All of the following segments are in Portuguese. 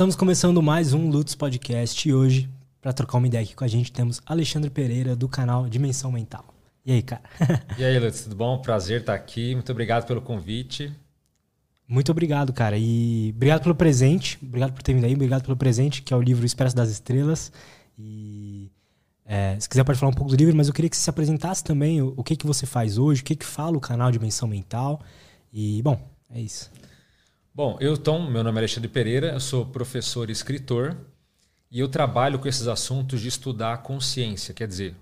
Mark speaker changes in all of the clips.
Speaker 1: Estamos começando mais um Lutz Podcast e hoje, para trocar uma ideia aqui com a gente, temos Alexandre Pereira do canal Dimensão Mental. E aí, cara?
Speaker 2: e aí, Lutz, tudo bom? Prazer estar aqui. Muito obrigado pelo convite.
Speaker 1: Muito obrigado, cara. E obrigado pelo presente. Obrigado por ter vindo aí. Obrigado pelo presente, que é o livro Expresso das Estrelas. E é, se quiser pode falar um pouco do livro, mas eu queria que você se apresentasse também o, o que, que você faz hoje, o que, que fala o canal Dimensão Mental. E, bom, é isso.
Speaker 2: Bom, eu, então, meu nome é Alexandre Pereira, eu sou professor e escritor e eu trabalho com esses assuntos de estudar a consciência, quer dizer,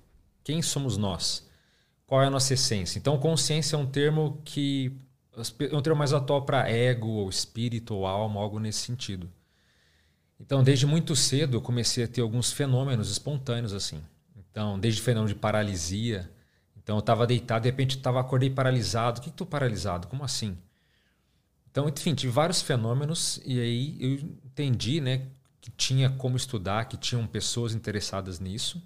Speaker 2: quem somos nós? Qual é a nossa essência? Então, consciência é um termo que é um termo mais atual para ego, ou espírito, ou alma, algo nesse sentido. Então, desde muito cedo, eu comecei a ter alguns fenômenos espontâneos assim. Então, desde fenômeno de paralisia. Então, eu estava deitado, de repente, tava, acordei paralisado. O que, que paralisado? Como assim? Então, enfim, tive vários fenômenos e aí eu entendi né, que tinha como estudar, que tinham pessoas interessadas nisso.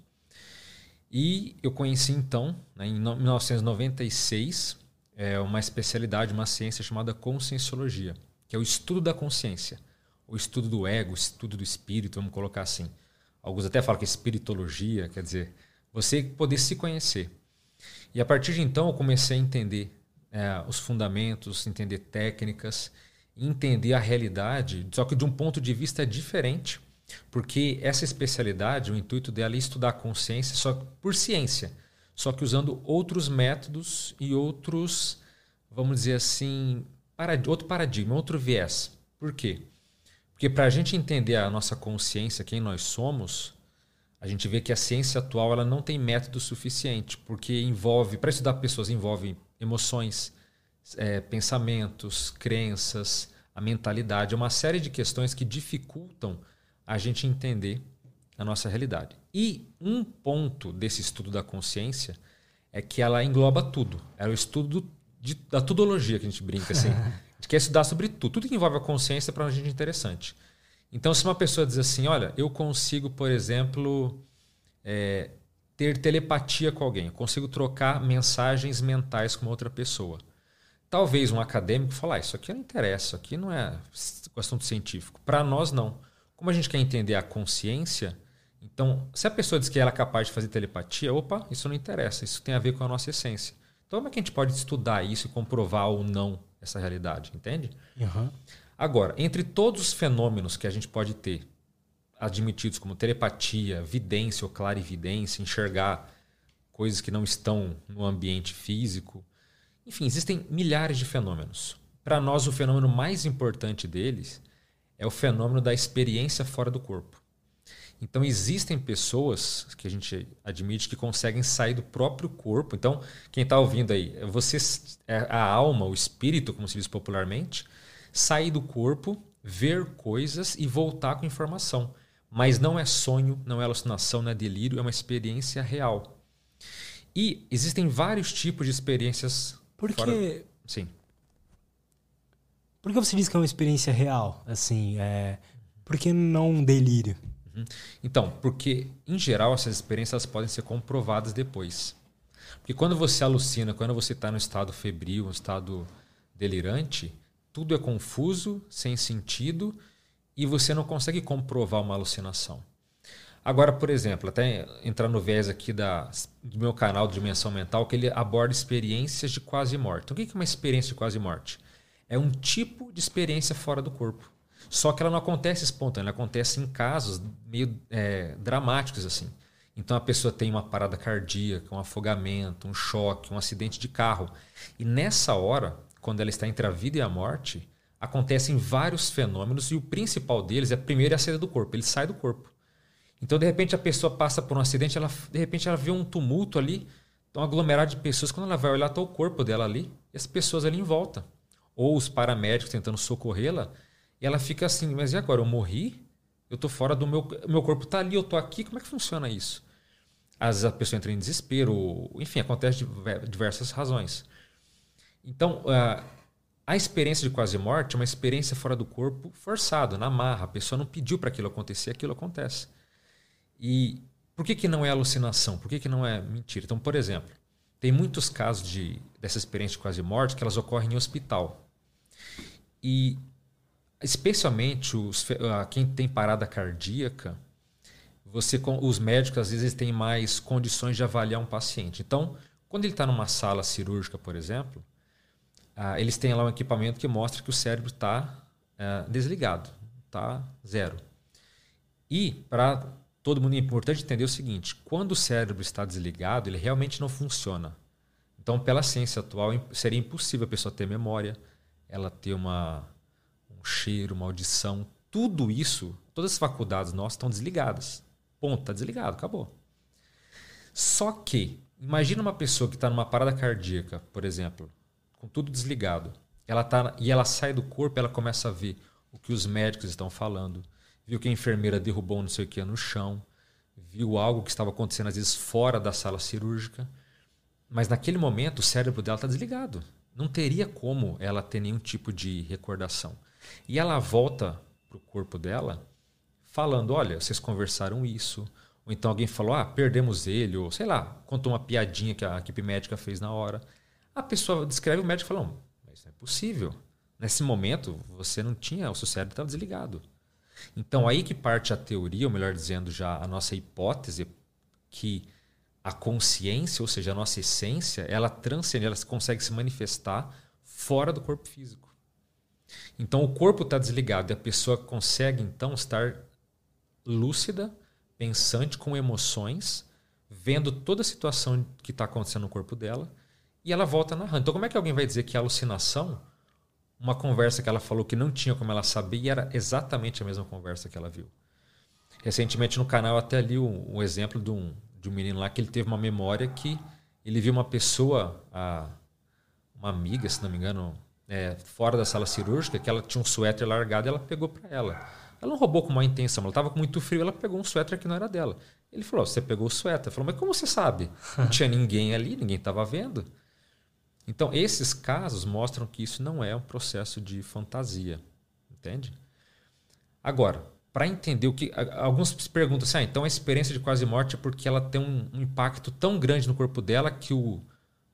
Speaker 2: E eu conheci então, né, em 1996, é, uma especialidade, uma ciência chamada conscienciologia, que é o estudo da consciência, o estudo do ego, o estudo do espírito, vamos colocar assim. Alguns até falam que é espiritologia, quer dizer, você poder se conhecer. E a partir de então eu comecei a entender é, os fundamentos, entender técnicas, entender a realidade, só que de um ponto de vista diferente, porque essa especialidade, o intuito dela é estudar consciência só por ciência, só que usando outros métodos e outros, vamos dizer assim, outro paradigma, outro viés. Por quê? Porque para a gente entender a nossa consciência, quem nós somos, a gente vê que a ciência atual ela não tem método suficiente, porque envolve, para estudar pessoas, envolve emoções, é, pensamentos, crenças, a mentalidade, é uma série de questões que dificultam a gente entender a nossa realidade. E um ponto desse estudo da consciência é que ela engloba tudo. É o estudo de, da tudologia que a gente brinca assim. A gente quer estudar sobre tudo. Tudo que envolve a consciência é para a gente interessante. Então, se uma pessoa diz assim, olha, eu consigo, por exemplo, é, ter telepatia com alguém, eu consigo trocar mensagens mentais com outra pessoa. Talvez um acadêmico falar, ah, isso aqui não interessa, isso aqui não é assunto científico. Para nós, não. Como a gente quer entender a consciência, então, se a pessoa diz que ela é capaz de fazer telepatia, opa, isso não interessa, isso tem a ver com a nossa essência. Então, como é que a gente pode estudar isso e comprovar ou não essa realidade, entende? Uhum. Agora, entre todos os fenômenos que a gente pode ter, admitidos como telepatia, vidência ou clarividência, enxergar coisas que não estão no ambiente físico, enfim, existem milhares de fenômenos. Para nós, o fenômeno mais importante deles é o fenômeno da experiência fora do corpo. Então, existem pessoas que a gente admite que conseguem sair do próprio corpo. Então, quem está ouvindo aí, você, é a alma, o espírito, como se diz popularmente, sair do corpo, ver coisas e voltar com informação. Mas não é sonho, não é alucinação, não é delírio, é uma experiência real. E existem vários tipos de experiências
Speaker 1: porque. Fora... Sim. Por que você diz que é uma experiência real? Assim, é... por que não um delírio?
Speaker 2: Uhum. Então, porque, em geral, essas experiências podem ser comprovadas depois. Porque quando você alucina, quando você está no estado febril, no estado delirante, tudo é confuso, sem sentido, e você não consegue comprovar uma alucinação. Agora, por exemplo, até entrar no viés aqui da, do meu canal Dimensão Mental, que ele aborda experiências de quase morte. Então, o que é uma experiência de quase morte? É um tipo de experiência fora do corpo. Só que ela não acontece espontânea, ela acontece em casos meio é, dramáticos assim. Então a pessoa tem uma parada cardíaca, um afogamento, um choque, um acidente de carro. E nessa hora, quando ela está entre a vida e a morte, acontecem vários fenômenos e o principal deles é primeiro a saída do corpo. Ele sai do corpo. Então, de repente, a pessoa passa por um acidente, ela, de repente ela vê um tumulto ali, um aglomerado de pessoas. Quando ela vai olhar, está o corpo dela ali e as pessoas ali em volta. Ou os paramédicos tentando socorrê-la. E ela fica assim, mas e agora? Eu morri? Eu estou fora do meu... Meu corpo está ali, eu estou aqui. Como é que funciona isso? Às vezes a pessoa entra em desespero. Enfim, acontece de diversas razões. Então, a experiência de quase morte é uma experiência fora do corpo forçado, na marra. A pessoa não pediu para aquilo acontecer, aquilo acontece. E por que, que não é alucinação? Por que, que não é mentira? Então, por exemplo, tem muitos casos de, dessa experiência de quase morte que elas ocorrem em hospital. E especialmente os, quem tem parada cardíaca, você, os médicos às vezes têm mais condições de avaliar um paciente. Então, quando ele está numa sala cirúrgica, por exemplo, ah, eles têm lá um equipamento que mostra que o cérebro está ah, desligado, está zero. E para todo mundo é importante entender o seguinte: quando o cérebro está desligado, ele realmente não funciona. Então, pela ciência atual, seria impossível a pessoa ter memória, ela ter uma, um cheiro, uma audição, tudo isso, todas as faculdades nossas estão desligadas. Ponto, está desligado, acabou. Só que, imagina uma pessoa que está numa parada cardíaca, por exemplo, com tudo desligado, ela tá, e ela sai do corpo, ela começa a ver o que os médicos estão falando, viu que a enfermeira derrubou não sei o que no chão, viu algo que estava acontecendo às vezes fora da sala cirúrgica, mas naquele momento o cérebro dela está desligado. Não teria como ela ter nenhum tipo de recordação. E ela volta para o corpo dela falando: olha, vocês conversaram isso. Ou então alguém falou: ah, perdemos ele. Ou sei lá, contou uma piadinha que a equipe médica fez na hora. A pessoa descreve o médico fala: mas isso não é possível. Nesse momento, você não tinha, o seu cérebro estava desligado. Então, aí que parte a teoria, ou melhor dizendo, já a nossa hipótese, que a consciência, ou seja, a nossa essência, ela transcende, ela consegue se manifestar fora do corpo físico. Então, o corpo está desligado e a pessoa consegue, então, estar lúcida, pensante, com emoções, vendo toda a situação que está acontecendo no corpo dela e ela volta narrando. Então, como é que alguém vai dizer que a alucinação uma conversa que ela falou que não tinha como ela saber e era exatamente a mesma conversa que ela viu. Recentemente no canal até li um, exemplo de um, de um menino lá que ele teve uma memória que ele viu uma pessoa, a, uma amiga, se não me engano, é, fora da sala cirúrgica, que ela tinha um suéter largado e ela pegou para ela. Ela não roubou com má intenção, ela estava com muito frio, ela pegou um suéter que não era dela. Ele falou: Você pegou o suéter? Ela falou: Mas como você sabe? Não tinha ninguém ali, ninguém estava vendo. Então, esses casos mostram que isso não é um processo de fantasia. Entende? Agora, para entender o que. Alguns se perguntam assim: ah, então a experiência de quase morte é porque ela tem um, um impacto tão grande no corpo dela que o,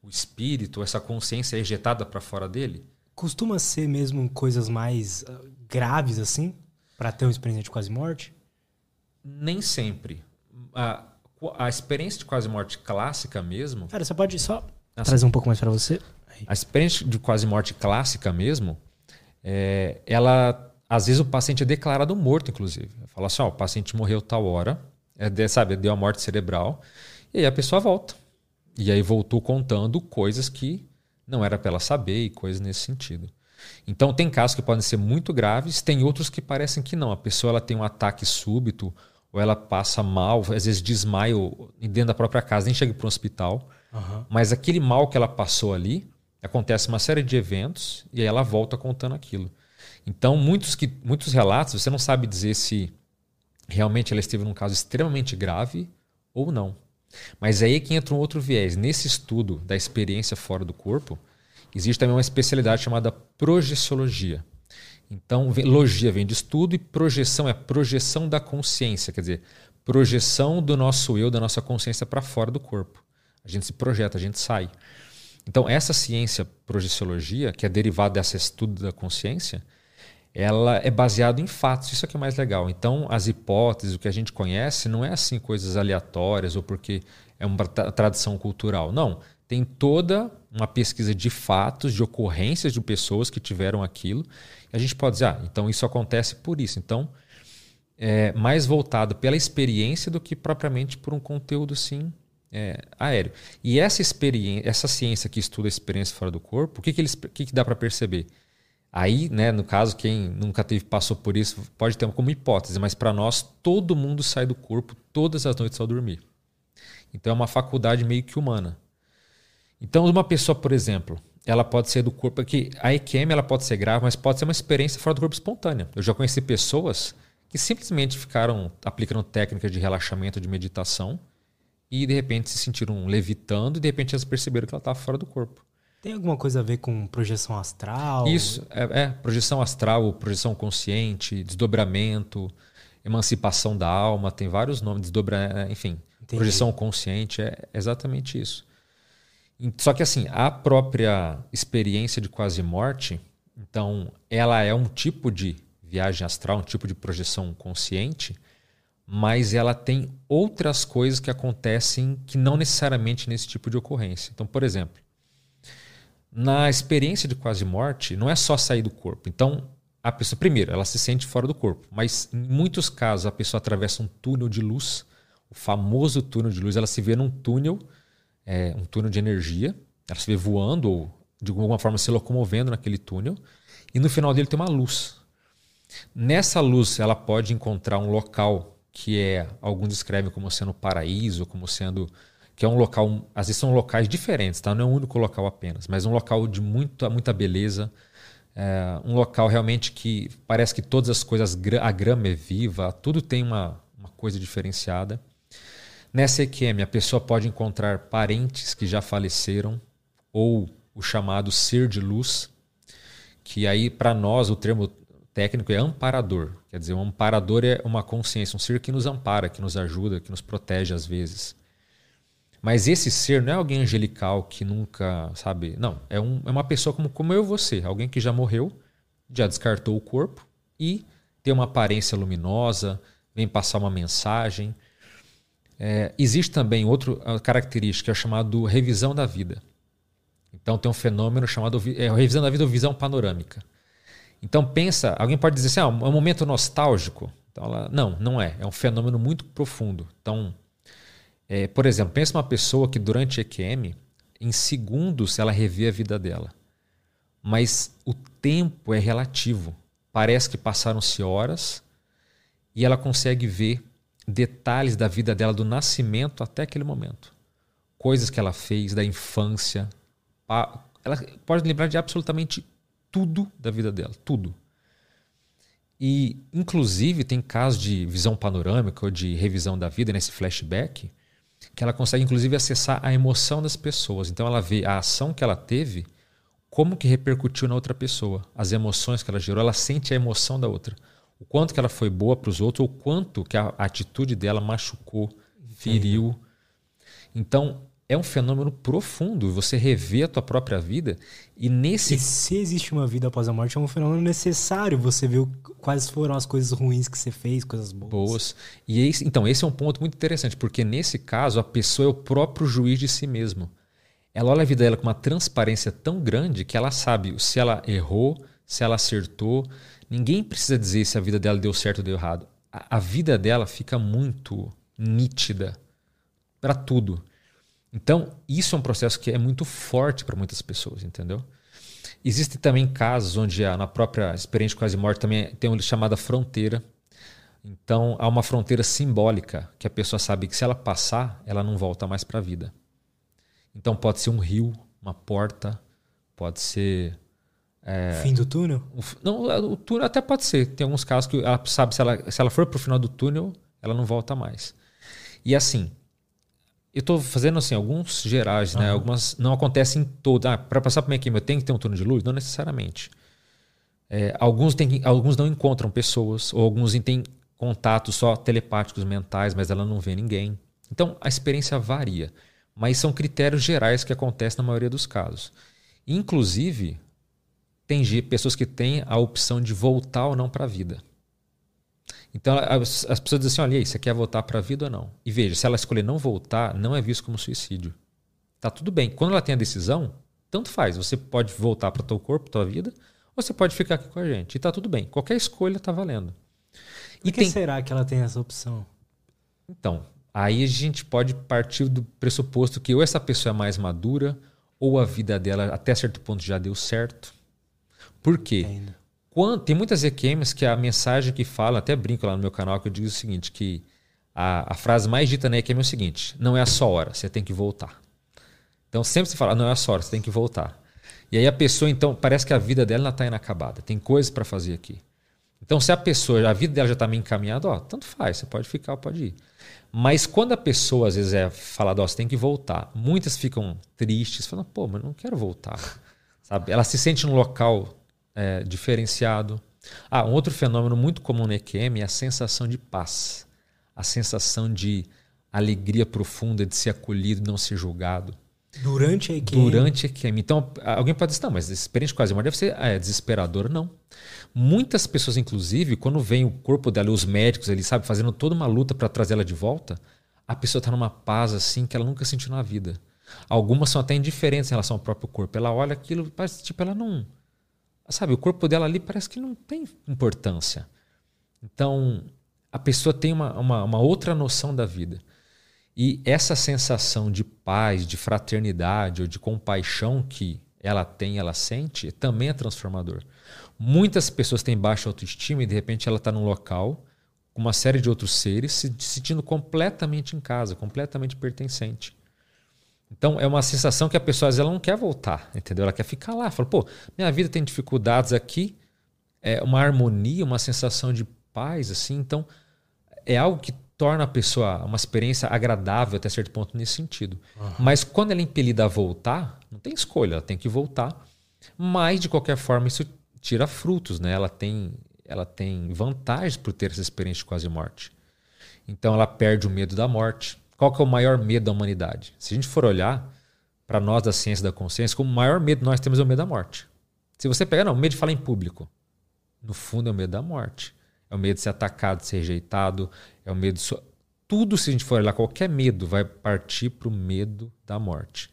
Speaker 2: o espírito, essa consciência é ejetada para fora dele?
Speaker 1: Costuma ser mesmo coisas mais ah, graves assim, para ter uma experiência de quase morte?
Speaker 2: Nem sempre. A, a experiência de quase morte clássica mesmo.
Speaker 1: Cara, você pode só Assim, Trazer um pouco mais para você.
Speaker 2: A experiência de quase morte clássica mesmo, é, ela às vezes o paciente é declarado morto, inclusive. Fala assim, ó, o paciente morreu tal hora, é, de, sabe, deu a morte cerebral, e aí a pessoa volta. E aí voltou contando coisas que não era para ela saber e coisas nesse sentido. Então tem casos que podem ser muito graves, tem outros que parecem que não. A pessoa ela tem um ataque súbito ou ela passa mal, às vezes desmaia dentro da própria casa, nem chega para o hospital. Mas aquele mal que ela passou ali, acontece uma série de eventos e aí ela volta contando aquilo. Então, muitos, que, muitos relatos, você não sabe dizer se realmente ela esteve num caso extremamente grave ou não. Mas é aí que entra um outro viés. Nesse estudo da experiência fora do corpo, existe também uma especialidade chamada projeciologia. Então, logia vem de estudo e projeção é projeção da consciência, quer dizer, projeção do nosso eu, da nossa consciência para fora do corpo. A gente se projeta, a gente sai. Então, essa ciência projeciologia, que é derivada desse estudo da consciência, ela é baseada em fatos. Isso é que é mais legal. Então, as hipóteses, o que a gente conhece, não é assim coisas aleatórias ou porque é uma tradição cultural. Não. Tem toda uma pesquisa de fatos, de ocorrências de pessoas que tiveram aquilo. E a gente pode dizer, ah, então isso acontece por isso. Então, é mais voltado pela experiência do que propriamente por um conteúdo, sim, é, aéreo. E essa experiência, essa ciência que estuda a experiência fora do corpo, o que, que, eles, que, que dá para perceber? Aí, né, no caso, quem nunca teve, passou por isso, pode ter como hipótese, mas para nós, todo mundo sai do corpo todas as noites ao dormir. Então é uma faculdade meio que humana. Então, uma pessoa, por exemplo, ela pode ser do corpo, porque a EQM ela pode ser grave, mas pode ser uma experiência fora do corpo espontânea. Eu já conheci pessoas que simplesmente ficaram aplicando técnicas de relaxamento, de meditação, e de repente se sentiram levitando e de repente elas perceberam que ela estava fora do corpo.
Speaker 1: Tem alguma coisa a ver com projeção astral?
Speaker 2: Isso, é, é projeção astral, projeção consciente, desdobramento, emancipação da alma, tem vários nomes, desdobra, é, enfim, Entendi. projeção consciente, é exatamente isso. Só que assim, a própria experiência de quase morte, então, ela é um tipo de viagem astral, um tipo de projeção consciente, mas ela tem outras coisas que acontecem que não necessariamente nesse tipo de ocorrência. Então, por exemplo, na experiência de quase morte, não é só sair do corpo. Então, a pessoa, primeiro, ela se sente fora do corpo, mas em muitos casos a pessoa atravessa um túnel de luz, o famoso túnel de luz, ela se vê num túnel, é, um túnel de energia, ela se vê voando ou de alguma forma se locomovendo naquele túnel, e no final dele tem uma luz. Nessa luz, ela pode encontrar um local que é alguns descrevem como sendo paraíso, como sendo que é um local, às vezes são locais diferentes, tá? Não é um único local apenas, mas um local de muita muita beleza, é, um local realmente que parece que todas as coisas, a grama é viva, tudo tem uma, uma coisa diferenciada. Nessa EQM, a pessoa pode encontrar parentes que já faleceram ou o chamado ser de luz, que aí para nós o termo técnico é amparador. Quer dizer, um amparador é uma consciência, um ser que nos ampara, que nos ajuda, que nos protege às vezes. Mas esse ser não é alguém angelical que nunca, sabe? Não, é, um, é uma pessoa como, como eu e você, alguém que já morreu, já descartou o corpo e tem uma aparência luminosa, vem passar uma mensagem. É, existe também outra característica, é chamado revisão da vida. Então tem um fenômeno chamado é, revisão da vida ou visão panorâmica. Então pensa, alguém pode dizer assim, ah, é um momento nostálgico. Então, ela, não, não é. É um fenômeno muito profundo. Então, é, por exemplo, pensa uma pessoa que durante EQM, em segundos ela revê a vida dela. Mas o tempo é relativo. Parece que passaram-se horas e ela consegue ver detalhes da vida dela do nascimento até aquele momento. Coisas que ela fez da infância. Ela pode lembrar de absolutamente tudo da vida dela, tudo. E, inclusive, tem casos de visão panorâmica ou de revisão da vida nesse flashback, que ela consegue, inclusive, acessar a emoção das pessoas. Então, ela vê a ação que ela teve, como que repercutiu na outra pessoa, as emoções que ela gerou, ela sente a emoção da outra. O quanto que ela foi boa para os outros, ou quanto que a atitude dela machucou, feriu. Então, é um fenômeno profundo. Você rever a tua própria vida e nesse.
Speaker 1: E se existe uma vida após a morte, é um fenômeno necessário. Você ver quais foram as coisas ruins que você fez, coisas boas.
Speaker 2: Boas. E esse, então, esse é um ponto muito interessante, porque nesse caso, a pessoa é o próprio juiz de si mesmo. Ela olha a vida dela com uma transparência tão grande que ela sabe se ela errou, se ela acertou. Ninguém precisa dizer se a vida dela deu certo ou deu errado. A, a vida dela fica muito nítida para tudo. Então, isso é um processo que é muito forte para muitas pessoas, entendeu? Existem também casos onde na própria experiência de quase morte também tem uma chamada fronteira. Então, há uma fronteira simbólica que a pessoa sabe que se ela passar, ela não volta mais para a vida. Então, pode ser um rio, uma porta, pode ser.
Speaker 1: É, Fim do túnel?
Speaker 2: O, não, o túnel até pode ser. Tem alguns casos que ela sabe se ela, se ela for para o final do túnel, ela não volta mais. E assim, eu estou fazendo assim alguns gerais, né? Algumas não acontecem todas. Ah, para passar por minha eu tenho que ter um turno de luz? Não necessariamente. É, alguns, tem, alguns não encontram pessoas, ou alguns têm contatos só telepáticos mentais, mas ela não vê ninguém. Então a experiência varia, mas são critérios gerais que acontecem na maioria dos casos. Inclusive, tem pessoas que têm a opção de voltar ou não para a vida. Então as, as pessoas dizem assim: olha aí, você quer voltar para a vida ou não? E veja, se ela escolher não voltar, não é visto como suicídio. Tá tudo bem. Quando ela tem a decisão, tanto faz. Você pode voltar para o teu corpo, tua vida, ou você pode ficar aqui com a gente. E tá tudo bem. Qualquer escolha tá valendo.
Speaker 1: E Por que tem... será que ela tem essa opção?
Speaker 2: Então, aí a gente pode partir do pressuposto que ou essa pessoa é mais madura, ou a vida dela até certo ponto já deu certo. Por quê? Ainda. Quando, tem muitas EQMs que a mensagem que fala, até brinco lá no meu canal, que eu digo o seguinte, que a, a frase mais dita na EQM é o seguinte, não é a só hora, você tem que voltar. Então sempre se fala, não é a só hora, você tem que voltar. E aí a pessoa, então, parece que a vida dela está inacabada, tem coisas para fazer aqui. Então, se a pessoa, a vida dela já está meio encaminhada, ó, tanto faz, você pode ficar pode ir. Mas quando a pessoa, às vezes, é falada, ó, você tem que voltar, muitas ficam tristes, falam, pô, mas não quero voltar. Sabe? Ela se sente num local é, diferenciado. Ah, um outro fenômeno muito comum no EQM é a sensação de paz, a sensação de alegria profunda, de ser acolhido, não ser julgado.
Speaker 1: Durante a EQM?
Speaker 2: Durante a EQM. Então, alguém pode dizer, não, mas experiência quase morte deve ser é, desesperadora. Não. Muitas pessoas, inclusive, quando vem o corpo dela, os médicos ali, sabe, fazendo toda uma luta para trazer ela de volta, a pessoa está numa paz assim que ela nunca sentiu na vida. Algumas são até indiferentes em relação ao próprio corpo. Ela olha aquilo, parece, tipo, ela não. Sabe, o corpo dela ali parece que não tem importância. Então, a pessoa tem uma, uma, uma outra noção da vida. E essa sensação de paz, de fraternidade ou de compaixão que ela tem, ela sente, também é transformador. Muitas pessoas têm baixa autoestima e de repente ela está num local com uma série de outros seres se sentindo completamente em casa, completamente pertencente. Então é uma sensação que a pessoa às vezes ela não quer voltar, entendeu? Ela quer ficar lá, fala, pô, minha vida tem dificuldades aqui, é uma harmonia, uma sensação de paz assim, então é algo que torna a pessoa uma experiência agradável até certo ponto nesse sentido. Uhum. Mas quando ela é impelida a voltar, não tem escolha, ela tem que voltar. Mas de qualquer forma isso tira frutos, né? Ela tem ela tem vantagens por ter essa experiência de quase morte. Então ela perde o medo da morte. Qual que é o maior medo da humanidade? Se a gente for olhar para nós da ciência da consciência, o maior medo nós temos é o medo da morte. Se você pegar, não, o medo de falar em público. No fundo é o medo da morte. É o medo de ser atacado, de ser rejeitado, é o medo de... Tudo, se a gente for olhar, qualquer medo vai partir para o medo da morte.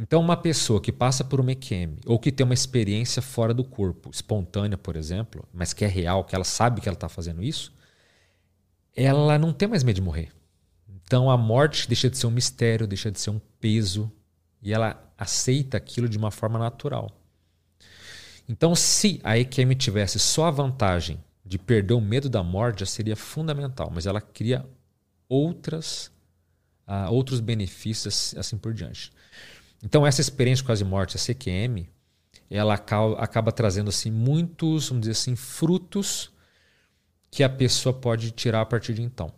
Speaker 2: Então, uma pessoa que passa por uma EQM ou que tem uma experiência fora do corpo, espontânea, por exemplo, mas que é real, que ela sabe que ela está fazendo isso, ela não tem mais medo de morrer. Então, a morte deixa de ser um mistério, deixa de ser um peso e ela aceita aquilo de uma forma natural. Então, se a EQM tivesse só a vantagem de perder o medo da morte, já seria fundamental, mas ela cria outras, uh, outros benefícios assim por diante. Então, essa experiência quase morte, a CQM, ela acaba, acaba trazendo assim muitos, vamos dizer assim, frutos que a pessoa pode tirar a partir de então.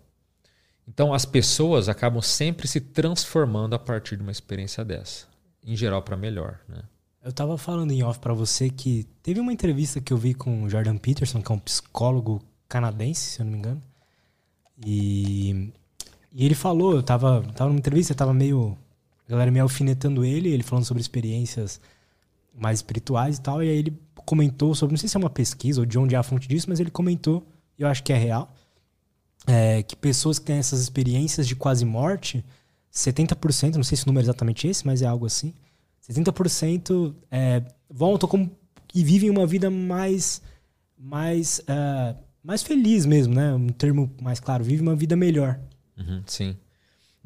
Speaker 2: Então, as pessoas acabam sempre se transformando a partir de uma experiência dessa, em geral para melhor, né?
Speaker 1: Eu estava falando em off para você que teve uma entrevista que eu vi com o Jordan Peterson, que é um psicólogo canadense, se eu não me engano. E, e ele falou, eu estava tava numa entrevista, tava meio a galera me alfinetando ele, ele falando sobre experiências mais espirituais e tal. E aí ele comentou sobre, não sei se é uma pesquisa ou de onde é a fonte disso, mas ele comentou, e eu acho que é real, é, que pessoas que têm essas experiências de quase morte, 70%, não sei se o número é exatamente esse, mas é algo assim, 70% é, voltam como, e vivem uma vida mais, mais, é, mais feliz mesmo, né? Um termo mais claro, vive uma vida melhor.
Speaker 2: Uhum, sim.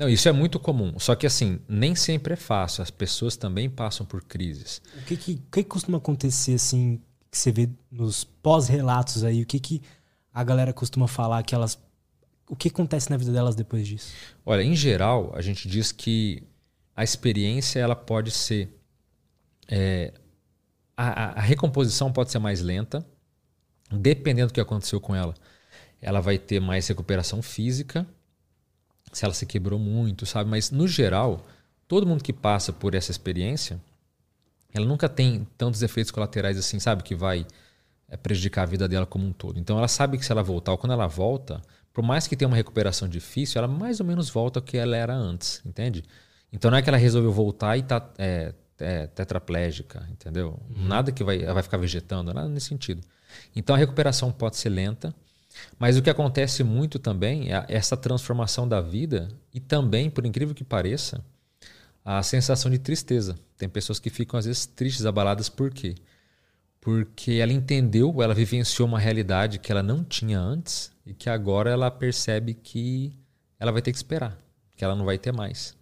Speaker 2: Não, isso é muito comum. Só que assim, nem sempre é fácil. As pessoas também passam por crises.
Speaker 1: O que, que, que costuma acontecer assim que você vê nos pós-relatos aí? O que, que a galera costuma falar que elas. O que acontece na vida delas depois disso?
Speaker 2: Olha, em geral, a gente diz que a experiência ela pode ser. É, a, a recomposição pode ser mais lenta, dependendo do que aconteceu com ela. Ela vai ter mais recuperação física se ela se quebrou muito, sabe? Mas no geral, todo mundo que passa por essa experiência, ela nunca tem tantos efeitos colaterais assim, sabe? Que vai é, prejudicar a vida dela como um todo. Então ela sabe que se ela voltar, ou quando ela volta, por mais que tenha uma recuperação difícil, ela mais ou menos volta ao que ela era antes, entende? Então não é que ela resolveu voltar e tá é, é, tetraplégica, entendeu? Uhum. Nada que vai, ela vai ficar vegetando, nada nesse sentido. Então a recuperação pode ser lenta, mas o que acontece muito também é essa transformação da vida e também, por incrível que pareça, a sensação de tristeza. Tem pessoas que ficam às vezes tristes, abaladas, por quê? Porque ela entendeu, ela vivenciou uma realidade que ela não tinha antes e que agora ela percebe que ela vai ter que esperar, que ela não vai ter mais.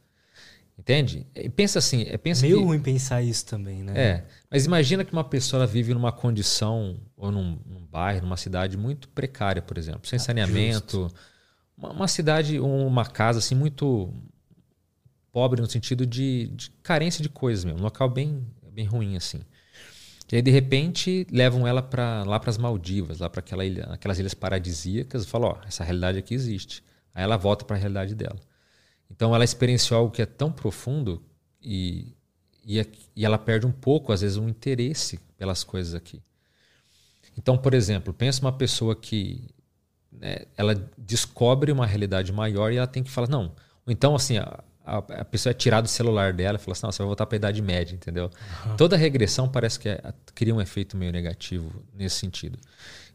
Speaker 2: Entende? E pensa assim, é, pensa
Speaker 1: Meio
Speaker 2: que,
Speaker 1: ruim pensar isso também, né?
Speaker 2: É, mas imagina que uma pessoa vive numa condição ou num, num, bairro, numa cidade muito precária, por exemplo, sem ah, saneamento, uma, uma, cidade, uma casa assim muito pobre no sentido de, de carência de coisas mesmo, um local bem bem ruim assim. E aí de repente levam ela para lá para as Maldivas, lá para aquela ilha, aquelas ilhas paradisíacas, e falam, ó, essa realidade aqui existe. Aí ela volta para a realidade dela. Então ela experienciou algo que é tão profundo e, e, e ela perde um pouco, às vezes, um interesse pelas coisas aqui. Então, por exemplo, pensa uma pessoa que né, ela descobre uma realidade maior e ela tem que falar, não. Então, assim, a, a, pessoa é tirada do celular dela e fala assim, não, você vai voltar para a Idade Média, entendeu? Uhum. Toda regressão parece que é, cria um efeito meio negativo nesse sentido.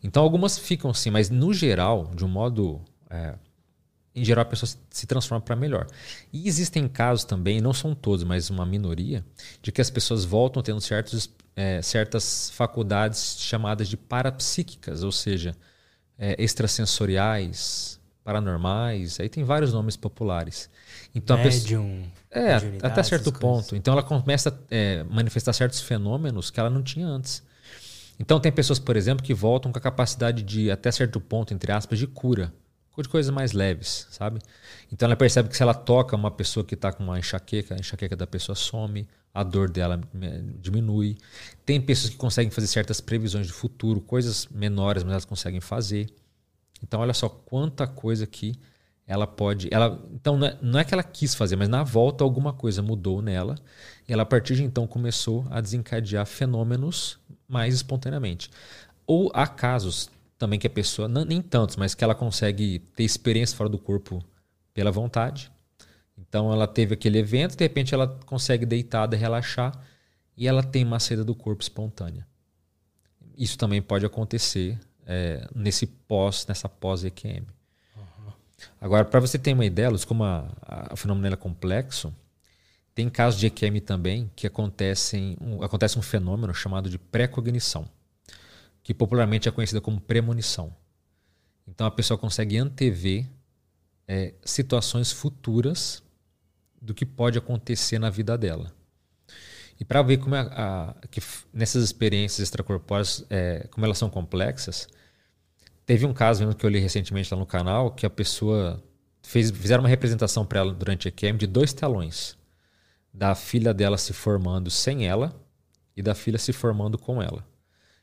Speaker 2: Então algumas ficam assim, mas no geral, de um modo... É, em geral a pessoa se transforma para melhor. E existem casos também, não são todos, mas uma minoria, de que as pessoas voltam tendo certos, é, certas faculdades chamadas de parapsíquicas, ou seja, é, extrasensoriais, paranormais, aí tem vários nomes populares.
Speaker 1: Então Medium,
Speaker 2: a pessoa, é, até certo ponto. Então ela começa a é, manifestar certos fenômenos que ela não tinha antes. Então tem pessoas, por exemplo, que voltam com a capacidade de, até certo ponto, entre aspas, de cura. De coisas mais leves, sabe? Então ela percebe que se ela toca uma pessoa que está com uma enxaqueca, a enxaqueca da pessoa some, a dor dela diminui. Tem pessoas que conseguem fazer certas previsões de futuro, coisas menores, mas elas conseguem fazer. Então, olha só quanta coisa que ela pode. Ela, então, não é, não é que ela quis fazer, mas na volta alguma coisa mudou nela. E ela, a partir de então, começou a desencadear fenômenos mais espontaneamente. Ou há casos também que a pessoa, não, nem tantos, mas que ela consegue ter experiência fora do corpo pela vontade. Então, ela teve aquele evento, de repente, ela consegue deitada, relaxar e ela tem uma saída do corpo espontânea. Isso também pode acontecer é, nesse pós, nessa pós-EQM. Agora, para você ter uma ideia, como a, a, o fenômeno é complexo, tem casos de EQM também que acontecem, um, acontece um fenômeno chamado de pré-cognição, que popularmente é conhecida como premonição. Então a pessoa consegue antever é, situações futuras do que pode acontecer na vida dela. E para ver como é a, que nessas experiências extracorpóreas, é, como elas são complexas, teve um caso mesmo que eu li recentemente lá no canal que a pessoa fez, fizeram uma representação para ela durante a EQM de dois telões. Da filha dela se formando sem ela e da filha se formando com ela.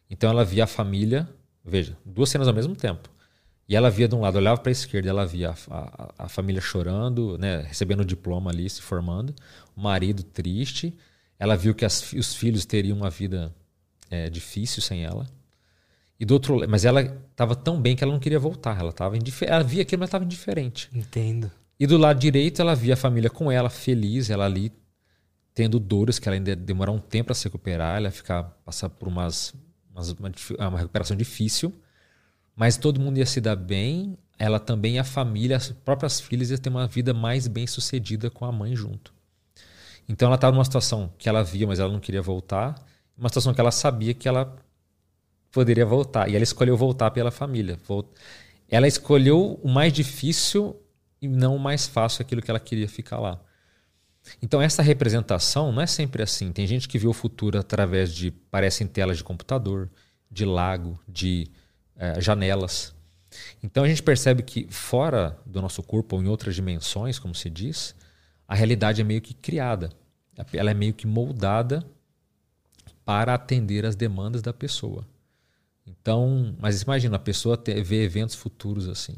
Speaker 2: Então ela via a família, veja, duas cenas ao mesmo tempo. E ela via de um lado, olhava para a esquerda, ela via a, a, a, família chorando, né, recebendo o diploma ali, se formando, o marido triste, ela viu que as, os filhos teriam uma vida é, difícil sem ela. E do outro, mas ela estava tão bem que ela não queria voltar. Ela estava ela via aquilo, mas estava indiferente.
Speaker 1: Entendo.
Speaker 2: E do lado direito ela via a família com ela, feliz, ela ali tendo dores que ela ainda demorar um tempo para se recuperar, ela ficar passar por umas, umas uma, uma, recuperação difícil, mas todo mundo ia se dar bem. Ela também, a família, as próprias filhas ia ter uma vida mais bem sucedida com a mãe junto. Então ela estava numa situação que ela via, mas ela não queria voltar, uma situação que ela sabia que ela poderia voltar. E ela escolheu voltar pela família. Ela escolheu o mais difícil e não o mais fácil, aquilo que ela queria ficar lá. Então essa representação não é sempre assim. Tem gente que vê o futuro através de parecem telas de computador, de lago, de é, janelas. Então a gente percebe que fora do nosso corpo ou em outras dimensões, como se diz, a realidade é meio que criada. Ela é meio que moldada para atender às demandas da pessoa. Então, mas imagina, a pessoa ter, vê eventos futuros assim.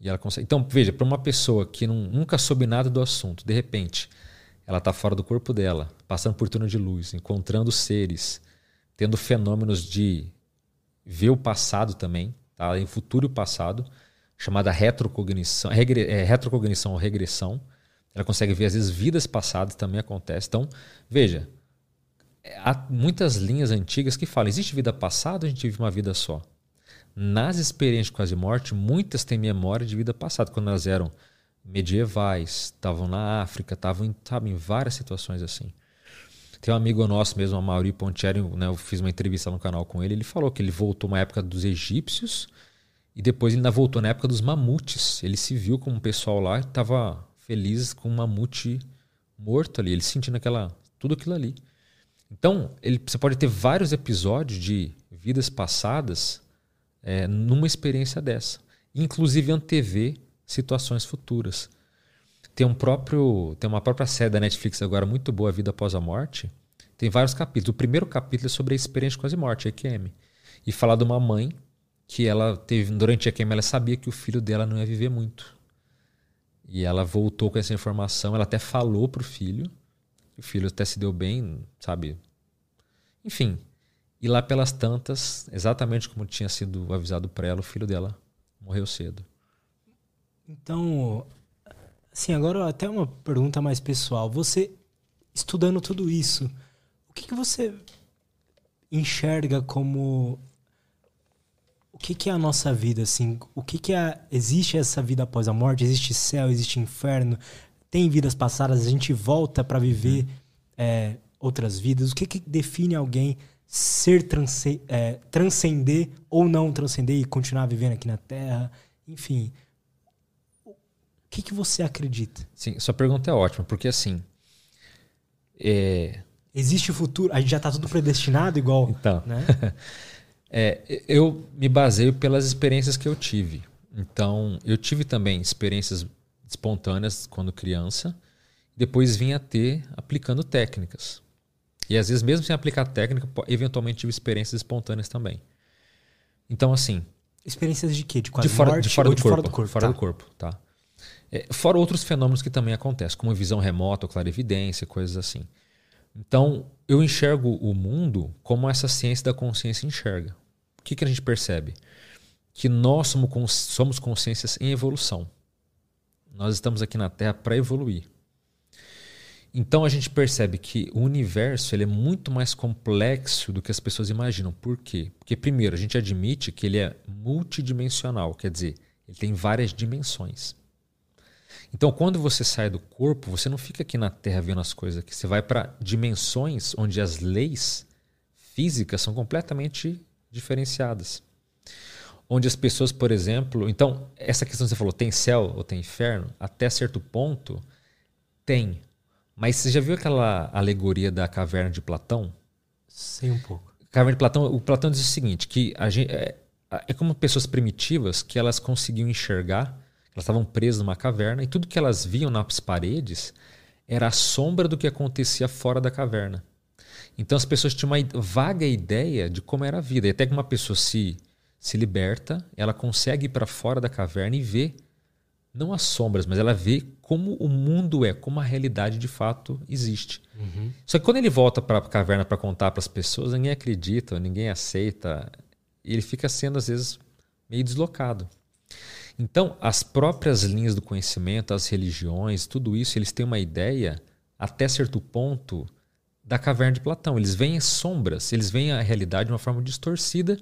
Speaker 2: E ela consegue. Então, veja, para uma pessoa que não, nunca soube nada do assunto, de repente, ela está fora do corpo dela, passando por túnel de luz, encontrando seres, tendo fenômenos de ver o passado também, tá? em futuro e passado, chamada retrocognição, regre, é, retrocognição ou regressão ela consegue ver, às vezes, vidas passadas também acontece. Então, veja, há muitas linhas antigas que falam: existe vida passada ou a gente vive uma vida só? Nas experiências de quase morte, muitas têm memória de vida passada, quando elas eram medievais, estavam na África, estavam em, sabe, em várias situações assim. Tem um amigo nosso mesmo, a Mauri Pontieri, né, eu fiz uma entrevista no canal com ele, ele falou que ele voltou uma época dos egípcios e depois ele ainda voltou na época dos mamutes. Ele se viu como um pessoal lá que estava feliz com um mamute morto ali, ele sentindo aquela, tudo aquilo ali. Então, ele, você pode ter vários episódios de vidas passadas é, numa experiência dessa. Inclusive antever situações futuras. Tem um próprio, tem uma própria série da Netflix agora muito boa, Vida Após a Morte. Tem vários capítulos. O primeiro capítulo é sobre a experiência quase morte, a EQM. E falar de uma mãe que ela teve, durante a EQM, ela sabia que o filho dela não ia viver muito. E ela voltou com essa informação, ela até falou pro filho. O filho até se deu bem, sabe? Enfim. E lá pelas tantas, exatamente como tinha sido avisado para ela, o filho dela morreu cedo.
Speaker 1: Então, Assim, agora até uma pergunta mais pessoal. Você, estudando tudo isso, o que, que você enxerga como o que, que, é a nossa vida, assim? O que, que é. Existe essa vida após a morte? Existe céu? Existe inferno? Tem vidas passadas? A gente volta para viver uhum. é, outras vidas? O que, que define alguém ser transce, é, transcender ou não transcender e continuar vivendo aqui na Terra? Enfim. O que, que você acredita?
Speaker 2: Sim, sua pergunta é ótima, porque assim. É...
Speaker 1: Existe o futuro? A gente já está tudo predestinado igual. Então. Né?
Speaker 2: É, eu me baseio pelas experiências que eu tive. Então, eu tive também experiências espontâneas quando criança, depois vim a ter aplicando técnicas. E às vezes, mesmo sem aplicar técnica, eventualmente tive experiências espontâneas também. Então, assim.
Speaker 1: Experiências de quê? De,
Speaker 2: de fora, de fora, do, de corpo, fora do corpo. Fora tá. do corpo, tá. É, fora outros fenômenos que também acontecem, como visão remota, clarividência, coisas assim. Então, eu enxergo o mundo como essa ciência da consciência enxerga que, que a gente percebe? Que nós somos, somos consciências em evolução. Nós estamos aqui na Terra para evoluir. Então a gente percebe que o universo ele é muito mais complexo do que as pessoas imaginam. Por quê? Porque, primeiro, a gente admite que ele é multidimensional, quer dizer, ele tem várias dimensões. Então, quando você sai do corpo, você não fica aqui na Terra vendo as coisas aqui. Você vai para dimensões onde as leis físicas são completamente diferenciadas. Onde as pessoas, por exemplo. Então, essa questão que você falou, tem céu ou tem inferno? Até certo ponto, tem. Mas você já viu aquela alegoria da caverna de Platão?
Speaker 1: Sim, um pouco.
Speaker 2: Caverna de Platão, o Platão diz o seguinte: que a gente, é, é como pessoas primitivas que elas conseguiam enxergar, elas estavam presas numa caverna e tudo que elas viam nas paredes era a sombra do que acontecia fora da caverna. Então as pessoas tinham uma vaga ideia de como era a vida. E até que uma pessoa se, se liberta, ela consegue ir para fora da caverna e ver, não as sombras, mas ela vê como o mundo é, como a realidade de fato existe. Uhum. Só que quando ele volta para a caverna para contar para as pessoas, ninguém acredita, ninguém aceita. E ele fica sendo, às vezes, meio deslocado. Então, as próprias linhas do conhecimento, as religiões, tudo isso, eles têm uma ideia, até certo ponto, da caverna de Platão. Eles veem sombras, eles veem a realidade de uma forma distorcida.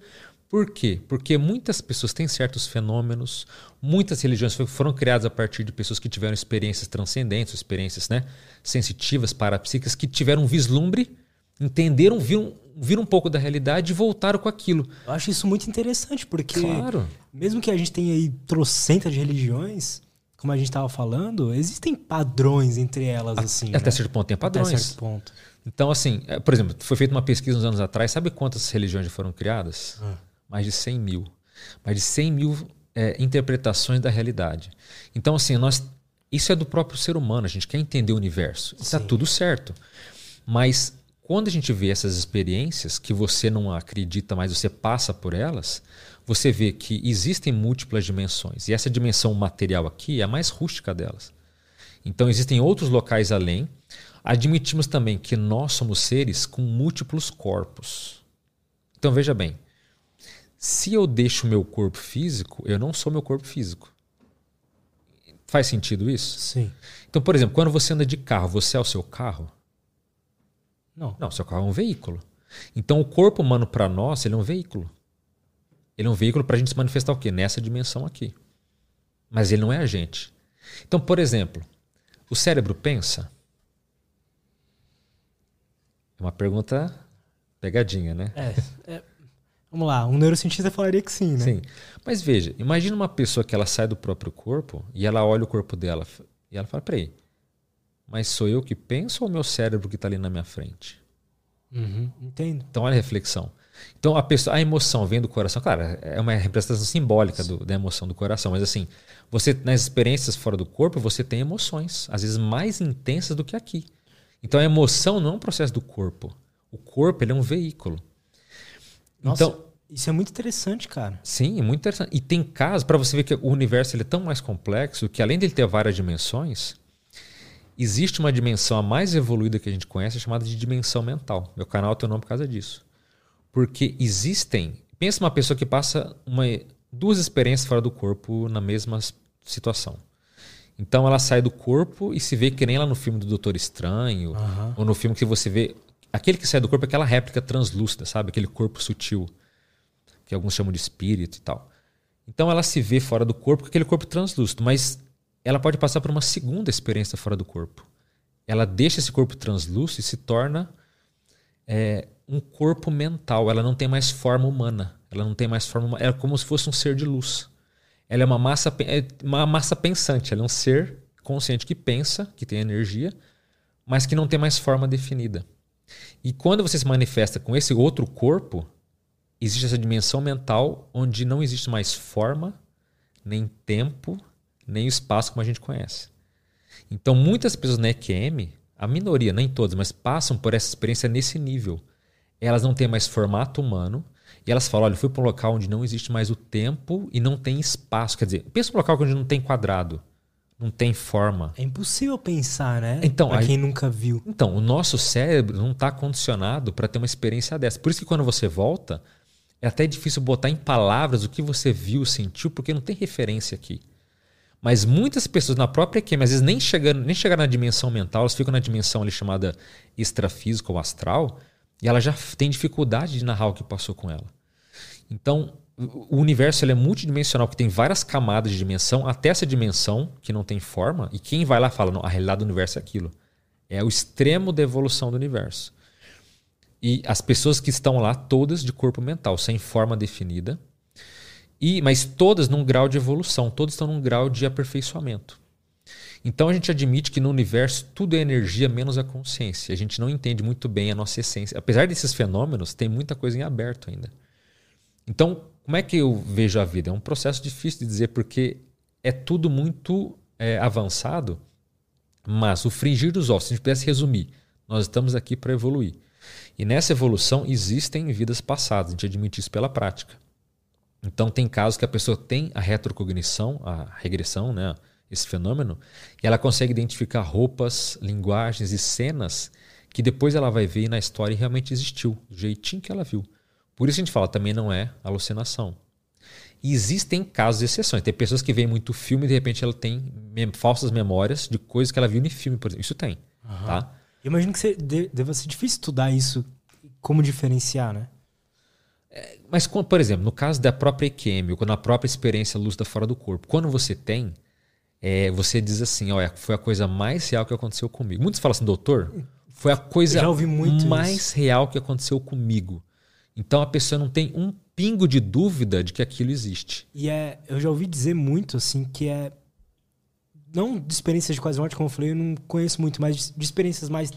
Speaker 2: Por quê? Porque muitas pessoas têm certos fenômenos, muitas religiões foram criadas a partir de pessoas que tiveram experiências transcendentes, experiências né, sensitivas, parapsíquicas, que tiveram um vislumbre, entenderam, viram, viram um pouco da realidade e voltaram com aquilo.
Speaker 1: Eu acho isso muito interessante, porque claro. mesmo que a gente tenha aí trocentas de religiões, como a gente estava falando, existem padrões entre elas, assim.
Speaker 2: Até né? certo ponto tem padrões.
Speaker 1: Até certo ponto.
Speaker 2: Então, assim, é, por exemplo, foi feita uma pesquisa uns anos atrás. Sabe quantas religiões já foram criadas? Ah. Mais de 100 mil. Mais de 100 mil é, interpretações da realidade. Então, assim, nós, isso é do próprio ser humano. A gente quer entender o universo. Está tudo certo. Mas quando a gente vê essas experiências que você não acredita, mas você passa por elas, você vê que existem múltiplas dimensões. E essa dimensão material aqui é a mais rústica delas. Então, existem outros locais além Admitimos também que nós somos seres com múltiplos corpos. Então veja bem, se eu deixo meu corpo físico, eu não sou meu corpo físico. Faz sentido isso?
Speaker 1: Sim.
Speaker 2: Então, por exemplo, quando você anda de carro, você é o seu carro?
Speaker 1: Não.
Speaker 2: Não, seu carro é um veículo. Então, o corpo humano para nós, ele é um veículo. Ele é um veículo para a gente se manifestar o quê? Nessa dimensão aqui. Mas ele não é a gente. Então, por exemplo, o cérebro pensa? É uma pergunta pegadinha, né?
Speaker 1: É, é, vamos lá, um neurocientista falaria que sim, né?
Speaker 2: Sim. Mas veja, imagina uma pessoa que ela sai do próprio corpo e ela olha o corpo dela e ela fala, peraí, mas sou eu que penso ou o meu cérebro que está ali na minha frente?
Speaker 1: Uhum, entendo.
Speaker 2: Então olha a reflexão. Então a, pessoa, a emoção vem do coração. Claro, é uma representação simbólica do, da emoção do coração, mas assim, você nas experiências fora do corpo, você tem emoções, às vezes mais intensas do que aqui. Então a emoção não é um processo do corpo. O corpo ele é um veículo.
Speaker 1: Nossa, então, isso é muito interessante, cara.
Speaker 2: Sim, é muito interessante. E tem casos, para você ver que o universo ele é tão mais complexo que além de ele ter várias dimensões, existe uma dimensão a mais evoluída que a gente conhece, chamada de dimensão mental. Meu canal tem o nome por causa disso. Porque existem. Pensa uma pessoa que passa uma, duas experiências fora do corpo na mesma situação. Então ela sai do corpo e se vê que nem lá no filme do Doutor Estranho,
Speaker 1: Aham.
Speaker 2: ou no filme que você vê. Aquele que sai do corpo é aquela réplica translúcida, sabe? Aquele corpo sutil, que alguns chamam de espírito e tal. Então ela se vê fora do corpo com aquele corpo translúcido, mas ela pode passar por uma segunda experiência fora do corpo. Ela deixa esse corpo translúcido e se torna é, um corpo mental. Ela não tem mais forma humana. Ela não tem mais forma. huma- Ela é como se fosse um ser de luz. Ela é uma massa, é uma massa pensante. Ela é um ser consciente que pensa, que tem energia, mas que não tem mais forma definida. E quando você se manifesta com esse outro corpo, existe essa dimensão mental onde não existe mais forma, nem tempo, nem espaço como a gente conhece. Então, muitas pessoas na EQM, a minoria, nem todas, mas passam por essa experiência nesse nível. Elas não têm mais formato humano e elas falam: olha, eu fui para um local onde não existe mais o tempo e não tem espaço. Quer dizer, pensa num local onde não tem quadrado, não tem forma.
Speaker 1: É impossível pensar, né?
Speaker 2: Então, aí-
Speaker 1: quem nunca viu.
Speaker 2: Então, o nosso cérebro não está condicionado para ter uma experiência dessa. Por isso que quando você volta, é até difícil botar em palavras o que você viu, sentiu, porque não tem referência aqui. Mas muitas pessoas na própria EQM, às vezes nem chegando, nem chegaram na dimensão mental, elas ficam na dimensão ali chamada extrafísica ou astral, e ela já tem dificuldade de narrar o que passou com ela. Então, o o universo ele é multidimensional, que tem várias camadas de dimensão, até essa dimensão que não tem forma, e quem vai lá fala, não, a realidade do universo é aquilo. É o extremo da evolução do universo. E as pessoas que estão lá, todas de corpo mental, sem forma definida, e mas todas num grau de evolução, todas estão num grau de aperfeiçoamento. Então a gente admite que no universo tudo é energia menos a consciência. A gente não entende muito bem a nossa essência. Apesar desses fenômenos, tem muita coisa em aberto ainda. Então, como é que eu vejo a vida? É um processo difícil de dizer porque é tudo muito é, avançado, mas o fringir dos ossos, se a gente pudesse resumir, nós estamos aqui para evoluir. E nessa evolução existem vidas passadas, a gente admite isso pela prática. Então tem casos que a pessoa tem a retrocognição, a regressão, né, esse fenômeno, e ela consegue identificar roupas, linguagens e cenas que depois ela vai ver e na história realmente existiu, do jeitinho que ela viu. Por isso a gente fala, também não é alucinação. E existem casos de exceções. Tem pessoas que veem muito filme e de repente ela tem mem- falsas memórias de coisas que ela viu no filme, por exemplo. Isso tem. Tá?
Speaker 1: Eu imagino que você de- deva ser difícil estudar isso, como diferenciar, né?
Speaker 2: Mas, quando, por exemplo, no caso da própria EQM, ou na própria experiência lúcida fora do corpo, quando você tem, é, você diz assim: olha, foi a coisa mais real que aconteceu comigo. Muitos falam assim, doutor, foi a coisa mais real que aconteceu comigo. Então a pessoa não tem um pingo de dúvida de que aquilo existe.
Speaker 1: E é, eu já ouvi dizer muito, assim, que é. Não de experiências de quase morte, como eu falei, eu não conheço muito, mas de, experiências mais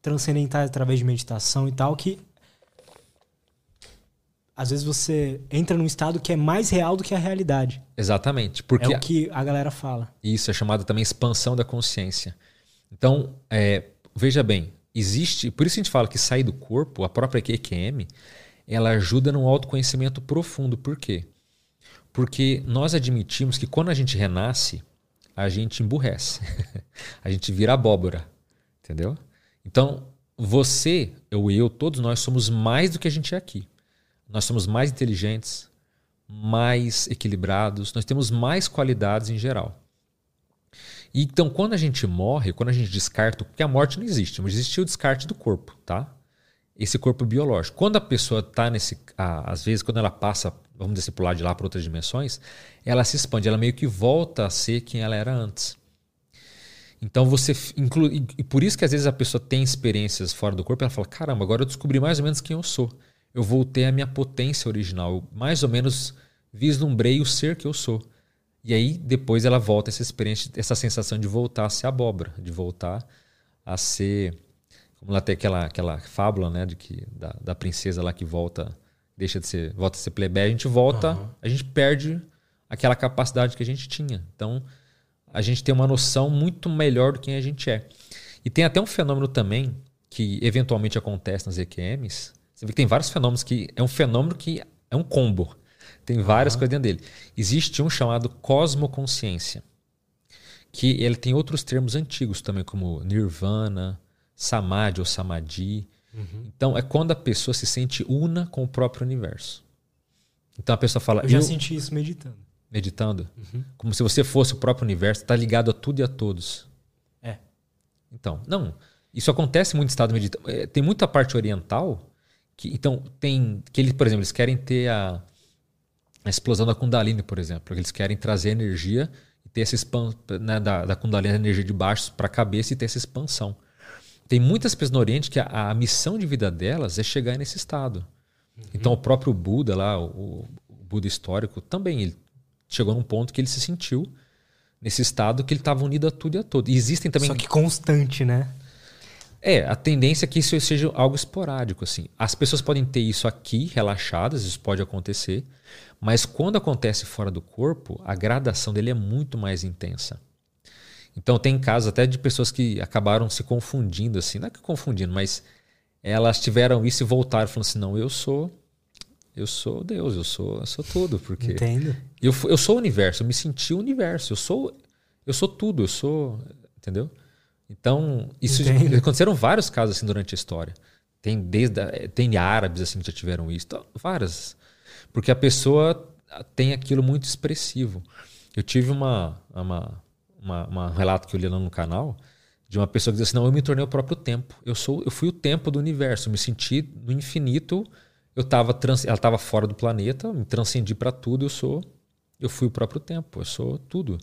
Speaker 1: transcendentais através de meditação e tal, que. Às vezes você entra num estado que é mais real do que a realidade.
Speaker 2: Exatamente. Porque
Speaker 1: é o que a galera fala.
Speaker 2: Isso é chamado também expansão da consciência. Então, é, veja bem, existe. Por isso a gente fala que sair do corpo, a própria QQM, ela ajuda no autoconhecimento profundo. Por quê? Porque nós admitimos que quando a gente renasce, a gente emburrece. a gente vira abóbora. Entendeu? Então, você, ou eu, todos nós somos mais do que a gente é aqui. Nós somos mais inteligentes, mais equilibrados, nós temos mais qualidades em geral. E então, quando a gente morre, quando a gente descarta, porque a morte não existe, mas existe o descarte do corpo, tá? Esse corpo biológico. Quando a pessoa está nesse. às vezes, quando ela passa, vamos dizer, lá de lá para outras dimensões, ela se expande, ela meio que volta a ser quem ela era antes. Então você inclui. E por isso que às vezes a pessoa tem experiências fora do corpo, ela fala: caramba, agora eu descobri mais ou menos quem eu sou. Eu voltei à minha potência original. Eu mais ou menos vislumbrei o ser que eu sou. E aí depois ela volta essa experiência, essa sensação de voltar a ser abóbora, de voltar a ser. Como lá tem aquela, aquela fábula, né, de que, da, da princesa lá que volta, deixa de ser, volta a ser plebeia, a gente volta,
Speaker 1: Uhum.
Speaker 2: a gente perde aquela capacidade que a gente tinha. Então, a gente tem uma noção muito melhor do quem a gente é. E tem até um fenômeno também que eventualmente acontece nas EQMs. Você vê que tem vários fenômenos que é um fenômeno que é um combo. Tem várias coisas dentro dele. Existe um chamado cosmoconsciência, que ele tem outros termos antigos também, como nirvana, samadhi ou samadhi. Então é quando a pessoa se sente una com o próprio universo. Então a pessoa fala,
Speaker 1: Eu já
Speaker 2: eu-
Speaker 1: senti isso meditando.
Speaker 2: meditando. Uhum. Como se você fosse o próprio universo, está ligado a tudo e a todos.
Speaker 1: É.
Speaker 2: Então, não. Isso acontece muito em estado meditativo. É, tem muita parte oriental que, então, tem que eles, por exemplo, eles querem ter a, a explosão da Kundalini, por exemplo. Eles querem trazer energia e ter essa expansão né, da, da Kundalini, a energia de baixo para a cabeça e ter essa expansão. Tem muitas pessoas no Oriente que a, a missão de vida delas é chegar nesse estado. Uhum. Então, o próprio Buda lá, o, o Buda histórico, também ele chegou num ponto que ele se sentiu nesse estado que ele estava unido a tudo e a todo. E existem também.
Speaker 1: Só que constante, né?
Speaker 2: É, a tendência é que isso seja algo esporádico. assim. As pessoas podem ter isso aqui, relaxadas, isso pode acontecer, mas quando acontece fora do corpo, a gradação dele é muito mais intensa. Então tem casos até de pessoas que acabaram se confundindo, assim, não é que confundindo, mas elas tiveram isso e voltaram falando assim, não, eu sou eu sou Deus, eu sou, eu sou tudo, porque
Speaker 1: Entendo.
Speaker 2: Eu, eu sou o universo, eu me senti o universo, eu sou eu sou tudo, eu sou, entendeu? Então, isso Entendo. aconteceram vários casos assim durante a história. Tem desde tem árabes assim que já tiveram isso, então, várias. Porque a pessoa tem aquilo muito expressivo. Eu tive uma, uma, uma, uma relato que eu li lá no canal de uma pessoa que dizia assim: "Não, eu me tornei o próprio tempo. Eu sou eu fui o tempo do universo, eu me senti no infinito eu tava trans, ela estava fora do planeta, me transcendi para tudo, eu sou, eu fui o próprio tempo, eu sou tudo.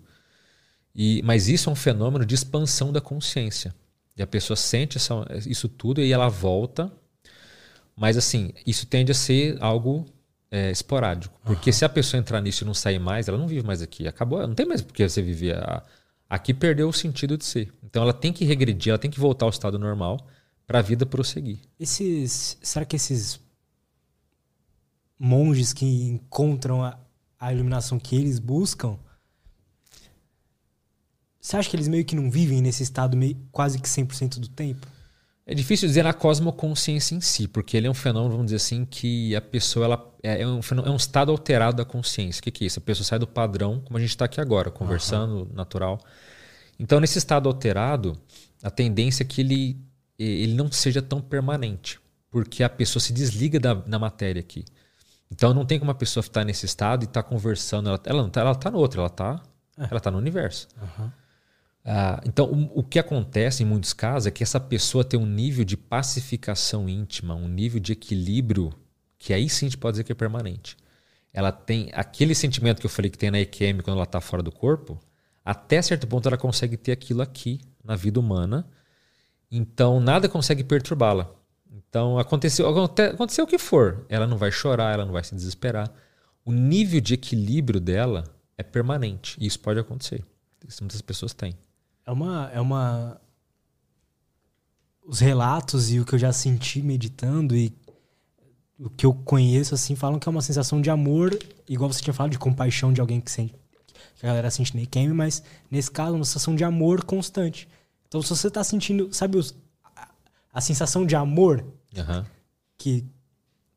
Speaker 2: E, mas isso é um fenômeno de expansão da consciência. E a pessoa sente essa, isso tudo e ela volta. Mas assim, isso tende a ser algo é, esporádico. Porque uhum. se a pessoa entrar nisso e não sair mais, ela não vive mais aqui. Acabou, não tem mais porque você viver. Aqui perdeu o sentido de ser. Então ela tem que regredir, ela tem que voltar ao estado normal para a vida prosseguir.
Speaker 1: Esses, será que esses monges que encontram a, a iluminação que eles buscam, você acha que eles meio que não vivem nesse estado meio, quase que 100% do tempo?
Speaker 2: É difícil dizer na cosmoconsciência em si, porque ele é um fenômeno, vamos dizer assim, que a pessoa ela, é, é um, é um estado alterado da consciência. O que, que é isso? A pessoa sai do padrão, como a gente está aqui agora, conversando, uhum. natural. Então, nesse estado alterado, a tendência é que ele, ele não seja tão permanente, porque a pessoa se desliga da, da matéria aqui. Então não tem como a pessoa estar nesse estado e estar tá conversando. Ela, ela não está, ela está no outro, ela está é. ela tá no universo. Uhum. Ah, então o, o, que acontece em muitos casos é que essa pessoa tem um nível de pacificação íntima, um nível de equilíbrio que aí sim a gente pode dizer que é permanente. Ela tem aquele sentimento que eu falei que tem na EQM quando ela está fora do corpo, até certo ponto ela consegue ter aquilo aqui na vida humana. Então nada consegue perturbá-la. Então, aconteceu, aconteceu o que for. Ela não vai chorar, ela não vai se desesperar. O nível de equilíbrio dela é permanente. E isso pode acontecer. Isso muitas pessoas têm.
Speaker 1: É uma, é uma. Os relatos e o que eu já senti meditando e o que eu conheço, assim, falam que é uma sensação de amor, igual você tinha falado, de compaixão de alguém que sente. Que a galera sente Neikemi, mas nesse caso, uma sensação de amor constante. Então, se você está sentindo, sabe, os, a sensação de amor
Speaker 2: uhum.
Speaker 1: que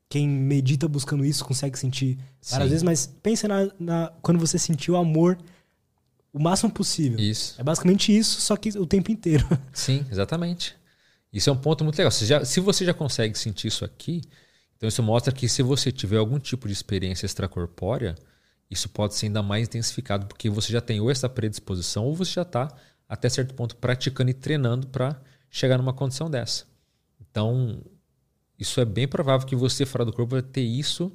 Speaker 1: quem medita buscando isso consegue sentir várias Sim. vezes, mas pensa na, na, quando você sentiu amor o máximo possível.
Speaker 2: Isso.
Speaker 1: É basicamente isso, só que o tempo inteiro.
Speaker 2: Sim, exatamente. Isso é um ponto muito legal. Se, já, se você já consegue sentir isso aqui, então isso mostra que se você tiver algum tipo de experiência extracorpórea, isso pode ser ainda mais intensificado, porque você já tem ou essa predisposição, ou você já está, até certo ponto, praticando e treinando para chegar numa condição dessa. Então, isso é bem provável que você fora do corpo vai ter isso,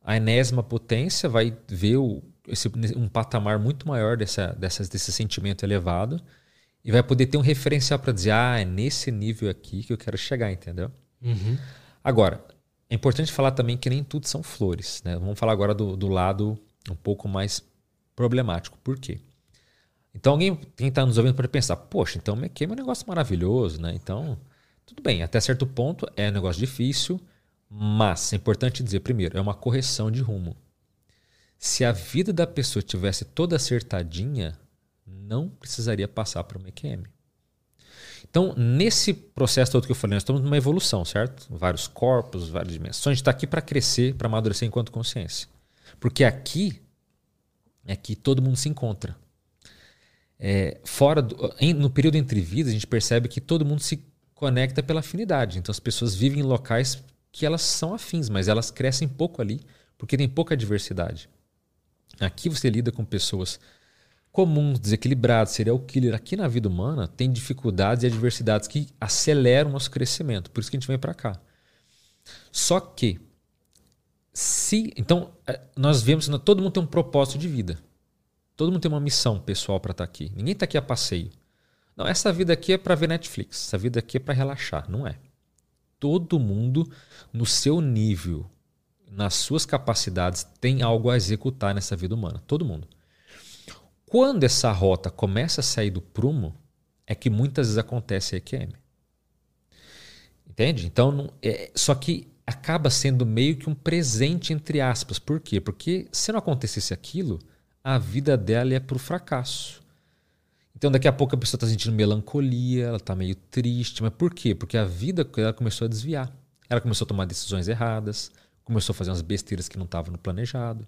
Speaker 2: a enésima potência, vai ver o, esse, um patamar muito maior dessa, desse sentimento elevado e vai poder ter um referencial para dizer, ah, é nesse nível aqui que eu quero chegar, entendeu?
Speaker 1: Uhum.
Speaker 2: Agora, é importante falar também que nem tudo são flores. Né? Vamos falar agora do, do lado um pouco mais problemático. Por quê? Então alguém quem está nos ouvindo pode pensar, poxa, então McKay é um negócio maravilhoso, né? Então, tudo bem, até certo ponto é um negócio difícil, mas é importante dizer, primeiro, é uma correção de rumo. Se a vida da pessoa tivesse toda acertadinha, não precisaria passar para o MQM. Então, nesse processo todo que eu falei, nós estamos numa evolução, certo? Vários corpos, várias dimensões. A gente está aqui para crescer, para amadurecer enquanto consciência. Porque aqui é que todo mundo se encontra é, fora do, em, no período entre vidas, a gente percebe que todo mundo se conecta pela afinidade. Então as pessoas vivem em locais que elas são afins, mas elas crescem pouco ali, porque tem pouca diversidade. Aqui você lida com pessoas comuns, desequilibradas, serial killer. Aqui na vida humana tem dificuldades e adversidades que aceleram o nosso crescimento. Por isso que a gente vem para cá. Só que se então é, nós vemos que todo mundo tem um propósito de vida. Todo mundo tem uma missão pessoal para estar tá aqui. Ninguém está aqui a passeio. Não, essa vida aqui é para ver Netflix. Essa vida aqui é para relaxar. Não é. Todo mundo, no seu nível, nas suas capacidades, tem algo a executar nessa vida humana. Todo mundo. Quando essa rota começa a sair do prumo, é que muitas vezes acontece EQM. Entende? Então, não, é, só que acaba sendo meio que um presente, entre aspas. Por quê? Porque se não acontecesse aquilo, a vida dela é para o fracasso. Então daqui a pouco a pessoa está sentindo melancolia, ela está meio triste. Mas por quê? Porque a vida ela começou a desviar. Ela começou a tomar decisões erradas, começou a fazer umas besteiras que não estavam no planejado.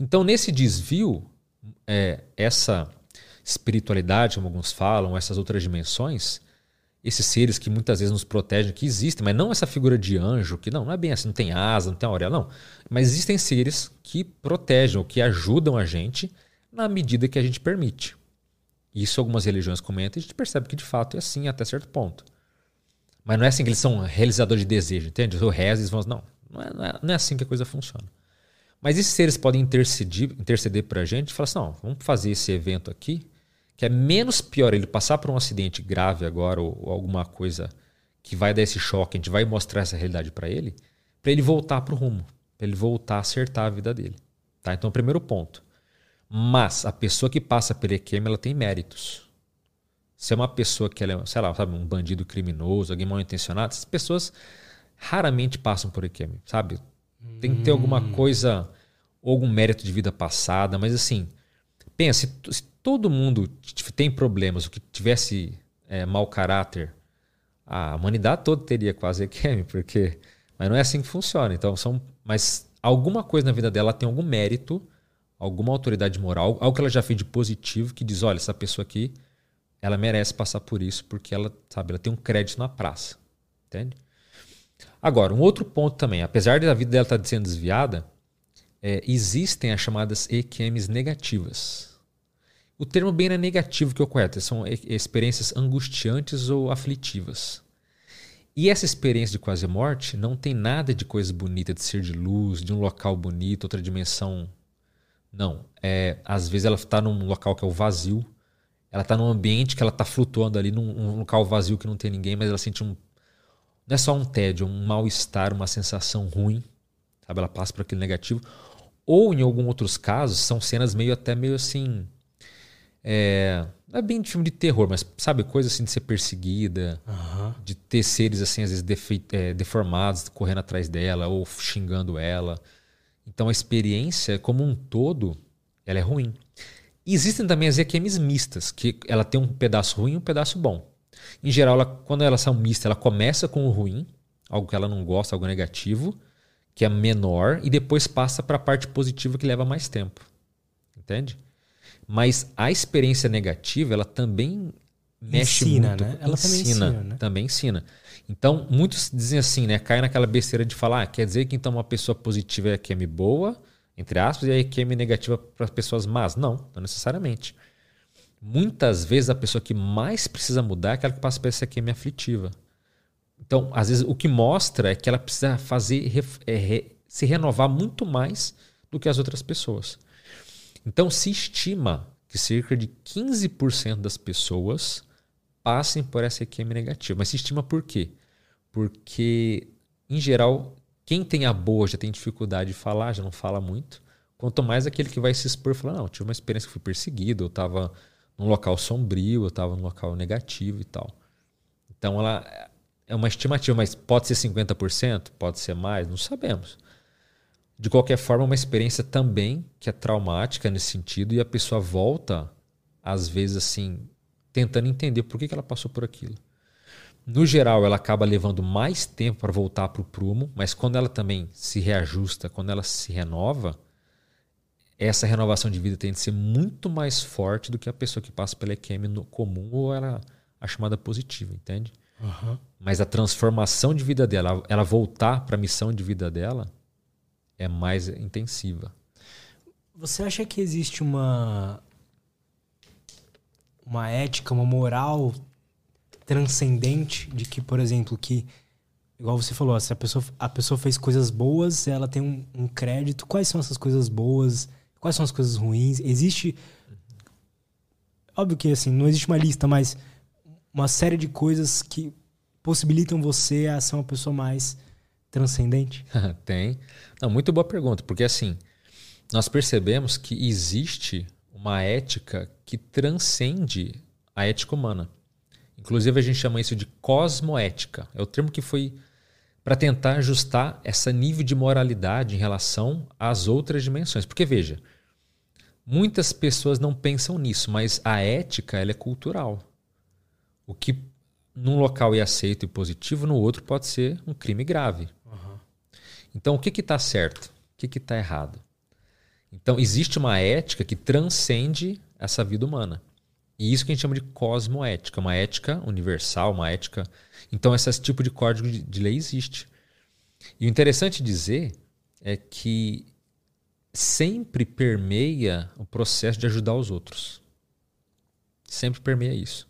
Speaker 2: Então nesse desvio, é, essa espiritualidade, como alguns falam, essas outras dimensões, esses seres que muitas vezes nos protegem, que existem, mas não essa figura de anjo, que não, não é bem assim, não tem asa, não tem auréola, não. Mas existem seres que protegem ou que ajudam a gente na medida que a gente permite. Isso algumas religiões comentam e a gente percebe que de fato é assim até certo ponto. Mas não é assim que eles são realizadores de desejo, entende? Eu rezo e vão não, não é, não, é, não é assim que a coisa funciona. Mas esses seres podem interceder, interceder para a gente e falar assim, não, vamos fazer esse evento aqui, que é menos pior ele passar por um acidente grave agora ou, ou alguma coisa que vai dar esse choque, a gente vai mostrar essa realidade para ele, para ele voltar para o rumo, para ele voltar a acertar a vida dele. Tá? Então, primeiro ponto. Mas a pessoa que passa pelo EQM, ela tem méritos. Se é uma pessoa que ela é, sei lá, sabe, um bandido criminoso, alguém mal intencionado, essas pessoas raramente passam por EQM, sabe? Tem que ter alguma hum. coisa, algum mérito de vida passada, mas assim, pensa, se, se todo mundo tem problemas, o que tivesse é, mau caráter, a humanidade toda teria quase EQM, porque. Mas não é assim que funciona. Então, são. Mas alguma coisa na vida dela tem algum mérito alguma autoridade moral, algo que ela já fez de positivo, que diz, olha, essa pessoa aqui, ela merece passar por isso porque ela, sabe, ela tem um crédito na praça. Entende? Agora, um outro ponto também, apesar da vida dela estar sendo desviada, é, existem as chamadas EQMs negativas. O termo bem é negativo que ocorre, são experiências angustiantes ou aflitivas. E essa experiência de quase morte não tem nada de coisa bonita, de ser de luz, de um local bonito, outra dimensão não. É, às vezes ela está num local que é o vazio. Ela está num ambiente que ela está flutuando ali, num, num, local vazio que não tem ninguém, mas ela sente um. Não é só um tédio, um mal-estar, uma sensação ruim. Sabe? Ela passa por aquele negativo. Ou, em alguns outros casos, são cenas meio até meio assim. É, não é bem de filme de terror, mas sabe, coisa assim de ser perseguida, uhum. de ter seres assim, às vezes é, deformados correndo atrás dela ou xingando ela. Então a experiência como um todo, ela é ruim. Existem também as EQMs mistas, que ela tem um pedaço ruim e um pedaço bom. Em geral, ela, quando elas são mistas, ela começa com o ruim, algo que ela não gosta, algo negativo, que é menor, e depois passa para a parte positiva que leva mais tempo. Entende? Mas a experiência negativa, ela também mexe ensina, muito. Né? Ela ensina, também ensina. Né? Também ensina. Então, muitos dizem assim, né? Cai naquela besteira de falar, ah, quer dizer que então uma pessoa positiva é a QM boa, entre aspas, e a QM negativa para pessoas más. Não, não necessariamente. Muitas vezes a pessoa que mais precisa mudar é aquela que passa por essa QM aflitiva. Então, às vezes, o que mostra é que ela precisa fazer é, se renovar muito mais do que as outras pessoas. Então, se estima que cerca de 15% das pessoas passem por essa EQM negativa. Mas se estima por quê? Porque, em geral, quem tem a boa já tem dificuldade de falar, já não fala muito. Quanto mais aquele que vai se expor e falar, não, tive uma experiência que fui perseguido, eu estava num local sombrio, eu estava num local negativo e tal. Então ela é uma estimativa, mas pode ser 50%, pode ser mais, não sabemos. De qualquer forma, é uma experiência também que é traumática nesse sentido e a pessoa volta, às vezes, assim, tentando entender por que, que ela passou por aquilo. No geral, ela acaba levando mais tempo para voltar para o prumo, mas quando ela também se reajusta, quando ela se renova, essa renovação de vida tem de ser muito mais forte do que a pessoa que passa pela EQM no comum ou ela, a chamada positiva, entende? Uhum. Mas a transformação de vida dela, ela voltar para a missão de vida dela, é mais intensiva.
Speaker 1: Você acha que existe uma uma ética, uma moral transcendente de que, por exemplo, que igual você falou, se a pessoa, a pessoa fez coisas boas, ela tem um, um crédito. Quais são essas coisas boas? Quais são as coisas ruins? Existe óbvio que assim, não existe uma lista, mas uma série de coisas que possibilitam você a ser uma pessoa mais transcendente?
Speaker 2: Tem. Não, muito boa pergunta, porque assim, nós percebemos que existe uma ética que transcende a ética humana. Inclusive, a gente chama isso de cosmoética. É o termo que foi para tentar ajustar esse nível de moralidade em relação às outras dimensões. Porque, veja, muitas pessoas não pensam nisso, mas a ética ela é cultural. O que num local é aceito e positivo, no outro pode ser um crime grave. Uhum. Então, o que está certo? O que está errado? Então, existe uma ética que transcende essa vida humana. E isso que a gente chama de cosmoética, uma ética universal, uma ética. Então, esse tipo de código de lei existe. E o interessante dizer é que sempre permeia o processo de ajudar os outros. Sempre permeia isso.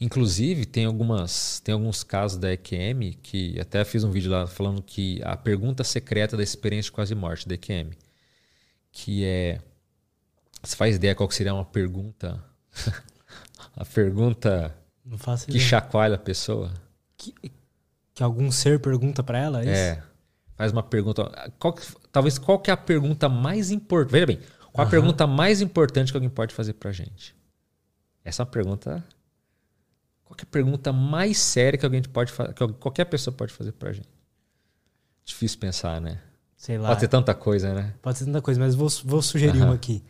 Speaker 2: Inclusive, tem, algumas, tem alguns casos da EQM que até fiz um vídeo lá falando que a pergunta secreta da experiência de quase morte da EQM, que é. Você faz ideia qual seria uma pergunta? a pergunta que ideia. chacoalha a pessoa?
Speaker 1: Que, que algum ser pergunta para ela?
Speaker 2: É, é, faz uma pergunta. Qual, talvez qual que é a pergunta mais importante? Veja bem, qual a pergunta mais importante que alguém pode fazer pra gente? Essa é uma pergunta qual é a pergunta mais séria que alguém pode que qualquer pessoa pode fazer pra gente? Difícil pensar, né?
Speaker 1: Sei lá.
Speaker 2: Pode ser tanta coisa, né?
Speaker 1: Pode ser tanta coisa, mas vou, vou sugerir uma aqui.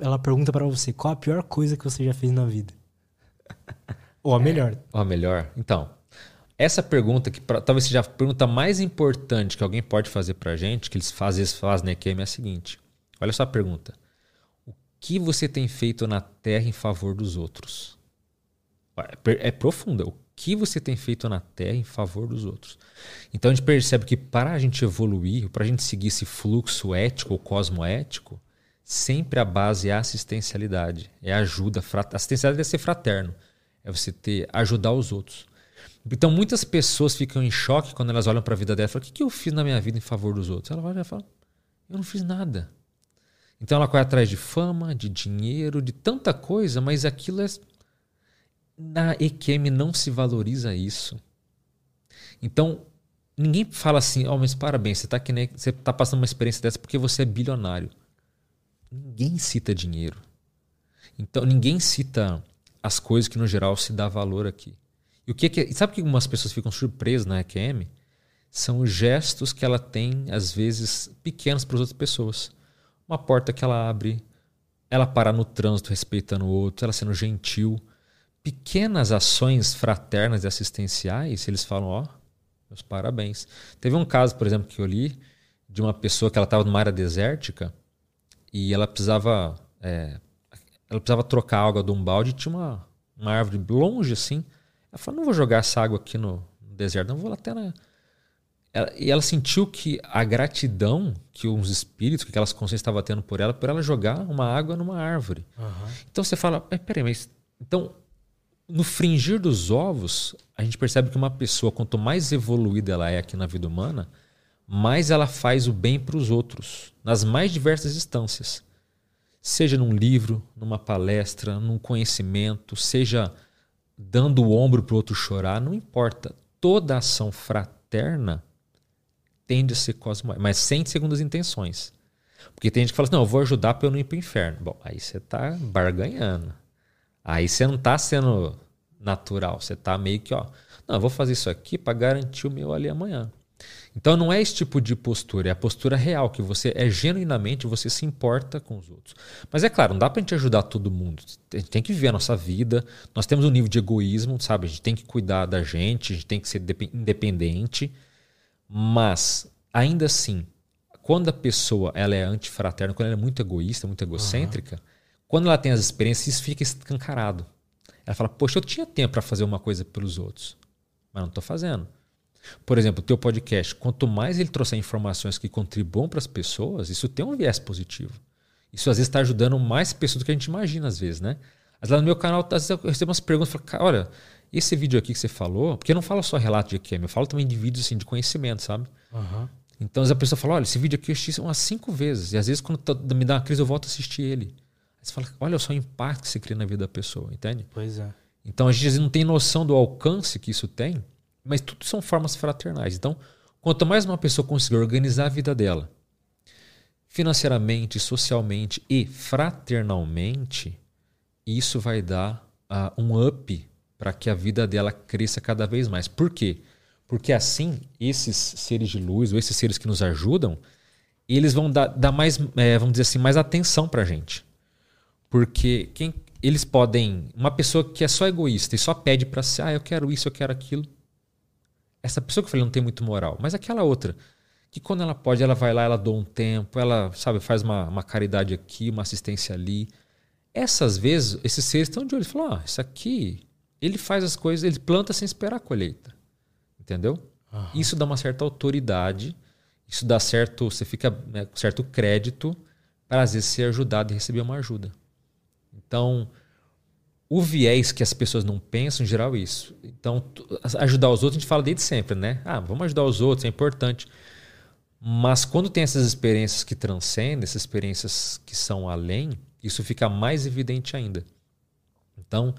Speaker 1: Ela pergunta para você: qual a pior coisa que você já fez na vida? Ou a melhor?
Speaker 2: Ou a melhor. Então, essa pergunta, que pra, talvez seja a pergunta mais importante que alguém pode fazer pra gente, que eles fazem, eles fazem na EQM, é a seguinte: olha só a pergunta. O que você tem feito na Terra em favor dos outros? É, é profunda. O que você tem feito na Terra em favor dos outros? Então a gente percebe que para a gente evoluir, para a gente seguir esse fluxo ético ou cosmoético, sempre a base é a assistencialidade, é a ajuda. A assistencialidade é ser fraterno, é você ter ajudar os outros. Então muitas pessoas ficam em choque quando elas olham para a vida dela e falam: o que, que eu fiz na minha vida em favor dos outros? Ela olha e fala: eu não fiz nada. Então ela corre atrás de fama, de dinheiro, de tanta coisa, mas aquilo é na EQM não se valoriza isso. Então, ninguém fala assim, oh, mas parabéns, você está você tá passando uma experiência dessa porque você é bilionário. Ninguém cita dinheiro. Então, ninguém cita as coisas que no geral se dá valor aqui. E o que, que sabe que algumas pessoas ficam surpresas na EQM? São os gestos que ela tem, às vezes, pequenos para as outras pessoas. Uma porta que ela abre, ela parar no trânsito respeitando o outro, ela sendo gentil pequenas ações fraternas e assistenciais, eles falam, ó, oh, meus parabéns. Teve um caso, por exemplo, que eu li de uma pessoa que ela estava numa área desértica e ela precisava é, ela precisava trocar água de um balde e tinha uma, uma árvore longe assim. Ela falou, não vou jogar essa água aqui no, no deserto, não vou lá até na... Ela, e ela sentiu que a gratidão que os espíritos, que aquelas consciências estavam tendo por ela, por ela jogar uma água numa árvore. Uhum. Então você fala, peraí, mas... Então no fringir dos ovos, a gente percebe que uma pessoa, quanto mais evoluída ela é aqui na vida humana, mais ela faz o bem para os outros, nas mais diversas instâncias. Seja num livro, numa palestra, num conhecimento, seja dando o ombro para o outro chorar, não importa. Toda ação fraterna tende a ser cosmo, mas sem segundas intenções. Porque tem gente que fala assim, não, eu vou ajudar para eu não ir para o inferno. Bom, aí você está barganhando. Aí você não está sendo natural, você está meio que, ó, não, eu vou fazer isso aqui para garantir o meu ali amanhã. Então não é esse tipo de postura, é a postura real, que você é genuinamente, você se importa com os outros. Mas é claro, não dá para a gente ajudar todo mundo. A gente tem que viver a nossa vida. Nós temos um nível de egoísmo, sabe? A gente tem que cuidar da gente, a gente tem que ser independente. Mas, ainda assim, quando a pessoa ela é antifraterna, quando ela é muito egoísta, muito egocêntrica, uhum. Quando ela tem as experiências, isso fica escancarado. Ela fala, poxa, eu tinha tempo para fazer uma coisa pelos outros, mas não estou fazendo. Por exemplo, o teu podcast, quanto mais ele trouxer informações que contribuam para as pessoas, isso tem um viés positivo. Isso às vezes está ajudando mais pessoas do que a gente imagina, às vezes, né? Mas lá no meu canal, às vezes eu recebo umas perguntas, falo, olha, esse vídeo aqui que você falou, porque eu não falo só relato de EQM, eu falo também de vídeos assim, de conhecimento, sabe?
Speaker 1: Uhum.
Speaker 2: Então, a pessoa fala, olha, esse vídeo aqui eu assisti umas cinco vezes. E às vezes, quando tá, me dá uma crise, eu volto a assistir ele. Aí você fala, olha só o impacto que você cria na vida da pessoa, entende?
Speaker 1: Pois é.
Speaker 2: Então, a gente às vezes não tem noção do alcance que isso tem, mas tudo são formas fraternais. Então, quanto mais uma pessoa conseguir organizar a vida dela, financeiramente, socialmente e fraternalmente, isso vai dar uh, um up para que a vida dela cresça cada vez mais. Por quê? Porque assim, esses seres de luz, ou esses seres que nos ajudam, eles vão dar, dar mais, é, vamos dizer assim, mais atenção para a gente. Porque quem, eles podem. Uma pessoa que é só egoísta e só pede para si, ah, eu quero isso, eu quero aquilo. Essa pessoa que eu falei não tem muito moral. Mas aquela outra, que quando ela pode, ela vai lá, ela doa um tempo, ela, sabe, faz uma, uma caridade aqui, uma assistência ali. Essas vezes, esses seres estão de olho. Falam, ah, isso aqui, ele faz as coisas, ele planta sem esperar a colheita. Entendeu? Uhum. Isso dá uma certa autoridade, isso dá certo, você fica né, com certo crédito para às vezes ser ajudado e receber uma ajuda. Então, o viés que as pessoas não pensam, em geral, é isso. Então, ajudar os outros, a gente fala desde sempre, né? Ah, vamos ajudar os outros, é importante. Mas quando tem essas experiências que transcendem, essas experiências que são além, isso fica mais evidente ainda. Então,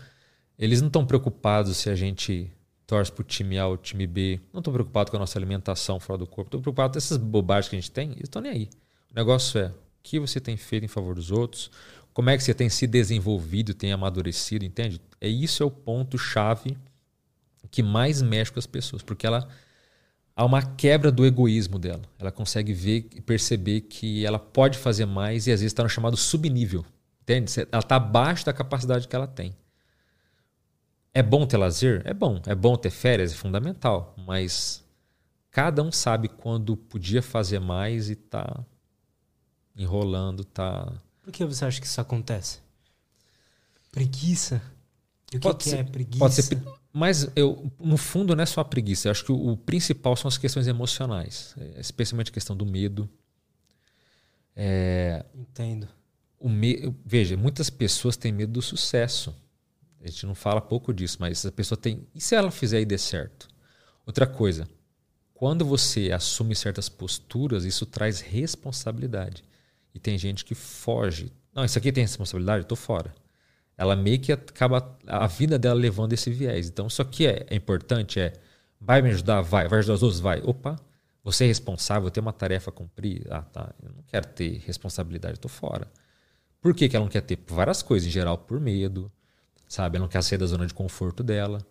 Speaker 2: eles não estão preocupados se a gente torce para o time A ou time B, não estão preocupados com a nossa alimentação fora do corpo, estão preocupados com essas bobagens que a gente tem, eles estão nem aí. O negócio é o que você tem feito em favor dos outros, como é que você tem se desenvolvido, tem amadurecido, entende? É isso é o ponto chave que mais mexe com as pessoas, porque ela há uma quebra do egoísmo dela. Ela consegue ver e perceber que ela pode fazer mais e às vezes está no chamado subnível, entende? Ela está abaixo da capacidade que ela tem. É bom ter lazer? É bom. É bom ter férias? É fundamental. Mas cada um sabe quando podia fazer mais e tá enrolando, tá.
Speaker 1: Por que você acha que isso acontece? Preguiça? E o que, que é preguiça?
Speaker 2: Pode ser. Mas eu, no fundo, não é só a preguiça. Eu acho que o, o principal são as questões emocionais, é, especialmente a questão do medo. É,
Speaker 1: Entendo.
Speaker 2: O me... Veja, muitas pessoas têm medo do sucesso. A gente não fala pouco disso, mas a pessoa tem. E se ela fizer e der certo? Outra coisa, quando você assume certas posturas, isso traz responsabilidade. E tem gente que foge. Não, isso aqui tem responsabilidade, eu tô fora. Ela meio que acaba a vida dela levando esse viés. Então, isso aqui é, é importante, é vai me ajudar, vai, vai ajudar os outros, vai. Opa, você é responsável, tem uma tarefa a cumprir. Ah, tá. Eu não quero ter responsabilidade, eu tô fora. Por que, que ela não quer ter? Por várias coisas, em geral, por medo, sabe? Ela não quer sair da zona de conforto dela.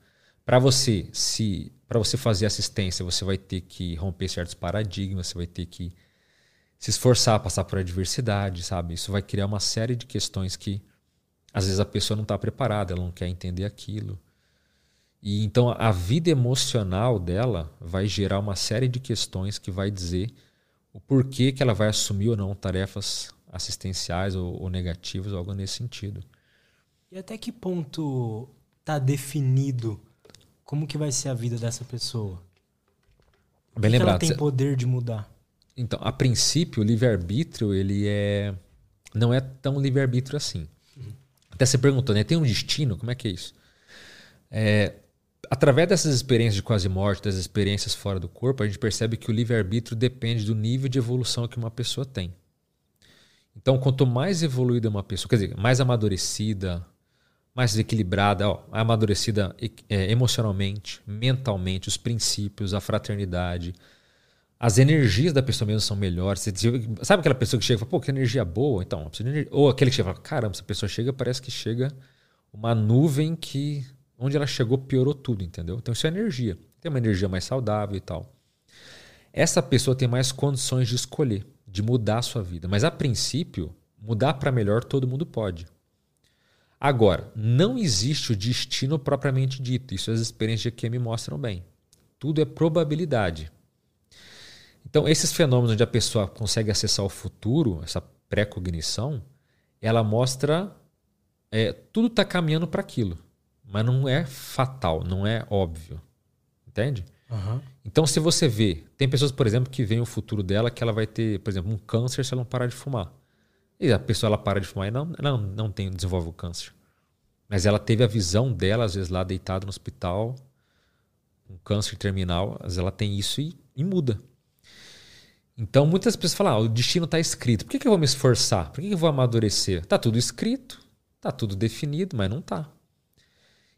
Speaker 2: Para você, se para você fazer assistência, você vai ter que romper certos paradigmas, você vai ter que se esforçar a passar por adversidade, sabe? Isso vai criar uma série de questões que às vezes a pessoa não está preparada, ela não quer entender aquilo. E então a vida emocional dela vai gerar uma série de questões que vai dizer o porquê que ela vai assumir ou não tarefas assistenciais ou, ou negativas, algo nesse sentido.
Speaker 1: E até que ponto está definido como que vai ser a vida dessa pessoa?
Speaker 2: Bem lembrado. Ela
Speaker 1: tem poder de mudar.
Speaker 2: Então, a princípio, o livre-arbítrio, ele é não é tão livre-arbítrio assim. Uhum. Até você perguntou, né? Tem um destino? Como é que é isso? É, através dessas experiências de quase morte, das experiências fora do corpo, a gente percebe que o livre-arbítrio depende do nível de evolução que uma pessoa tem. Então, quanto mais evoluída uma pessoa, quer dizer, mais amadurecida, mais equilibrada, ó, amadurecida é, emocionalmente, mentalmente, os princípios, a fraternidade. As energias da pessoa mesmo são melhores. Você, sabe aquela pessoa que chega e fala, pô, que energia boa? Então, ou aquele que chega e fala, caramba, essa pessoa chega, parece que chega uma nuvem que onde ela chegou piorou tudo, entendeu? Então isso é energia. Tem uma energia mais saudável e tal. Essa pessoa tem mais condições de escolher, de mudar a sua vida. Mas a princípio, mudar para melhor todo mundo pode. Agora, não existe o destino propriamente dito. Isso as experiências de me mostram bem. Tudo é probabilidade. Então, esses fenômenos onde a pessoa consegue acessar o futuro, essa pré-cognição, ela mostra é, tudo está caminhando para aquilo, mas não é fatal, não é óbvio, entende?
Speaker 1: Uhum.
Speaker 2: Então, se você vê, tem pessoas, por exemplo, que veem o futuro dela que ela vai ter, por exemplo, um câncer se ela não parar de fumar. E a pessoa ela para de fumar e não, não, não tem, desenvolve o câncer. Mas ela teve a visão dela, às vezes, lá deitada no hospital, um câncer terminal, às vezes ela tem isso e, e muda. Então, muitas pessoas falam: ah, o destino está escrito. Por que, que eu vou me esforçar? Por que, que eu vou amadurecer? Está tudo escrito, está tudo definido, mas não está.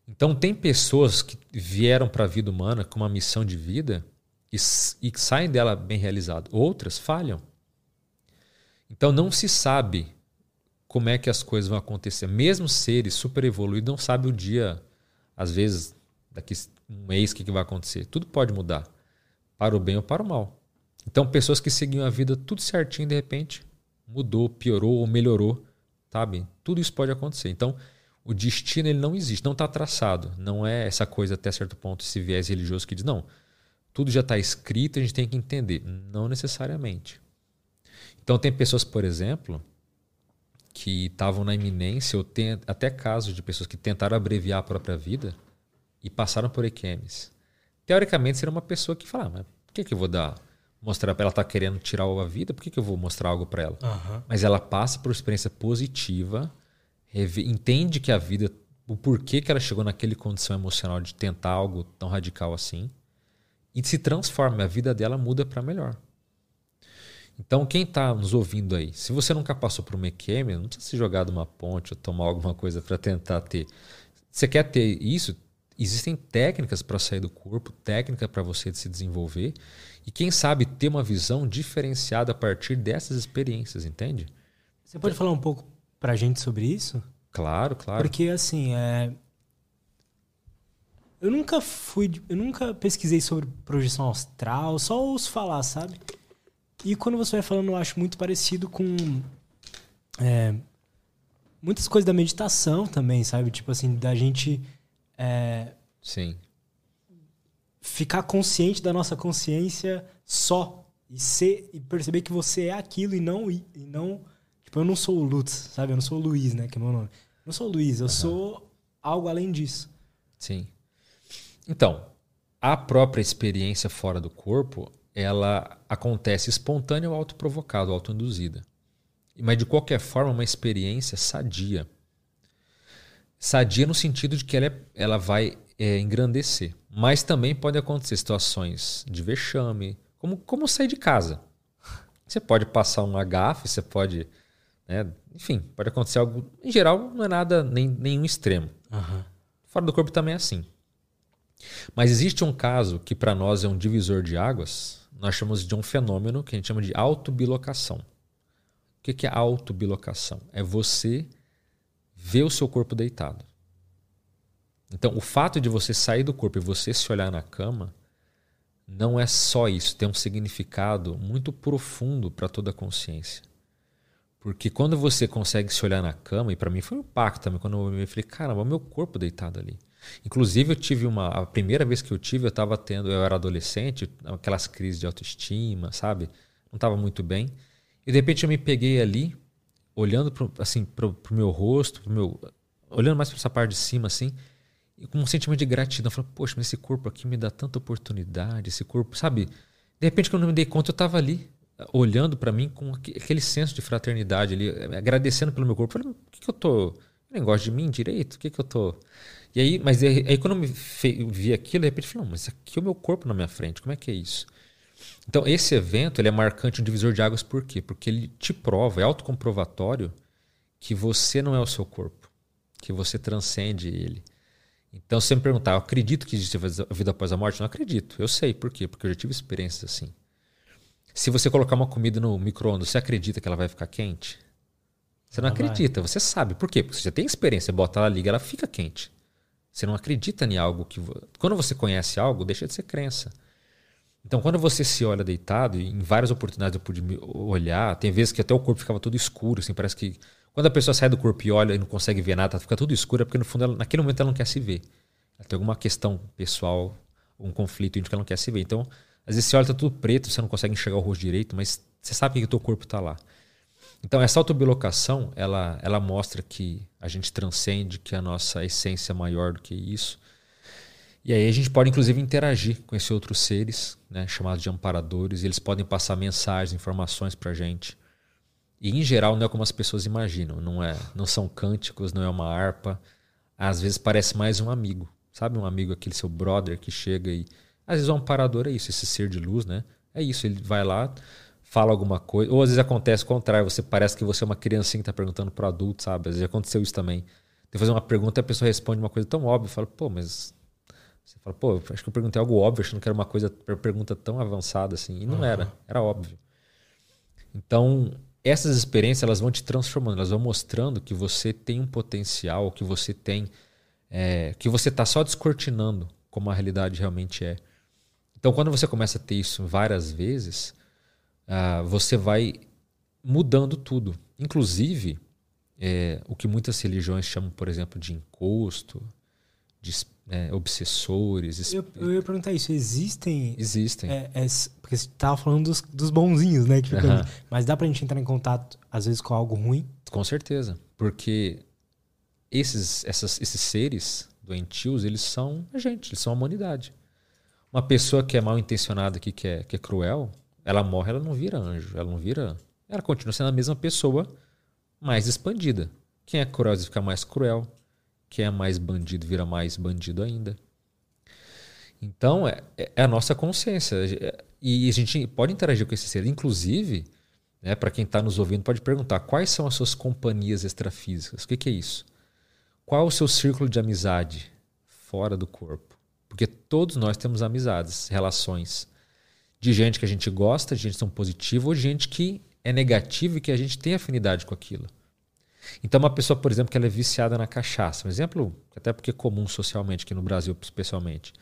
Speaker 2: Então, tem pessoas que vieram para a vida humana com uma missão de vida e, e saem dela bem realizado. Outras falham. Então, não se sabe como é que as coisas vão acontecer. Mesmo seres super evoluídos não sabem o dia, às vezes, daqui um mês, o que, que vai acontecer. Tudo pode mudar, para o bem ou para o mal. Então, pessoas que seguiam a vida tudo certinho, de repente, mudou, piorou ou melhorou, sabe? Tudo isso pode acontecer. Então, o destino ele não existe, não está traçado. Não é essa coisa até certo ponto, esse viés religioso que diz, não, tudo já está escrito, a gente tem que entender. Não necessariamente. Então, tem pessoas, por exemplo, que estavam na iminência, ou tem até casos de pessoas que tentaram abreviar a própria vida e passaram por EQMs. Teoricamente, seria uma pessoa que fala, ah, mas por que, que eu vou dar, mostrar para ela está querendo tirar a vida, por que, que eu vou mostrar algo para ela? Uhum. Mas ela passa por experiência positiva, entende que a vida, o porquê que ela chegou naquele condição emocional de tentar algo tão radical assim, e se transforma, a vida dela muda para melhor. Então, quem está nos ouvindo aí, se você nunca passou por uma EQM, não precisa se jogar de uma ponte ou tomar alguma coisa para tentar ter. Você quer ter isso? Existem técnicas para sair do corpo, técnica para você se desenvolver e quem sabe ter uma visão diferenciada a partir dessas experiências, entende?
Speaker 1: Você pode falar um pouco para a gente sobre isso?
Speaker 2: Claro, claro.
Speaker 1: Porque assim, é... eu nunca fui, eu nunca pesquisei sobre projeção astral, só ouço falar, sabe? E quando você vai falando, eu acho muito parecido com é, muitas coisas da meditação também, sabe? Tipo assim, da gente. É,
Speaker 2: Sim.
Speaker 1: Ficar consciente da nossa consciência só. E, ser, e perceber que você é aquilo e não. E, não tipo, eu não sou o Lutz, sabe? Eu não sou o Luiz, né? Que é meu nome. Eu não sou o Luiz, eu uhum. sou algo além disso.
Speaker 2: Sim. Então, a própria experiência fora do corpo, ela acontece espontânea ou autoprovocada, autoinduzida. Mas de qualquer forma, uma experiência sadia. Sadia no sentido de que ela, é, ela vai é, engrandecer. Mas também pode acontecer situações de vexame, como, como sair de casa. Você pode passar um agafe, você pode. Né, enfim, pode acontecer algo. Em geral, não é nada, nem, nenhum extremo. Uhum. Fora do corpo também é assim. Mas existe um caso que para nós é um divisor de águas, nós chamamos de um fenômeno que a gente chama de autobilocação. O que é autobilocação? É você ver o seu corpo deitado. Então, o fato de você sair do corpo e você se olhar na cama não é só isso, tem um significado muito profundo para toda a consciência. Porque quando você consegue se olhar na cama, e para mim foi um impacto também, quando eu me falei, caramba, meu corpo deitado ali. Inclusive, eu tive uma. A primeira vez que eu tive, eu estava tendo. Eu era adolescente, aquelas crises de autoestima, sabe? Não estava muito bem. E de repente eu me peguei ali, olhando pro, assim, para o meu rosto, pro meu, olhando mais para essa parte de cima, assim, e com um sentimento de gratidão. Eu falei, poxa, mas esse corpo aqui me dá tanta oportunidade, esse corpo, sabe? De repente, quando eu me dei conta, eu estava ali, olhando para mim com aquele senso de fraternidade ali, agradecendo pelo meu corpo. Falei, o que, que eu tô. Eu nem gosto de mim direito? O que, que eu tô. E aí, mas aí, aí quando eu me vi aquilo, de repente eu falei, não, mas aqui é o meu corpo na minha frente, como é que é isso? Então, esse evento ele é marcante, um divisor de águas, por quê? Porque ele te prova, é autocomprovatório, que você não é o seu corpo, que você transcende ele. Então, se você me perguntar, eu acredito que existe a vida após a morte? Não acredito. Eu sei. Por quê? Porque eu já tive experiências assim. Se você colocar uma comida no micro-ondas, você acredita que ela vai ficar quente? Você não, não acredita, vai. você sabe. Por quê? Porque você já tem experiência, você bota ela, liga, ela fica quente. Você não acredita em algo que. Quando você conhece algo, deixa de ser crença. Então, quando você se olha deitado, e em várias oportunidades eu pude olhar, tem vezes que até o corpo ficava todo escuro, assim, parece que. Quando a pessoa sai do corpo e olha e não consegue ver nada, fica tudo escuro, é porque no fundo, ela, naquele momento, ela não quer se ver. Ela tem alguma questão pessoal, um conflito em que ela não quer se ver. Então, às vezes você olha, tá tudo preto, você não consegue enxergar o rosto direito, mas você sabe que o teu corpo está lá. Então, essa autobilocação, ela, ela mostra que a gente transcende, que a nossa essência é maior do que isso. E aí a gente pode, inclusive, interagir com esses outros seres, né, chamados de amparadores, e eles podem passar mensagens, informações para a gente. E em geral não é como as pessoas imaginam, não é, não são cânticos, não é uma harpa. Às vezes parece mais um amigo, sabe? Um amigo aquele seu brother que chega e às vezes o amparador é isso, esse ser de luz, né? É isso, ele vai lá, fala alguma coisa, ou às vezes acontece o contrário, você parece que você é uma criancinha que está perguntando para o adulto, sabe? Às vezes aconteceu isso também. Tem fazer uma pergunta e a pessoa responde uma coisa tão óbvia, fala, pô, mas você fala, pô, acho que eu perguntei algo óbvio, achando que era uma coisa, pergunta tão avançada assim. E não uhum. era, era óbvio. Então, essas experiências elas vão te transformando, elas vão mostrando que você tem um potencial, que você tem. É, que você está só descortinando como a realidade realmente é. Então, quando você começa a ter isso várias vezes, uh, você vai mudando tudo. Inclusive, é, o que muitas religiões chamam, por exemplo, de encosto, de é, obsessores.
Speaker 1: Eu, eu, ia perguntar isso, existem.
Speaker 2: Existem.
Speaker 1: É, é, porque você estava falando dos, dos bonzinhos, né? Que uhum. Mas dá pra gente entrar em contato, às vezes, com algo ruim?
Speaker 2: Com certeza. Porque esses, essas, esses seres doentios, eles são a gente, eles são a humanidade. Uma pessoa que é mal intencionada, que, que, é, que é cruel, ela morre, ela não vira anjo, ela não vira. Ela continua sendo a mesma pessoa, mais expandida. Quem é cruel fica mais cruel. Quem é mais bandido vira mais bandido ainda. Então, é, é a nossa consciência. E a gente pode interagir com esse ser. Inclusive, né, para quem está nos ouvindo, pode perguntar quais são as suas companhias extrafísicas. O que, que é isso? Qual é o seu círculo de amizade fora do corpo? Porque todos nós temos amizades, relações. De gente que a gente gosta, de gente tão positiva, ou gente que é negativa e que a gente tem afinidade com aquilo. Então, uma pessoa, por exemplo, que ela é viciada na cachaça, um exemplo, até porque é comum socialmente, aqui no Brasil especialmente,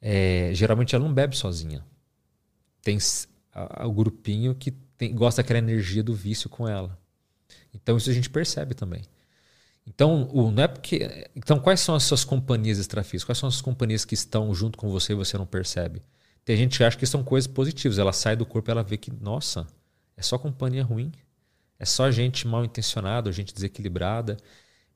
Speaker 2: é, geralmente ela não bebe sozinha. Tem o grupinho que tem, gosta daquela energia do vício com ela. Então, isso a gente percebe também. Então, o, não é porque. Então, quais são as suas companhias extrafísicas? Quais são as companhias que estão junto com você e você não percebe? Tem gente que acha que são coisas positivas. Ela sai do corpo e ela vê que, nossa, é só companhia ruim. É só gente mal intencionada, gente desequilibrada.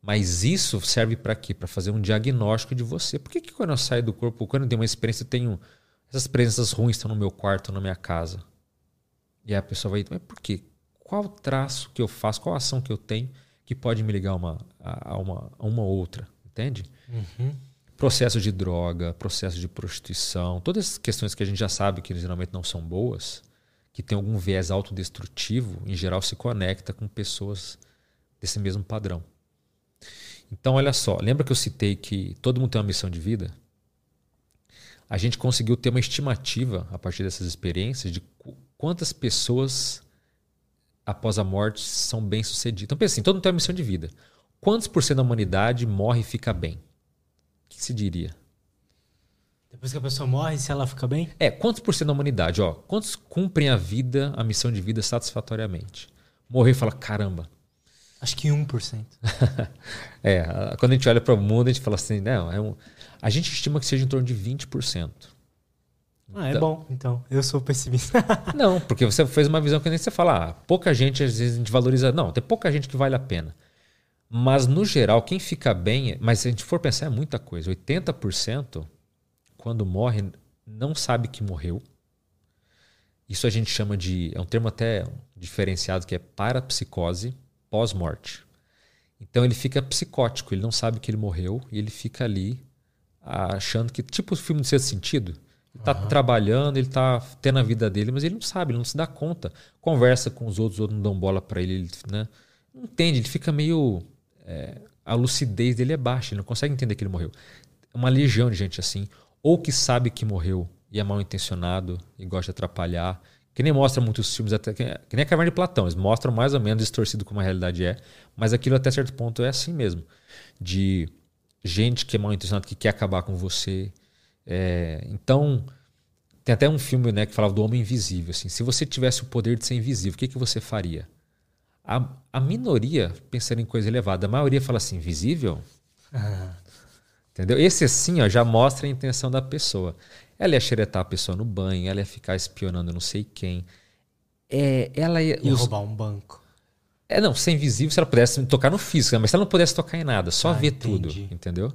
Speaker 2: Mas isso serve para quê? Para fazer um diagnóstico de você. Por que, que quando eu saio do corpo, quando eu tenho uma experiência, eu tenho. Essas presenças ruins estão no meu quarto, na minha casa. E aí a pessoa vai, mas por quê? Qual traço que eu faço, qual ação que eu tenho que pode me ligar uma, a, uma, a uma outra? Entende? Uhum. Processo de droga, processo de prostituição, todas as questões que a gente já sabe que geralmente não são boas, que tem algum viés autodestrutivo, em geral se conecta com pessoas desse mesmo padrão. Então, olha só, lembra que eu citei que todo mundo tem uma missão de vida? A gente conseguiu ter uma estimativa, a partir dessas experiências, de quantas pessoas após a morte são bem-sucedidas. Então, pensa assim, todo mundo tem uma missão de vida. Quantos por cento da humanidade morre e fica bem? O que se diria?
Speaker 1: Depois que a pessoa morre, se ela fica bem?
Speaker 2: É, quantos por cento da humanidade? Ó, quantos cumprem a vida, a missão de vida satisfatoriamente? Morrer e fala, caramba.
Speaker 1: Acho que 1%.
Speaker 2: é, quando a gente olha para o mundo, a gente fala assim, não, é um, a gente estima que seja em torno de 20%.
Speaker 1: Ah, é então, bom, então. Eu sou pessimista.
Speaker 2: não, porque você fez uma visão que nem você fala, ah, pouca gente, às vezes a gente valoriza. Não, tem pouca gente que vale a pena. Mas, no geral, quem fica bem. Mas se a gente for pensar, é muita coisa. 80% quando morre, não sabe que morreu. Isso a gente chama de. É um termo até diferenciado que é parapsicose pós-morte. Então ele fica psicótico, ele não sabe que ele morreu e ele fica ali achando que. Tipo o filme de sexto sentido. Ele está uhum. trabalhando, ele está tendo a vida dele, mas ele não sabe, ele não se dá conta. Conversa com os outros, os outros não dão bola para ele, ele né? não entende, ele fica meio. É, a lucidez dele é baixa, ele não consegue entender que ele morreu. É uma legião de gente assim ou que sabe que morreu e é mal intencionado e gosta de atrapalhar. Que nem mostra muitos filmes, até, que nem a Caverna de Platão, eles mostram mais ou menos distorcido como a realidade é, mas aquilo até certo ponto é assim mesmo. De gente que é mal intencionada, que quer acabar com você. É, então, tem até um filme né, que falava do homem invisível. Assim, se você tivesse o poder de ser invisível, o que, que você faria? A, a minoria pensaria em coisa elevada, a maioria fala assim: invisível? Ah. Entendeu? Esse assim ó, já mostra a intenção da pessoa. Ela ia xeretar a pessoa no banho, ela ia ficar espionando não sei quem. É, ela ia,
Speaker 1: ia os... roubar um banco.
Speaker 2: É, não, ser invisível se ela pudesse tocar no físico, né? mas se ela não pudesse tocar em nada, só ah, ver entendi. tudo, entendeu?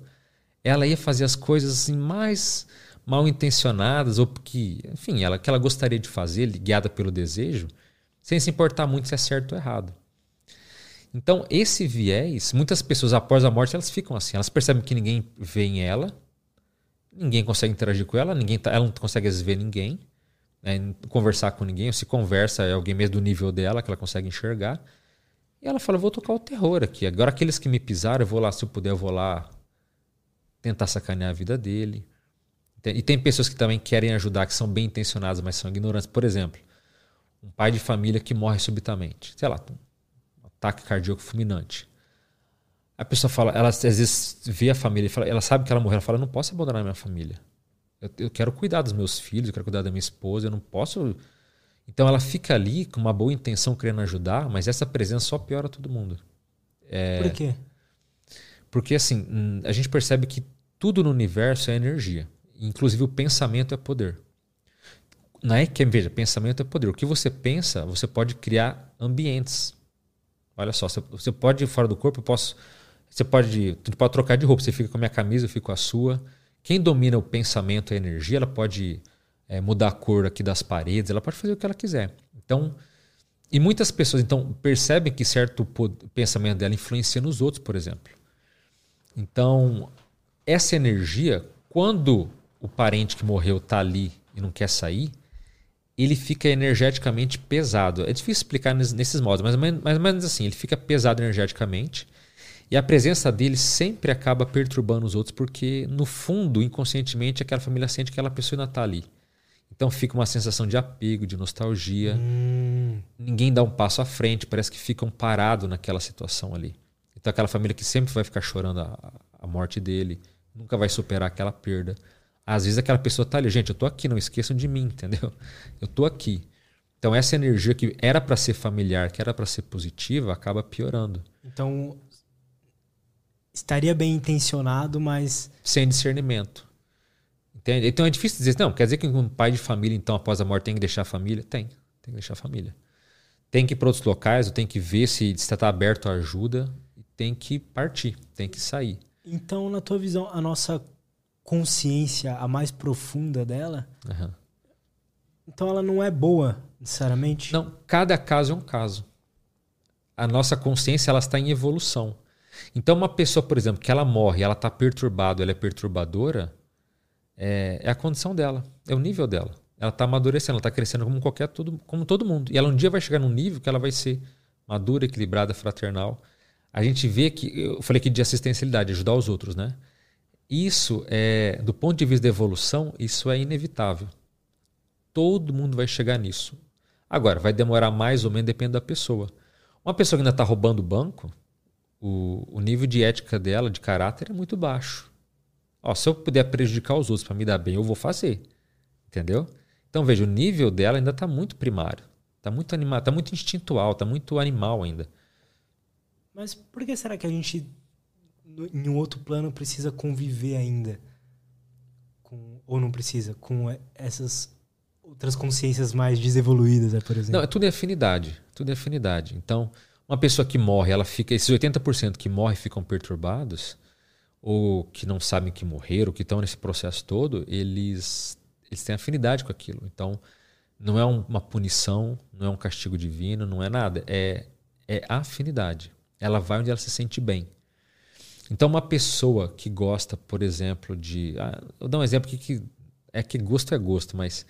Speaker 2: Ela ia fazer as coisas assim mais mal intencionadas ou porque, enfim, ela que ela gostaria de fazer, guiada pelo desejo, sem se importar muito se é certo ou errado. Então, esse viés, muitas pessoas após a morte, elas ficam assim, elas percebem que ninguém vê em ela, ninguém consegue interagir com ela, ninguém tá, ela não consegue ver ninguém, né, conversar com ninguém, ou se conversa é alguém mesmo do nível dela que ela consegue enxergar. E ela fala: "Vou tocar o terror aqui. Agora aqueles que me pisaram, eu vou lá, se eu puder, eu vou lá tentar sacanear a vida dele". E tem pessoas que também querem ajudar, que são bem intencionadas, mas são ignorantes. Por exemplo, um pai de família que morre subitamente, sei lá, ataque cardíaco fulminante. A pessoa fala, ela às vezes vê a família, fala, ela sabe que ela morreu, ela fala: "Eu não posso abandonar a minha família. Eu, eu quero cuidar dos meus filhos, eu quero cuidar da minha esposa, eu não posso". Então ela fica ali com uma boa intenção querendo ajudar, mas essa presença só piora todo mundo.
Speaker 1: É, Por quê?
Speaker 2: Porque assim, hum, a gente percebe que tudo no universo é energia. Inclusive o pensamento é poder. Não é que, veja, pensamento é poder. O que você pensa, você pode criar ambientes. Olha só, você pode ir fora do corpo, eu posso você pode, tu pode trocar de roupa, você fica com a minha camisa, eu fico com a sua. Quem domina o pensamento e a energia, ela pode é, mudar a cor aqui das paredes, ela pode fazer o que ela quiser. Então, e muitas pessoas então percebem que certo pensamento dela influencia nos outros, por exemplo. Então, essa energia, quando o parente que morreu está ali e não quer sair, ele fica energeticamente pesado. É difícil explicar nesses modos, mas mais ou menos assim, ele fica pesado energeticamente e a presença dele sempre acaba perturbando os outros, porque, no fundo, inconscientemente, aquela família sente que aquela pessoa ainda está ali. Então fica uma sensação de apego, de nostalgia. Hum. Ninguém dá um passo à frente, parece que ficam parados naquela situação ali. Então aquela família que sempre vai ficar chorando a, a morte dele, nunca vai superar aquela perda. Às vezes aquela pessoa está ali, gente, eu estou aqui, não esqueçam de mim, entendeu? Eu estou aqui. Então essa energia que era para ser familiar, que era para ser positiva, acaba piorando.
Speaker 1: Então estaria bem intencionado, mas.
Speaker 2: Sem discernimento. Entende? Então é difícil dizer, não, quer dizer que um pai de família, então, após a morte, tem que deixar a família? Tem, tem que deixar a família. Tem que ir para outros locais, tem que ver se está aberto a ajuda, e tem que partir, tem que sair.
Speaker 1: Então, na tua visão, a nossa consciência, a mais profunda dela, uhum. então ela não é boa, necessariamente?
Speaker 2: Não, cada caso é um caso. A nossa consciência ela está em evolução. Então, uma pessoa, por exemplo, que ela morre, ela está perturbada, ela é perturbadora, é, é, a condição dela, é o nível dela. Ela está amadurecendo, ela está crescendo como qualquer todo, como todo mundo. E ela um dia vai chegar num nível que ela vai ser madura, equilibrada, fraternal. A gente vê que eu falei aqui de assistencialidade, ajudar os outros, né? Isso é, do ponto de vista da evolução, isso é inevitável. Todo mundo vai chegar nisso. Agora, vai demorar mais ou menos, depende da pessoa. Uma pessoa que ainda está roubando banco, o, o nível de ética dela, de caráter, é muito baixo. Ó, se eu puder prejudicar os outros para me dar bem, eu vou fazer. Entendeu? Então veja, o nível dela ainda está muito primário. Está muito animado, está muito instintual, está muito animal ainda.
Speaker 1: Mas por que será que a gente, em um outro plano, precisa conviver ainda? Com, ou não precisa? Com essas outras consciências mais desevoluídas, né, por exemplo?
Speaker 2: Não, é tudo é afinidade. Tudo é afinidade. Então, uma pessoa que morre, ela fica. Esses 80% que morrem ficam perturbados, ou que não sabem que morreram, ou que estão nesse processo todo, eles, eles têm afinidade com aquilo. Então, não é uma punição, não é um castigo divino, não é nada. É, é afinidade. Ela vai onde ela se sente bem. Então, uma pessoa que gosta, por exemplo, de. Ah, vou dar um exemplo que, que é que gosto é gosto, mas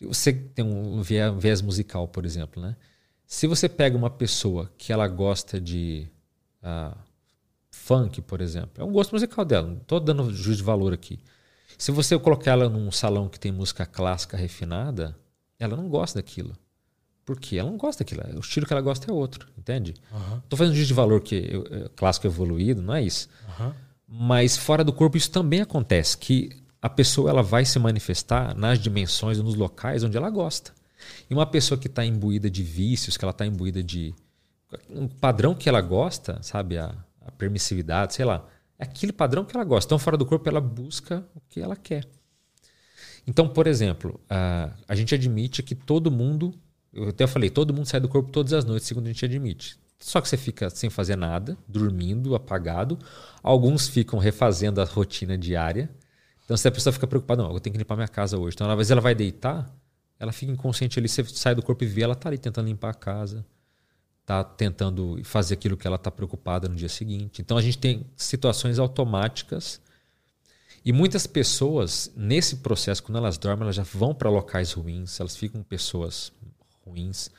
Speaker 2: você tem um viés musical, por exemplo, né? Se você pega uma pessoa que ela gosta de uh, funk, por exemplo, é um gosto musical dela, não estou dando juízo de valor aqui. Se você colocar ela num salão que tem música clássica refinada, ela não gosta daquilo. Por quê? Ela não gosta daquilo. O estilo que ela gosta é outro, entende? Uhum. Tô fazendo juízo de valor que é clássico evoluído, não é isso. Uhum. Mas fora do corpo isso também acontece, que a pessoa ela vai se manifestar nas dimensões, nos locais onde ela gosta. E uma pessoa que está imbuída de vícios, que ela está imbuída de um padrão que ela gosta, sabe, a, a, permissividade, sei lá, é aquele padrão que ela gosta. Então, fora do corpo, ela busca o que ela quer. Então, por exemplo, a, a gente admite que todo mundo, eu até falei, todo mundo sai do corpo todas as noites, segundo a gente admite. Só que você fica sem fazer nada, dormindo, apagado. Alguns ficam refazendo a rotina diária. Então, se a pessoa fica preocupada, não, eu tenho que limpar minha casa hoje. Então, às vezes ela vai deitar, Ela fica inconsciente ali, você sai do corpo e vê, ela tá ali tentando limpar a casa, tá tentando fazer aquilo que ela tá preocupada no dia seguinte. Então a gente tem situações automáticas e muitas pessoas nesse processo, quando elas dormem, elas já vão para locais ruins, elas ficam pessoas ruins.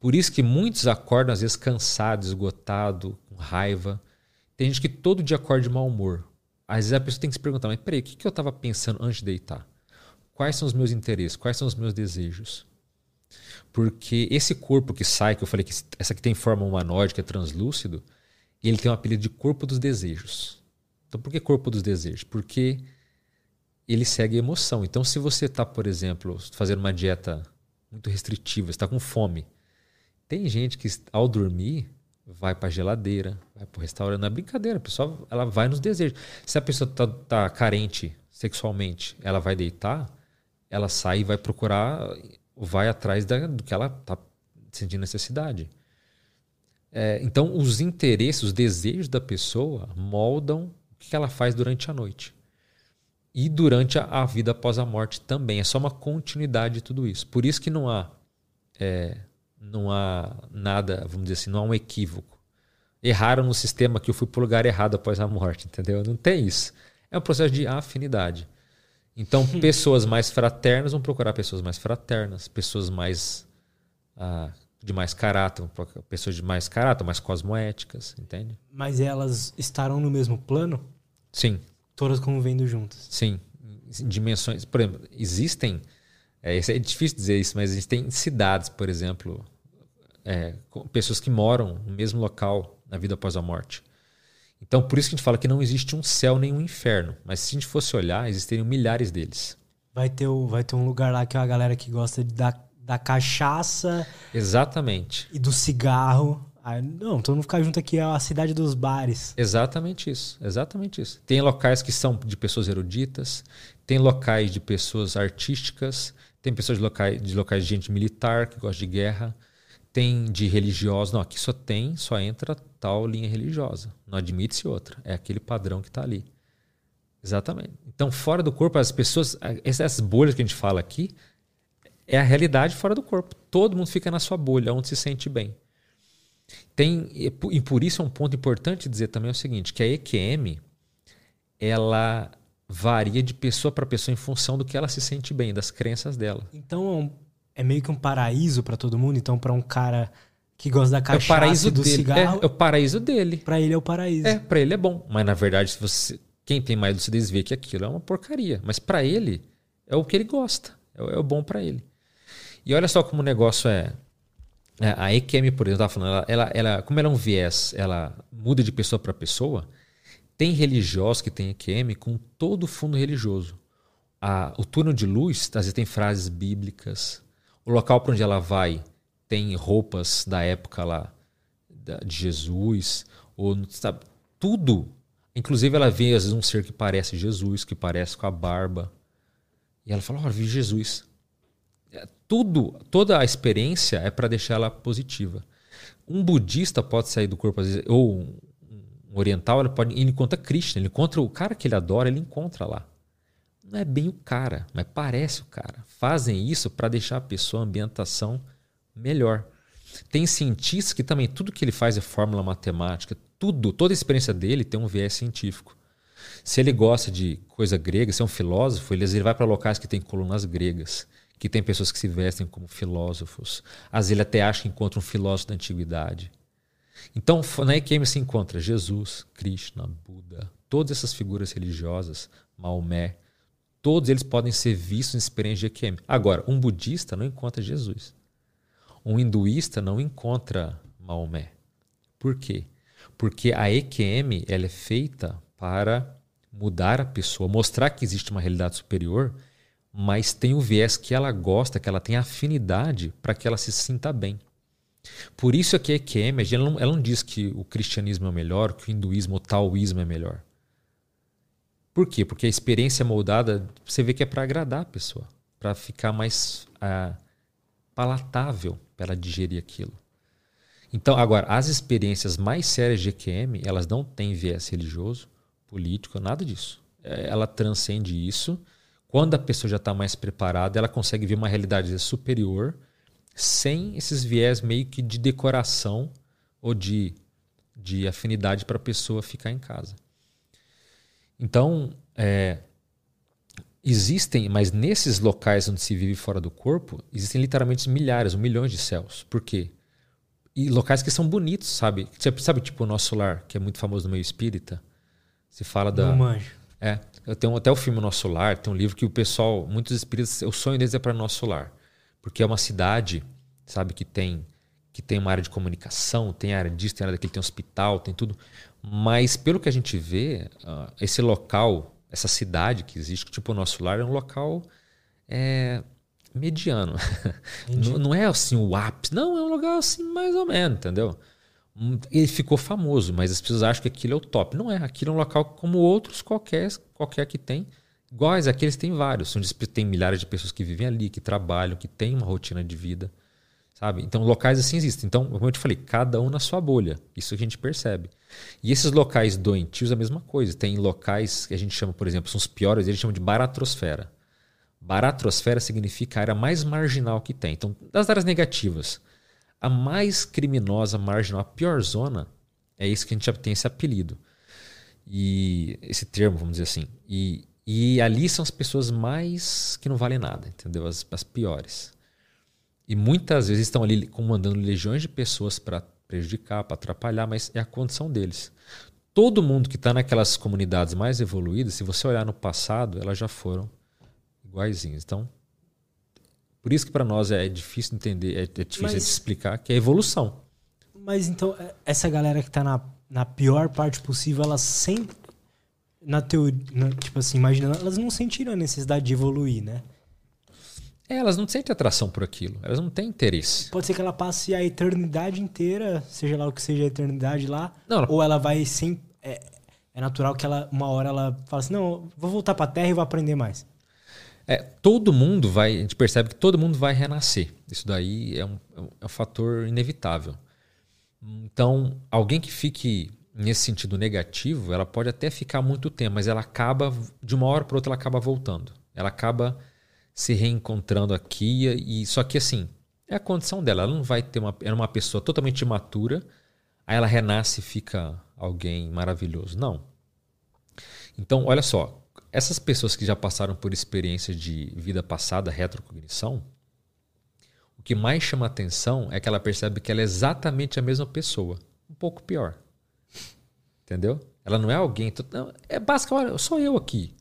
Speaker 2: Por isso que muitos acordam às vezes cansados, esgotados, com raiva. Tem gente que todo dia acorda de mau humor. Às vezes a pessoa tem que se perguntar, mas peraí, o que eu estava pensando antes de deitar? Quais são os meus interesses? Quais são os meus desejos? Porque esse corpo que sai, que eu falei que essa aqui tem forma humanoide, que é translúcido, ele tem um apelido de corpo dos desejos. Então por que corpo dos desejos? Porque ele segue emoção. Então se você está, por exemplo, fazendo uma dieta muito restritiva, está com fome, tem gente que ao dormir vai para a geladeira, vai para o restaurante. Não é brincadeira, a pessoa ela vai nos desejos. Se a pessoa está tá carente sexualmente, ela vai deitar, ela sai e vai procurar, vai atrás da, do que ela está sentindo necessidade. É, então, os interesses, os desejos da pessoa moldam o que ela faz durante a noite. E durante a, vida após a morte também. É só uma continuidade de tudo isso. Por isso que não há é, não há nada, vamos dizer assim, não há um equívoco. Erraram no sistema que eu fui para o lugar errado após a morte, entendeu? Não tem isso. É um processo de afinidade. Então, pessoas mais fraternas vão procurar pessoas mais fraternas, pessoas mais ah, de mais caráter, pessoas de mais caráter, mais cosmoéticas, entende?
Speaker 1: Mas elas estarão no mesmo plano?
Speaker 2: Sim.
Speaker 1: Todas convivendo juntas?
Speaker 2: Sim. Dimensões. Por exemplo, existem é, é difícil dizer isso, mas a gente tem cidades, por exemplo, é, pessoas que moram no mesmo local na vida após a morte. Então, por isso que a gente fala que não existe um céu nem um inferno. Mas se a gente fosse olhar, existiriam milhares deles.
Speaker 1: Vai ter, o, vai ter um lugar lá que é a galera que gosta da, da cachaça.
Speaker 2: Exatamente.
Speaker 1: E do cigarro. Aí, não, todo mundo ficar junto aqui é a cidade dos bares.
Speaker 2: Exatamente isso. Exatamente isso. Tem locais que são de pessoas eruditas, tem locais de pessoas artísticas, tem pessoas de locais, de locais de gente militar que gosta de guerra. Tem de religiosos. Não, aqui só tem, só entra tal linha religiosa. Não admite-se outra. É aquele padrão que está ali. Exatamente. Então, fora do corpo, as pessoas. Essas bolhas que a gente fala aqui é a realidade fora do corpo. Todo mundo fica na sua bolha, onde se sente bem. Tem, e por isso é um ponto importante dizer também o seguinte: que a EQM ela varia de pessoa para pessoa em função do que ela se sente bem, das crenças dela.
Speaker 1: Então é meio que um paraíso para todo mundo. Então para um cara que gosta da cachaça
Speaker 2: é o paraíso
Speaker 1: do
Speaker 2: dele.
Speaker 1: cigarro,
Speaker 2: é, é, o paraíso dele.
Speaker 1: Para ele é o paraíso.
Speaker 2: É, para ele é bom. Mas na verdade, se você quem tem mais lucidez vê que aquilo é uma porcaria. Mas para ele é o que ele gosta. É, é o bom para ele. E olha só como o negócio é. É a EQM, por exemplo, estava falando, ela, ela, como ela é um viés, ela muda de pessoa para pessoa. Tem religiosos que têm EQM com todo o fundo religioso. A, o túnel de luz, às vezes tem frases bíblicas. O local para onde ela vai tem roupas da época lá de Jesus. Ou, sabe, tudo. Inclusive ela vê às vezes um ser que parece Jesus, que parece com a barba. E ela fala, olha, vi Jesus. É, tudo, toda a experiência é para deixar ela positiva. Um budista pode sair do corpo, às vezes, ou um oriental, ele, pode, ele encontra Krishna, ele encontra o cara que ele adora, ele encontra lá. Não é bem o cara, mas parece o cara. Fazem isso para deixar a pessoa, a ambientação melhor. Tem cientistas que também tudo que ele faz é fórmula matemática, tudo, toda a experiência dele tem um viés científico. Se ele gosta de coisa grega, se é um filósofo, ele, vai para locais que tem colunas gregas, que tem pessoas que se vestem como filósofos. Às vezes ele até acha que encontra um filósofo da antiguidade. Então, na EQM se encontra Jesus, Krishna, Buda, todas essas figuras religiosas, Maomé, todos eles podem ser vistos em experiência de EQM. Agora, um budista não encontra Jesus. Um hinduísta não encontra Maomé. Por quê? Porque a EQM ela é feita para mudar a pessoa, mostrar que existe uma realidade superior, mas tem o viés que ela gosta, que ela tem afinidade para que ela se sinta bem. Por isso é que a EQM, ela não, ela não diz que o cristianismo é melhor, que o hinduísmo ou taoísmo é melhor. Por quê? Porque a experiência moldada, você vê que é para agradar a pessoa, para ficar mais ah, palatável para ela digerir aquilo. Então, agora, as experiências mais sérias de EQM, elas não têm viés religioso, político, nada disso. É, ela transcende isso Quando a pessoa já está mais preparada, ela consegue ver uma realidade superior sem esses viés meio que de decoração ou de, de afinidade para a pessoa ficar em casa. Então, é, existem, mas nesses locais onde se vive fora do corpo, existem literalmente milhares ou milhões de céus. Por quê? E locais que são bonitos, sabe? Sabe, tipo o nosso lar, que é muito famoso no meio espírita? Se fala da.
Speaker 1: Não manjo.
Speaker 2: É. Eu tenho até o filme Nosso Lar, tem um livro que o pessoal, muitos espíritas, o sonho deles é para Nosso Lar. Porque é uma cidade, sabe, que tem que tem uma área de comunicação, tem área disso, tem área daquele, tem hospital, tem tudo. Mas pelo que a gente vê, uh, esse local, essa cidade que existe, tipo o nosso lar, é um local é, mediano. não, não, é assim o ápice, não, é um lugar assim mais ou menos, entendeu? Hum, ele ficou famoso, mas as pessoas acham que aquilo é o top. Não é, aquilo é um local como outros qualquer, qualquer que tem. Iguais, aqueles tem vários, tem milhares de pessoas que vivem ali, que trabalham, que têm uma rotina de vida. Sabe? Então, locais assim existem. Então, como eu te falei, cada um na sua bolha. Isso a gente percebe. E esses locais doentios, a mesma coisa. Tem locais que a gente chama, por exemplo, são os piores, eles chamam de baratrosfera. Baratrosfera significa a área mais marginal que tem. Então, das áreas negativas, a mais criminosa, marginal, a pior zona, é isso que a gente tem esse apelido. E esse termo, vamos dizer assim. E, e ali são as pessoas mais que não valem nada, entendeu? As, as piores. E muitas vezes estão ali comandando legiões de pessoas para prejudicar, para atrapalhar, mas é a condição deles. Todo mundo que está naquelas comunidades mais evoluídas, se você olhar no passado, elas já foram iguaizinhas. Então, por isso que para nós é difícil entender, é, é difícil mas, de explicar que é evolução.
Speaker 1: Mas então, é, essa galera que está na, na pior parte possível, elas sempre, na teoria, tipo assim, imaginando, elas não sentiram a necessidade de evoluir, né?
Speaker 2: É, elas não sentem atração por aquilo, elas não têm interesse.
Speaker 1: Pode ser que ela passe a eternidade inteira, seja lá o que seja a eternidade lá,
Speaker 2: não,
Speaker 1: ou ela vai sem. É, é, natural que ela, uma hora ela fala assim: não, vou voltar para a Terra e vou aprender mais.
Speaker 2: É, todo mundo vai, a gente percebe que todo mundo vai renascer. Isso daí é um, é um fator inevitável. Então, alguém que fique nesse sentido negativo, ela pode até ficar muito tempo, mas ela acaba, de uma hora para outra, ela acaba voltando. Ela acaba se reencontrando aqui. e Só que assim, é a condição dela. Ela não vai ter uma. Era uma pessoa totalmente imatura, aí ela renasce e fica alguém maravilhoso. Não. Então, olha só. Essas pessoas que já passaram por experiências de vida passada, retrocognição, o que mais chama atenção é que ela percebe que ela é exatamente a mesma pessoa. Um pouco pior. Entendeu? Ela não é alguém. Não, é basicamente, sou eu aqui.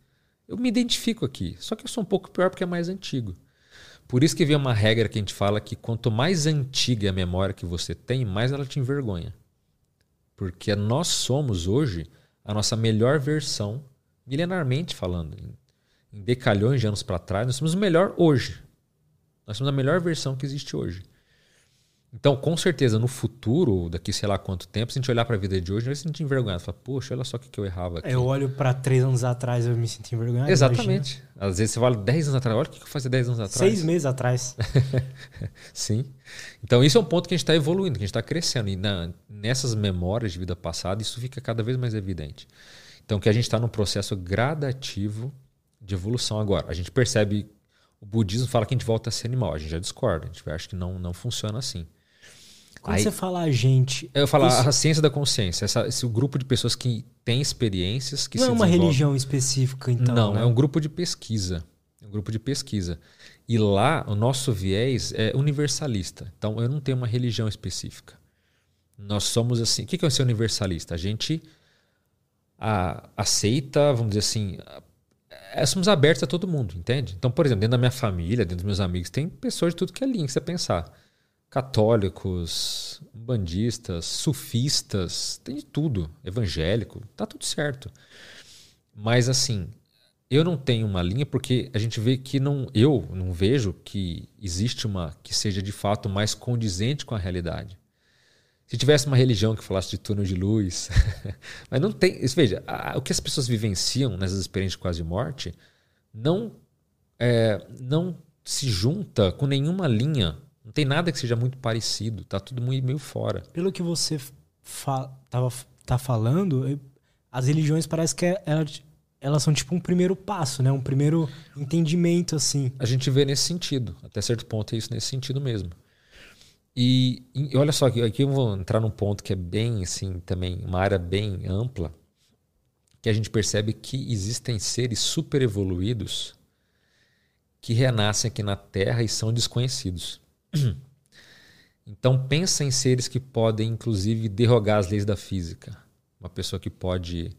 Speaker 2: Eu me identifico aqui, só que eu sou um pouco pior porque é mais antigo. Por isso que vem uma regra que a gente fala que quanto mais antiga é a memória que você tem, mais ela te envergonha. Porque nós somos hoje a nossa melhor versão, milenarmente falando, em decalhões de anos para trás, nós somos o melhor hoje. Nós somos a melhor versão que existe hoje. Então, com certeza, no futuro, daqui sei lá quanto tempo, se a gente olhar para a vida de hoje, a gente se sentir envergonhado. Falar, poxa, olha só o que, que eu errava aqui.
Speaker 1: Eu olho para três anos atrás e eu me sinto envergonhado.
Speaker 2: Exatamente. Imagina. Às vezes você fala dez anos atrás, olha o que eu fazia dez anos atrás.
Speaker 1: Seis meses atrás.
Speaker 2: Sim. Então, isso é um ponto que a gente está evoluindo, que a gente está crescendo. E na, nessas memórias de vida passada, isso fica cada vez mais evidente. Então, que a gente está num processo gradativo de evolução agora. A gente percebe, o budismo fala que a gente volta a ser animal. A gente já discorda. A gente acha que não, não funciona assim.
Speaker 1: Quando Aí, você fala a gente.
Speaker 2: Eu falo isso... a ciência da consciência, essa, esse grupo de pessoas que tem experiências que
Speaker 1: Não é uma religião específica, então.
Speaker 2: Não,
Speaker 1: né?
Speaker 2: é um grupo de pesquisa. É um grupo de pesquisa. E lá, o nosso viés é universalista. Então, eu não tenho uma religião específica. Nós somos assim. O que é ser universalista? A gente a, aceita, vamos dizer assim. A, somos abertos a todo mundo, entende? Então, por exemplo, dentro da minha família, dentro dos meus amigos, tem pessoas de tudo que é linha que você pensar católicos, bandistas, sufistas, tem de tudo, evangélico, tá tudo certo. Mas assim, eu não tenho uma linha porque a gente vê que não, eu não vejo que existe uma que seja de fato mais condizente com a realidade. Se tivesse uma religião que falasse de túnel de luz, mas não tem, veja, a, o que as pessoas vivenciam nessas experiências de quase morte não é, não se junta com nenhuma linha não tem nada que seja muito parecido, tá tudo meio fora.
Speaker 1: Pelo que você fa tava, tá falando, as religiões parece que é, ela elas são tipo um primeiro passo, né? Um primeiro entendimento, assim.
Speaker 2: A gente vê nesse sentido. Até certo ponto é isso nesse sentido mesmo. E, e olha só, aqui eu vou entrar num ponto que é bem, assim, também, uma área bem ampla, que a gente percebe que existem seres super evoluídos que renascem aqui na Terra e são desconhecidos. Então pensa em seres que podem, inclusive, derrogar as leis da física. Uma pessoa que pode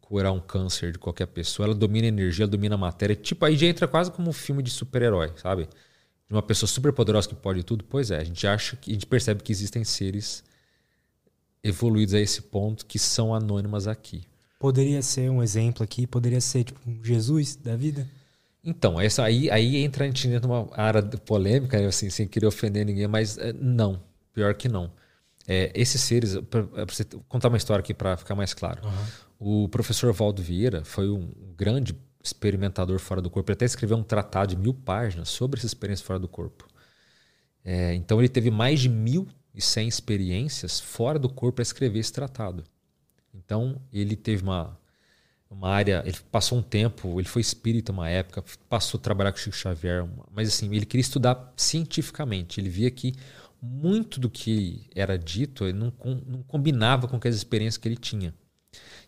Speaker 2: curar um câncer de qualquer pessoa, ela domina a energia, ela domina a matéria. Tipo, aí já entra quase como um filme de super-herói, sabe? De uma pessoa super poderosa que pode tudo. Pois é, a gente acha que a gente percebe que existem seres evoluídos a esse ponto que são anônimas aqui.
Speaker 1: Poderia ser um exemplo aqui, poderia ser tipo um Jesus da vida?
Speaker 2: Então, essa aí, aí entra a gente dentro de uma área polêmica, né, assim, sem querer ofender ninguém, mas é, não, pior que não. É, esses seres, para você contar uma história aqui para ficar mais claro. Uhum. O professor Valdo Vieira foi um grande experimentador fora do corpo. Ele até escreveu um tratado de mil páginas sobre essa experiência fora do corpo. É, então ele teve mais de mil e cem experiências fora do corpo para escrever esse tratado. Então ele teve uma uma área, ele passou um tempo, ele foi espírita uma época, passou a trabalhar com Chico Xavier, mas assim, ele queria estudar cientificamente. Ele via que muito do que era dito não, não combinava com as experiências que ele tinha.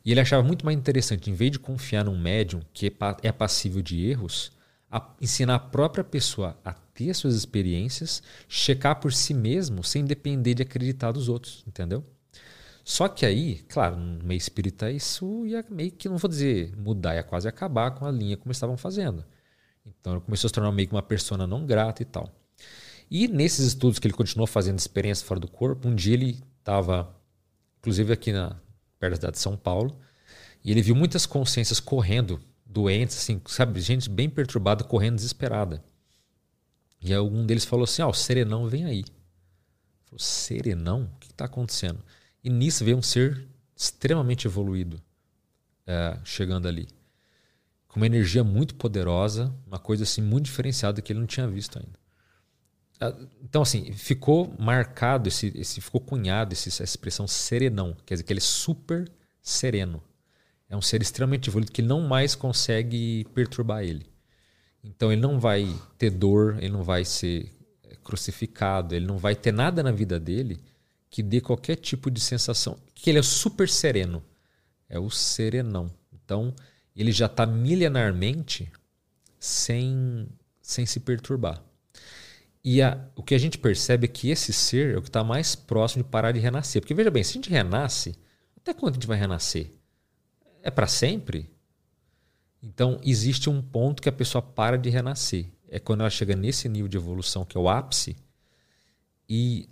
Speaker 2: E ele achava muito mais interessante, em vez de confiar num médium que é, é passível de erros, a ensinar a própria pessoa a ter suas experiências, checar por si mesmo, sem depender de acreditar dos outros, entendeu? Só que aí, claro, no meio espírita isso ia meio que, não vou dizer mudar, ia quase acabar com a linha como estavam fazendo. Então ele começou a se tornar meio que uma persona não grata e tal. E nesses estudos que ele continuou fazendo experiência fora do corpo, um dia ele estava, inclusive aqui na, perto da cidade de São Paulo, e ele viu muitas consciências correndo, doentes, assim, sabe, gente bem perturbada, correndo desesperada. E aí um deles falou assim: Ó, oh, o serenão vem aí. Falou, serenão? O que está acontecendo? E nisso veio um ser extremamente evoluído é, chegando ali. Com uma energia muito poderosa, uma coisa assim muito diferenciada que ele não tinha visto ainda. Ah, então, assim, ficou marcado, esse, esse ficou cunhado esse, essa expressão serenão, quer dizer que ele é super sereno. É um ser extremamente evoluído que não mais consegue perturbar ele. Então, ele não vai ter dor, ele não vai ser crucificado, ele não vai ter nada na vida dele que dê qualquer tipo de sensação. Que ele é super sereno. É o serenão. Então, ele já está milenarmente sem, sem se perturbar. E a, o que a gente percebe é que esse ser é o que está mais próximo de parar de renascer. Porque veja bem, se a gente renasce, até quando a gente vai renascer? É para sempre? Então, existe um ponto que a pessoa para de renascer. É quando ela chega nesse nível de evolução, que é o ápice, e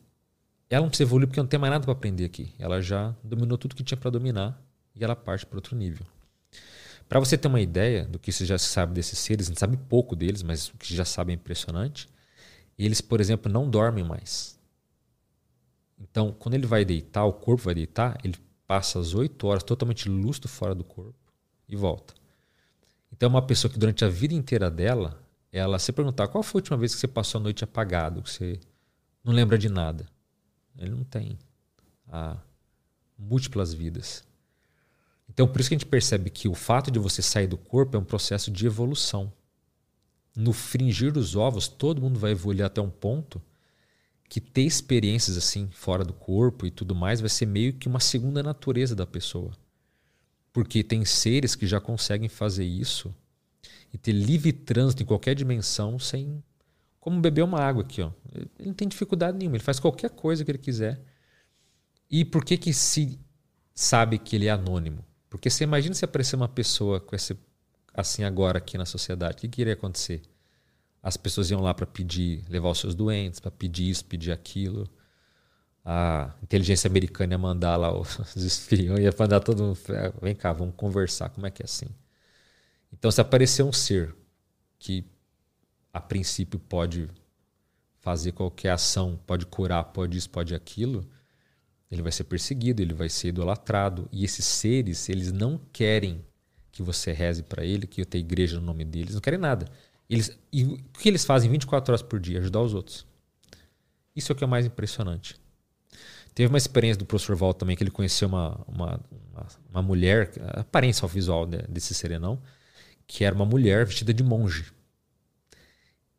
Speaker 2: ela não precisa evoluir porque não tem mais nada para aprender aqui. Ela já dominou tudo que tinha para dominar e ela parte para outro nível. Para você ter uma ideia do que você já sabe desses seres, a gente sabe pouco deles, mas o que já sabe é impressionante. Eles, por exemplo, não dormem mais. Então, quando ele vai deitar, o corpo vai deitar, ele passa as oito horas totalmente lúcido fora do corpo e volta. Então, uma pessoa que durante a vida inteira dela, ela se perguntar qual foi a última vez que você passou a noite apagado, que você não lembra de nada. Ele não tem múltiplas vidas. Então, por isso que a gente percebe que o fato de você sair do corpo é um processo de evolução. No fringir dos ovos, todo mundo vai evoluir até um ponto que ter experiências assim fora do corpo e tudo mais vai ser meio que uma segunda natureza da pessoa. Porque tem seres que já conseguem fazer isso e ter livre trânsito em qualquer dimensão sem como beber uma água aqui, ó. Ele não tem dificuldade nenhuma, ele faz qualquer coisa que ele quiser. E por que que se sabe que ele é anônimo? Porque você imagina se aparecer uma pessoa com esse assim agora aqui na sociedade, o que, que iria acontecer? As pessoas iam lá para pedir, levar os seus doentes, para pedir isso, pedir aquilo. A inteligência americana ia mandar lá os espiões, ia mandar todo mundo, vem cá, vamos conversar, como é que é assim? Então se aparecer um ser que a princípio pode fazer qualquer ação, pode curar, pode isso, pode aquilo, ele vai ser perseguido, ele vai ser idolatrado. E esses seres, eles não querem que você reze para ele, que eu tenha igreja no nome deles, não querem nada. Eles, e o que eles fazem 24 horas por dia? Ajudar os outros. Isso é o que é mais impressionante. Teve uma experiência do professor Val também, que ele conheceu uma, uma, uma, uma mulher, a aparência visual desse serenão, que era uma mulher vestida de monge.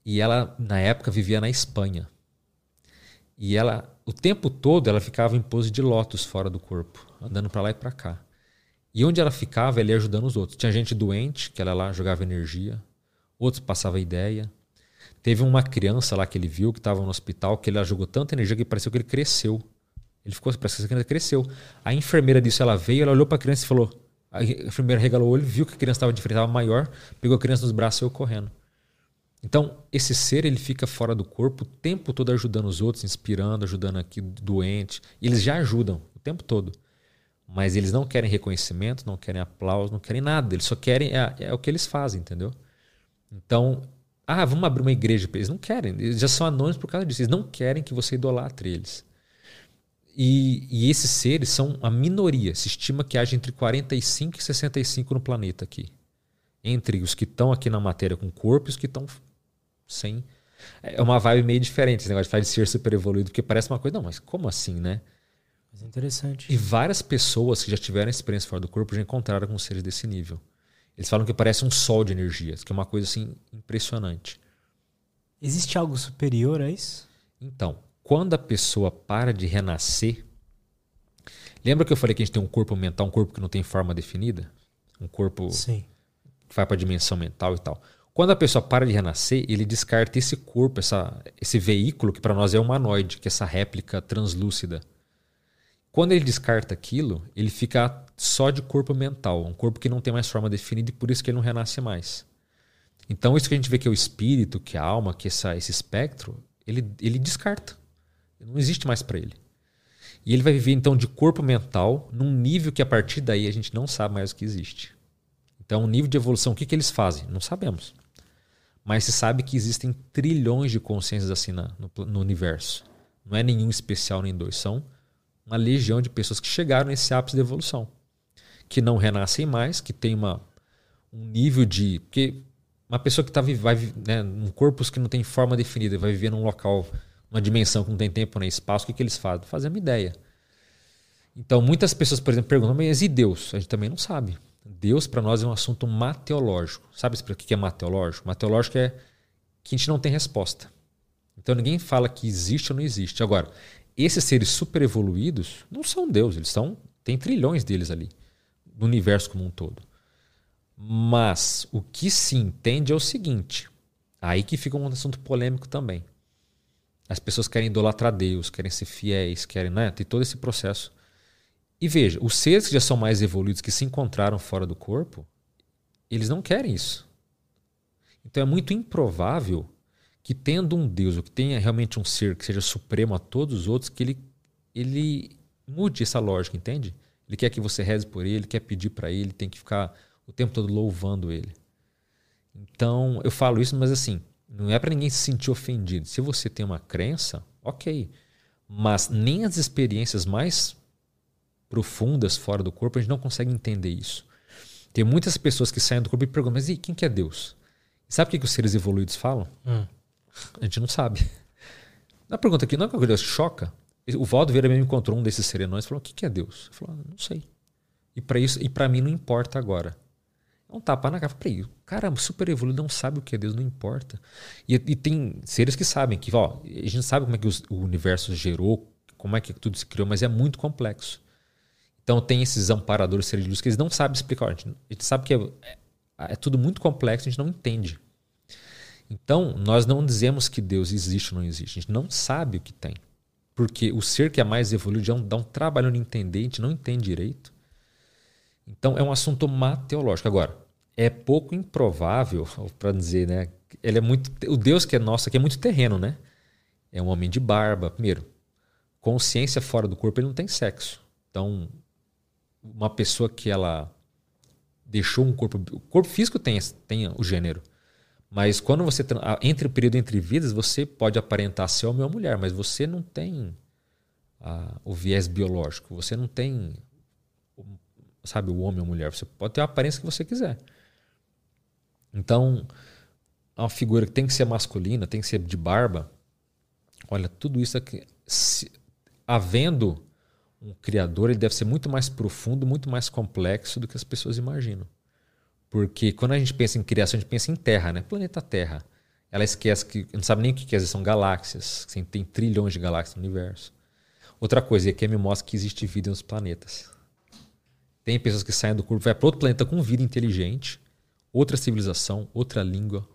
Speaker 2: E ela, na época, vivia na Espanha. E ela, o tempo todo, ela ficava em pose de lótus fora do corpo, andando para lá e para cá. E onde ela ficava, ela ia ajudando os outros. Tinha gente doente, que ela lá jogava energia. Outros passava ideia. Teve uma criança lá que ele viu, que estava no hospital, que ele jogou tanta energia que pareceu que ele cresceu. Ele ficou, parece que a criança cresceu. A enfermeira disse, ela veio, ela olhou para a criança e falou... A enfermeira regalou o olho, viu que a criança estava diferente, estava maior, pegou a criança nos braços e saiu correndo. Então, esse ser ele fica fora do corpo o tempo todo ajudando os outros, inspirando, ajudando aqui doente. Eles já ajudam o tempo todo. Mas eles não querem reconhecimento, não querem aplauso, não querem nada. Eles só querem. É, é o que eles fazem, entendeu? Então, ah, vamos abrir uma igreja para eles. Não querem. Eles já são anônimos por causa disso. Eles não querem que você idolatre eles. E, e, esses seres são a minoria. Se estima que haja entre 45 e 65 no planeta aqui. Entre os que estão aqui na matéria com corpo e os que estão sem. É uma vibe meio diferente esse negócio de ser super evoluído, porque parece uma coisa, não, mas como assim, né?
Speaker 1: Mas é interessante.
Speaker 2: E várias pessoas que já tiveram experiência fora do corpo já encontraram com seres desse nível. Eles falam que parece um sol de energias, que é uma coisa assim impressionante.
Speaker 1: Existe algo superior a isso?
Speaker 2: Então, quando a pessoa para de renascer, lembra que eu falei que a gente tem um corpo mental, um corpo que não tem forma definida? Um corpo
Speaker 1: Sim.
Speaker 2: que vai para a dimensão mental e tal. Quando a pessoa para de renascer, ele descarta esse corpo, essa, esse veículo que para nós é humanoide, que é essa réplica translúcida. Quando ele descarta aquilo, ele fica só de corpo mental, um corpo que não tem mais forma definida e por isso que ele não renasce mais. Então, isso que a gente vê que é o espírito, que é a alma, que é essa, esse espectro, ele, ele descarta. Não existe mais para ele. E ele vai viver então de corpo mental num nível que a partir daí a gente não sabe mais o que existe. Então, o nível de evolução, o que, que eles fazem? Não sabemos. Mas se sabe que existem trilhões de consciências assim na, no, no, universo. Não é nenhum especial nem dois, são uma legião de pessoas que chegaram nesse ápice de evolução. Que não renascem mais, que tem uma, um nível de. Porque uma pessoa que tá, vai né, num corpo que não tem forma definida, vai viver num local, numa dimensão que não tem tempo nem espaço, o que, que eles fazem? Fazem uma ideia. Então, muitas pessoas, por exemplo, perguntam, mas e Deus? A gente também não sabe. Deus para nós é um assunto mateológico. Sabe o que é mateológico? Mateológico é que a gente não tem resposta. Então ninguém fala que existe ou não existe. Agora, esses seres super evoluídos não são Deus, eles são tem trilhões deles ali no universo como um todo. Mas o que se entende é o seguinte, aí que fica um assunto polêmico também. As pessoas querem idolatrar Deus, querem ser fiéis, querem, né, ter todo esse processo. E veja, os seres que já são mais evoluídos, que se encontraram fora do corpo, eles não querem isso. Então é muito improvável que tendo um Deus, ou que tenha realmente um ser que seja supremo a todos os outros, que ele, ele mude essa lógica, entende? Ele quer que você reze por ele, quer pedir para ele, tem que ficar o tempo todo louvando ele. Então, eu falo isso, mas assim, não é para ninguém se sentir ofendido. Se você tem uma crença, ok. Mas nem as experiências mais profundas fora do corpo, a gente não consegue entender isso. Tem muitas pessoas que saem do corpo e perguntam, mas e quem que é Deus? sabe o que, que os seres evoluídos falam?
Speaker 1: Hum.
Speaker 2: A gente não sabe. Na pergunta aqui, não é que Deus choca? O Valdo Vieira mesmo encontrou um desses serenões e falou: o que, que é Deus? Eu falou: ah, não sei. E para isso, e para mim não importa agora. É um tapa na cara. Peraí, o cara super evoluído não sabe o que é Deus, não importa. E, e tem seres que sabem que, ó, a gente sabe como é que os, o universo gerou, como é que tudo se criou, mas é muito complexo. Então tem esses amparadores seres de luz que eles não sabem explicar. A gente, a gente sabe que é, é, é, tudo muito complexo, a gente não entende. Então, nós não dizemos que Deus existe ou não existe. A gente não sabe o que tem. Porque o ser que é mais evoluído dá um trabalho de entender, a gente não entende direito. Então, é um assunto mateológico. Agora, é pouco improvável, para dizer, né? Ele é muito, o Deus que é nosso aqui é muito terreno, né? É um homem de barba. Primeiro, consciência fora do corpo, ele não tem sexo. Então, uma pessoa que ela deixou um corpo. O corpo físico tem, tem o gênero. Mas quando você. Entre o período entre vidas, você pode aparentar ser homem ou mulher, mas você não tem a, o viés biológico. Você não tem. Sabe, o homem ou mulher. Você pode ter a aparência que você quiser. Então, uma figura que tem que ser masculina, tem que ser de barba. Olha, tudo isso aqui. Se, havendo um criador ele deve ser muito mais profundo, muito mais complexo do que as pessoas imaginam. Porque quando a gente pensa em criação, a gente pensa em Terra, né? Planeta Terra. Ela esquece que não sabe nem o que é, são galáxias. Assim, tem trilhões de galáxias no universo. Outra coisa, e aqui me mostra que existe vida nos planetas. Tem pessoas que saem do corpo, vai para outro planeta com vida inteligente, outra civilização, outra língua,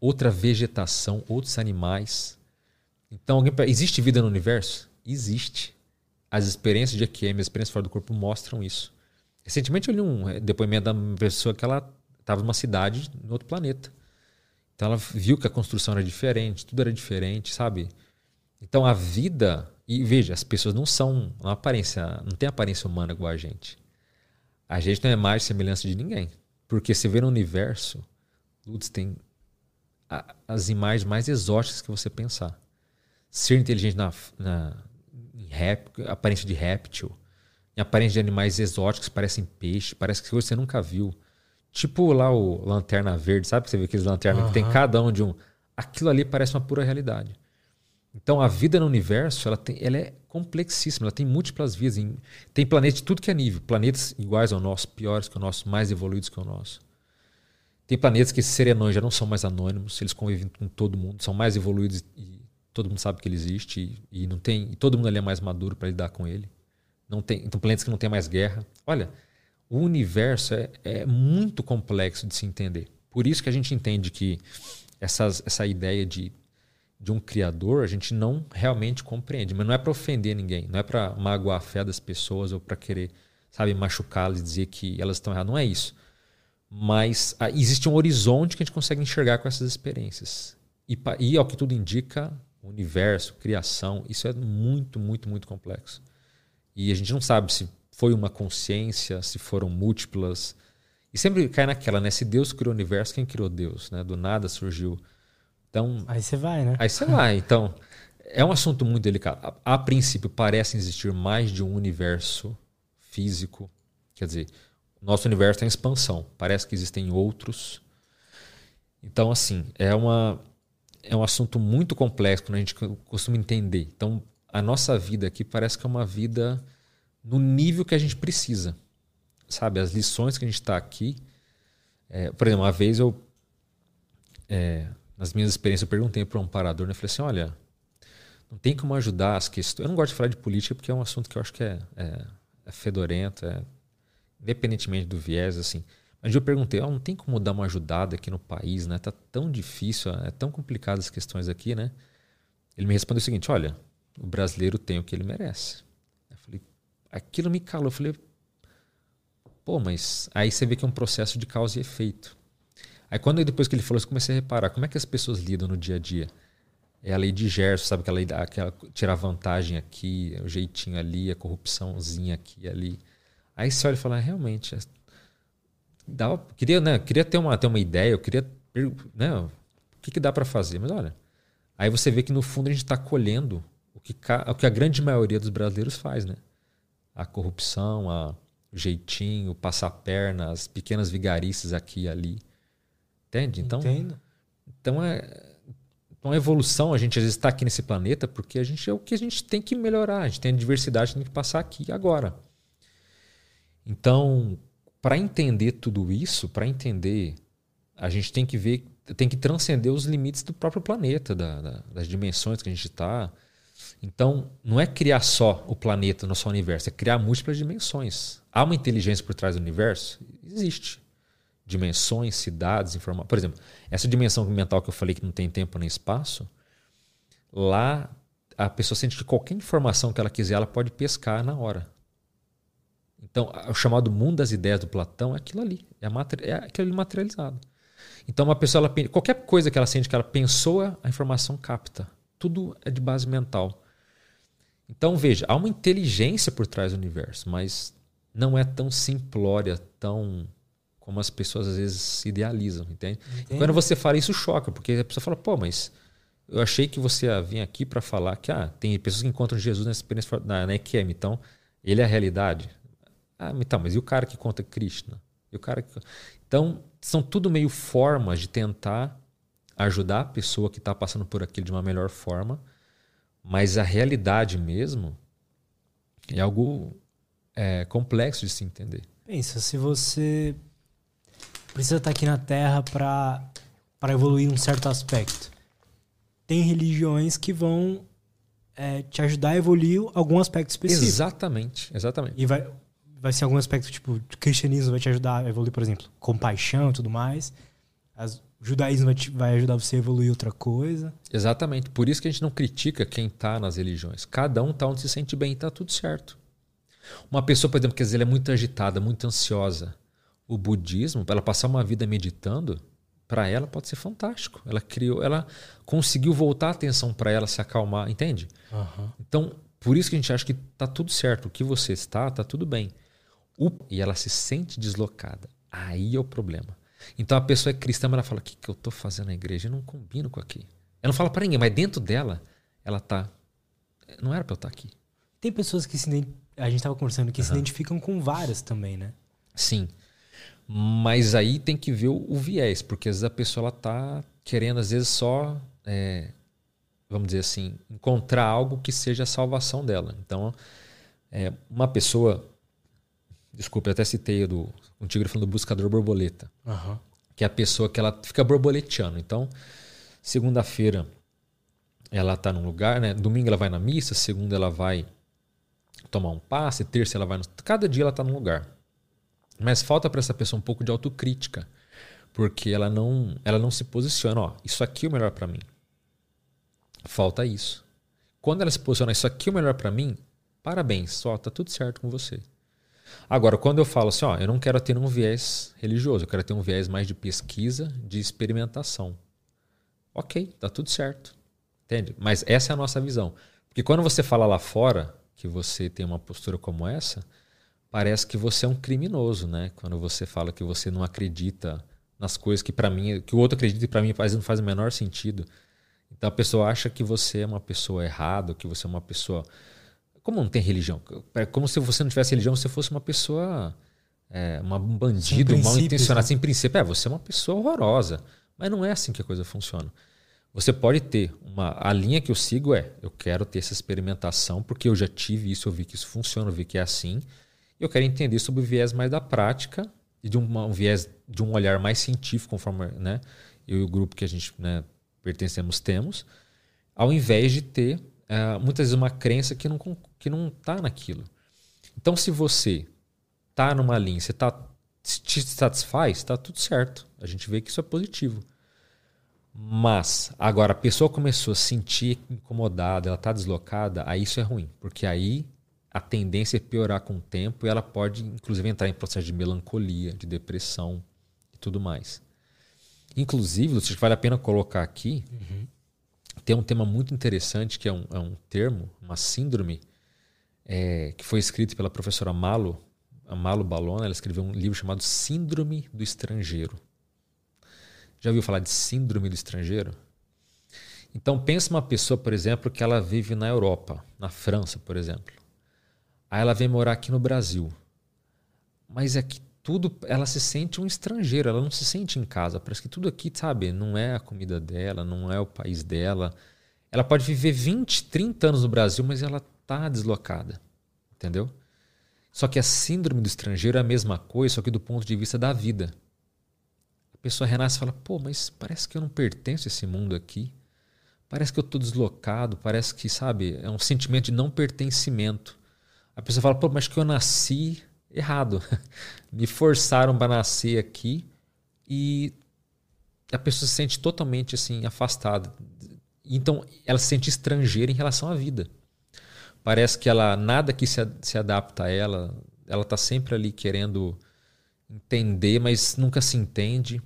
Speaker 2: outra vegetação, outros animais. Então, alguém, existe vida no universo? Existe. As experiências de EQM, as experiências fora do corpo mostram isso. Recentemente eu li um depoimento da pessoa que ela estava numa cidade, em outro planeta. Então ela viu que a construção era diferente, tudo era diferente, sabe? Então a vida, e veja, as pessoas não são uma aparência, não tem aparência humana igual a gente. A gente não é mais semelhança de ninguém. Porque você vê no universo, Lutz tem a, as imagens mais exóticas que você pensar. Ser inteligente na, na em aparência de réptil, em aparência de animais exóticos, parecem peixe, parece que você nunca viu. Tipo lá o Lanterna Verde, sabe que você vê aqueles lanternas uhum. que tem cada um de um. Aquilo ali parece uma pura realidade. Então a vida no universo ela, tem, ela é complexíssima, ela tem múltiplas vias. Tem planetas de tudo que é nível. Planetas iguais ao nosso, piores que o nosso, mais evoluídos que o nosso. Tem planetas que serenões já não são mais anônimos, eles convivem com todo mundo, são mais evoluídos e todo mundo sabe que ele existe e, e não tem, e todo mundo ali é mais maduro para lidar com ele. Não tem, então planetas que não tem mais guerra. Olha, o universo é, é muito complexo de se entender. Por isso que a gente entende que essas, essa ideia de de um criador, a gente não realmente compreende. Mas não é para ofender ninguém, não é para magoar a fé das pessoas ou para querer, sabe, machucá-las e dizer que elas estão erradas. Não é isso. Mas ah, existe um horizonte que a gente consegue enxergar com essas experiências. E, e, ao que tudo indica, universo, criação, isso é muito, muito, muito complexo. E a gente não sabe se foi uma consciência, se foram múltiplas. E sempre cai naquela, né? Se Deus criou o universo, quem criou Deus? Né? Do nada surgiu então,
Speaker 1: aí você vai, né?
Speaker 2: Aí você vai. Então, é um assunto muito delicado. A, a princípio, parece existir mais de um universo físico. Quer dizer, nosso universo tem expansão. Parece que existem outros. Então, assim, é, uma, é um assunto muito complexo quando a gente costuma entender. Então, a nossa vida aqui parece que é uma vida no nível que a gente precisa. Sabe, as lições que a gente está aqui. É, por exemplo, uma vez eu. É, nas minhas experiências, eu perguntei para um parador, né? Eu falei assim, olha, não tem como ajudar as questões. Eu não gosto de falar de política porque é um assunto que eu acho que é, é, é fedorento, é, independentemente do viés, assim. Mas eu perguntei, oh, não tem como dar uma ajudada aqui no país, né? Tá tão difícil, é tão complicado as questões aqui, né? Ele me respondeu o seguinte, olha, o brasileiro tem o que ele merece. Eu falei, aquilo me calou. Eu falei, pô, mas aí você vê que é um processo de causa e efeito. Aí quando depois que ele falou, eu comecei a reparar como é que as pessoas lidam no dia a dia. É a lei de Gerson, sabe? Aquela, aquela tirar vantagem aqui, o jeitinho ali, a corrupçãozinha aqui ali. Aí você olha e fala, ah, realmente, é, dá, queria, né, queria ter uma, ter uma ideia, eu queria, né, o que, que dá para fazer? Mas olha, aí você vê que no fundo a gente está colhendo o que, o que a grande maioria dos brasileiros faz, né? A corrupção, a, o jeitinho, passar a perna, as pequenas vigarices aqui e ali. Entende? Então, Entendo. então é então a evolução, a gente às vezes está aqui nesse planeta porque a gente é o que a gente tem que melhorar, a gente tem a diversidade, tem que passar aqui agora. Então, para entender tudo isso, para entender, a gente tem que ver, tem que transcender os limites do próprio planeta, da, da, das dimensões que a gente está. Então, não é criar só o planeta no nosso universo, é criar múltiplas dimensões. Há uma inteligência por trás do universo? Existe dimensões, cidades, informações. Por exemplo, essa dimensão mental que eu falei que não tem tempo nem espaço, lá a pessoa sente que qualquer informação que ela quiser, ela pode pescar na hora. Então, o chamado mundo das ideias do Platão é aquilo ali, é, é aquilo ali materializado. Então, uma pessoa, ela, qualquer coisa que ela sente que ela pensou, a informação capta. Tudo é de base mental. Então, veja, há uma inteligência por trás do universo, mas não é tão simplória, tão como as pessoas às vezes idealizam, entende? Quando você fala isso, choca, porque a pessoa fala, pô, mas eu achei que você ia vir aqui para falar que ah, tem pessoas que encontram Jesus nessa experiência na, na EQM, então ele é a realidade. Ah, então, mas e o cara que conta Krishna? E o cara que... Então, são tudo meio formas de tentar ajudar a pessoa que está passando por aquilo de uma melhor forma, mas a realidade mesmo É algo é, complexo de se entender.
Speaker 1: Pensa, se você precisa estar aqui na Terra para evoluir um certo aspecto, tem religiões que vão é, te ajudar a evoluir algum aspecto específico.
Speaker 2: Exatamente, exatamente.
Speaker 1: E vai, vai ser algum aspecto, tipo, cristianismo vai te ajudar a evoluir, por exemplo, compaixão e tudo mais. As, o judaísmo vai, te, vai ajudar você a evoluir outra coisa.
Speaker 2: Exatamente. Por isso que a gente não critica quem está nas religiões. Cada um está onde se sente bem e está tudo certo. Uma pessoa, por exemplo, que às vezes ela é muito agitada, muito ansiosa. O budismo, para ela passar uma vida meditando, para ela pode ser fantástico. Ela criou, ela conseguiu voltar a atenção para ela se acalmar, entende?
Speaker 1: Uhum.
Speaker 2: Então, por isso que a gente acha que está tudo certo. O que você está, está tudo bem. O, e ela se sente deslocada. Aí é o problema. Então a pessoa é cristã, mas ela fala: o que, que eu estou fazendo na igreja? Eu não combino com aqui. Ela não fala para ninguém, mas dentro dela, ela tá. Não era para eu estar tá aqui.
Speaker 1: Tem pessoas que se a gente estava conversando que uhum. se identificam com várias também, né?
Speaker 2: Sim. Mas aí tem que ver o, o, viés, porque às vezes a pessoa ela tá querendo, às vezes, só, é, vamos dizer assim, encontrar algo que seja a salvação dela. Então, é, uma pessoa, desculpe, eu até citei do, um tigre falando do buscador borboleta,
Speaker 1: uhum.
Speaker 2: que é a pessoa que ela fica borboleteando. Então, segunda-feira ela está num lugar, né? Domingo ela vai na missa, segunda ela vai tomar um passe, terça ela vai no... cada dia ela está num lugar. Mas falta para essa pessoa um pouco de autocrítica, porque ela não, ela não se posiciona, ó, isso aqui é o melhor para mim. Falta isso. Quando ela se posiciona, isso aqui é o melhor para mim, parabéns, só tá tudo certo com você. Agora, quando eu falo assim, ó, eu não quero ter um viés religioso, eu quero ter um viés mais de pesquisa, de experimentação. Ok, tá tudo certo. Entende? Mas essa é a nossa visão. Porque quando você fala lá fora que você tem uma postura como essa, parece que você é um criminoso, né? Quando você fala que você não acredita nas coisas que para mim, que o outro acredita e para mim faz, não faz o menor sentido. Então a pessoa acha que você é uma pessoa errada, que você é uma pessoa como não tem religião? É como se você não tivesse religião, você fosse uma pessoa. É, uma, um bandido, mal intencionado, né? sem princípio. É, você é uma pessoa horrorosa. Mas não é assim que a coisa funciona. Você pode ter uma. A linha que eu sigo é: eu quero ter essa experimentação, porque eu já tive isso, eu vi que isso funciona, eu vi que é assim. Eu quero entender sobre o viés mais da prática e de um, um viés de um olhar mais científico, conforme né, eu e o grupo que a gente né, pertencemos temos, ao invés de ter uh, muitas vezes uma crença que não, que não está naquilo. Então, se você está numa linha, você tá, te satisfaz, está tudo certo. A gente vê que isso é positivo. Mas, agora, a pessoa começou a se sentir incomodada, ela está deslocada, aí isso é ruim. Porque aí a tendência é piorar com o tempo e ela pode, inclusive, entrar em processo de melancolia, de depressão e tudo mais. Inclusive, acho que vale a pena colocar aqui,
Speaker 1: uhum.
Speaker 2: Tem um tema muito interessante que é um, é um termo, uma síndrome, é, que foi escrito pela professora Malo, Malo Balona. Ela escreveu um livro chamado Síndrome do Estrangeiro. Já ouviu falar de Síndrome do Estrangeiro? Então, pensa uma pessoa, por exemplo, que ela vive na Europa, na França, por exemplo. Aí ela vem morar aqui no Brasil. Mas é que tudo, ela se sente um estrangeiro, ela não se sente em casa. Parece que tudo aqui, sabe, não é a comida dela, não é o país dela. Ela pode viver 20, 30 anos no Brasil, mas ela está deslocada. Entendeu? Só que a síndrome do estrangeiro é a mesma coisa, só que do ponto de vista da vida. A pessoa renasce e fala: pô, mas parece que eu não pertenço a esse mundo aqui. Parece que eu estou deslocado, parece que, sabe, é um sentimento de não pertencimento. A pessoa fala: pô, mas que eu nasci errado. Me forçaram para nascer aqui e a pessoa se sente totalmente assim afastada. Então, ela se sente estrangeira em relação à vida. Parece que ela nada que se, se adapta a ela, ela está sempre ali querendo entender, mas nunca se entende.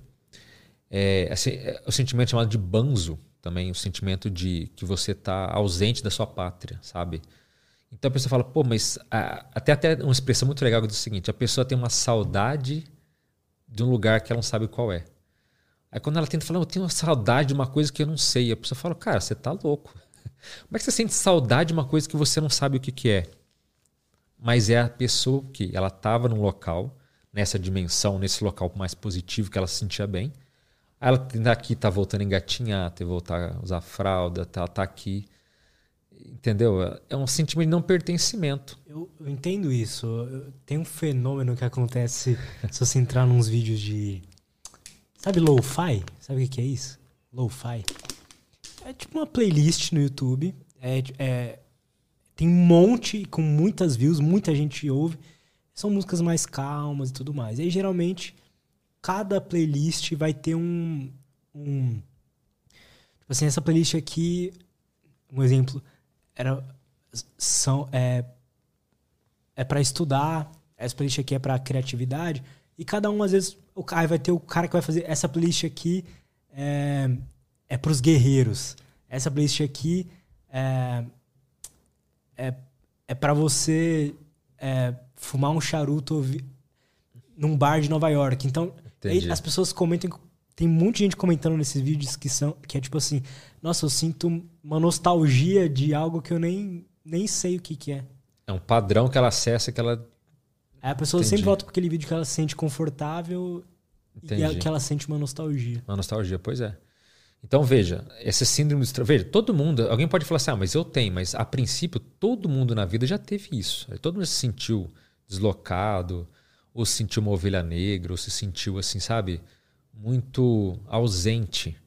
Speaker 2: É, assim, é, o sentimento chamado de banzo também, o sentimento de que você está ausente da sua pátria, sabe? Então a pessoa fala, pô, mas a, até até uma expressão muito legal que diz o seguinte: a pessoa tem uma saudade de um lugar que ela não sabe qual é. Aí quando ela tenta falar, eu tenho uma saudade de uma coisa que eu não sei, a pessoa fala, cara, você tá louco. Como é que você sente saudade de uma coisa que você não sabe o que, que é? Mas é a pessoa que ela estava num local, nessa dimensão, nesse local mais positivo que ela se sentia bem. Aí ela tá aqui, tá voltando a engatinhar, tá voltar a usar fralda, tá, tá aqui. Entendeu? É um sentimento de não pertencimento.
Speaker 1: Eu, eu entendo isso. Tem um fenômeno que acontece se você entrar nos vídeos de. Sabe lo-fi? Sabe o que é isso? Lo-fi. É tipo uma playlist no YouTube. É, é, tem um monte com muitas views, muita gente ouve. São músicas mais calmas e tudo mais. E aí, geralmente, cada playlist vai ter um. um tipo assim, essa playlist aqui, um exemplo era são é é para estudar, essa playlist aqui é para criatividade e cada um às vezes o cara vai ter o cara que vai fazer essa playlist aqui é, é para os guerreiros. Essa playlist aqui é é, é para você é, fumar um charuto num bar de Nova York. Então, as pessoas comentam tem muita gente comentando nesses vídeos que são que é tipo assim, nossa, eu sinto uma nostalgia de algo que eu nem, nem sei o que, que é.
Speaker 2: É um padrão que ela acessa que ela.
Speaker 1: É, a pessoa Entendi. sempre volta para aquele vídeo que ela se sente confortável Entendi. e que ela sente uma nostalgia.
Speaker 2: Uma nostalgia, pois é. Então veja, esse síndrome do veja, todo mundo, alguém pode falar assim, ah, mas eu tenho, mas a princípio todo mundo na vida já teve isso. Todo mundo se sentiu deslocado, ou se sentiu uma ovelha negra, ou se sentiu assim, sabe? Muito ausente.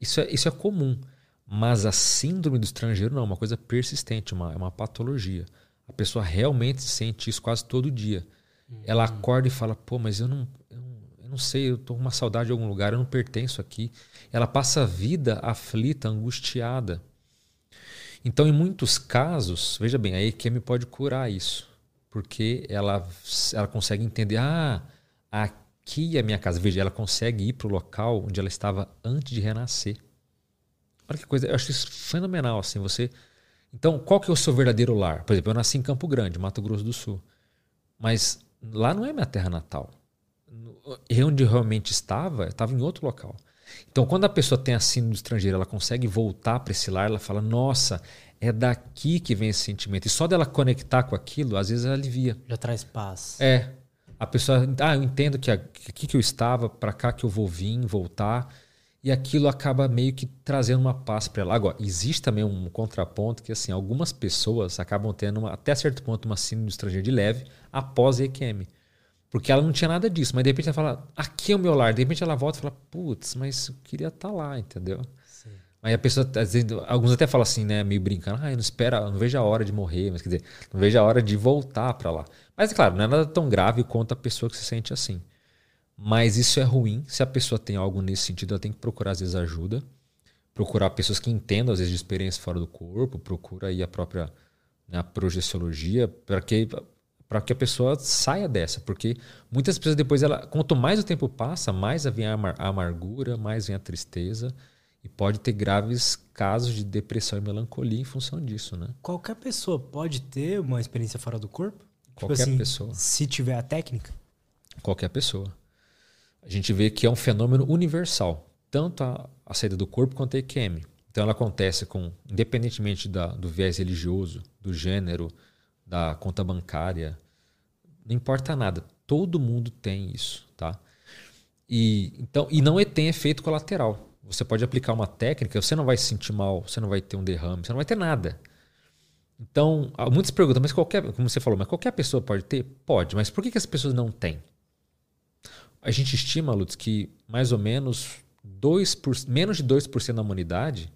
Speaker 2: Isso é, isso é comum. Mas a síndrome do estrangeiro não, é uma coisa persistente, uma, é uma patologia. A pessoa realmente sente isso quase todo dia. Uhum. Ela acorda e fala: pô, mas eu não, eu não, eu não sei, eu estou com uma saudade de algum lugar, eu não pertenço aqui. Ela passa a vida aflita, angustiada. Então, em muitos casos, veja bem, a EQM pode curar isso. Porque ela, ela consegue entender: ah, aqui é a minha casa. Veja, ela consegue ir para o local onde ela estava antes de renascer. Olha que coisa, eu acho isso fenomenal assim, você Então, qual que é o seu verdadeiro lar? Por exemplo, eu nasci em Campo Grande, Mato Grosso do Sul. Mas lá não é minha terra natal. Eu onde eu realmente estava, eu estava em outro local. Então, quando a pessoa tem a síndrome do estrangeiro, ela consegue voltar para esse lar, ela fala: "Nossa, é daqui que vem esse sentimento". E só dela conectar com aquilo, às vezes ela alivia.
Speaker 1: Já traz paz.
Speaker 2: É, a pessoa, ah, eu entendo que aqui que eu estava, para cá que eu vou vir, voltar, e aquilo acaba meio que trazendo uma paz para ela. Agora, existe também um contraponto que assim, algumas pessoas acabam tendo uma, até certo ponto uma síndrome do estrangeiro de leve após a EQM. Porque ela não tinha nada disso, mas de repente ela fala, aqui é o meu lar. De repente ela volta e fala, putz, mas eu queria estar tá lá, entendeu? Aí a pessoa, alguns até falam assim, né, meio brincando, ah, eu não espera, não vejo a hora de morrer, mas quer dizer, não vejo a hora de voltar para lá. Mas é claro, não é nada tão grave quanto a pessoa que se sente assim. Mas isso é ruim. Se a pessoa tem algo nesse sentido, ela tem que procurar às vezes ajuda, procurar pessoas que entendam às vezes de experiência fora do corpo, procura aí a própria né, a projeciologia para que para que a pessoa saia dessa, porque muitas pessoas depois ela, quanto mais o tempo passa, mais vem a amargura, mais vem a tristeza e pode ter graves casos de depressão e melancolia em função disso, né?
Speaker 1: Qualquer pessoa pode ter uma experiência fora do corpo?
Speaker 2: Tipo Qualquer tipo assim, pessoa.
Speaker 1: Se tiver a técnica?
Speaker 2: Qualquer pessoa. A gente vê que é um fenômeno universal, tanto a, a saída do corpo quanto a EQM. Então ela acontece com, independentemente da, do viés religioso, do gênero, da conta bancária, não importa nada. Todo mundo tem isso, tá? E, então, e não é, tem efeito colateral. Você pode aplicar uma técnica, você não vai se sentir mal, você não vai ter um derrame, você não vai ter nada. Então, muitas perguntam, mas qualquer, como você falou, mas qualquer pessoa pode ter? Pode, mas por que, que as pessoas não têm? A gente estima, Lutz, que mais ou menos 2%, menos de 2% da humanidade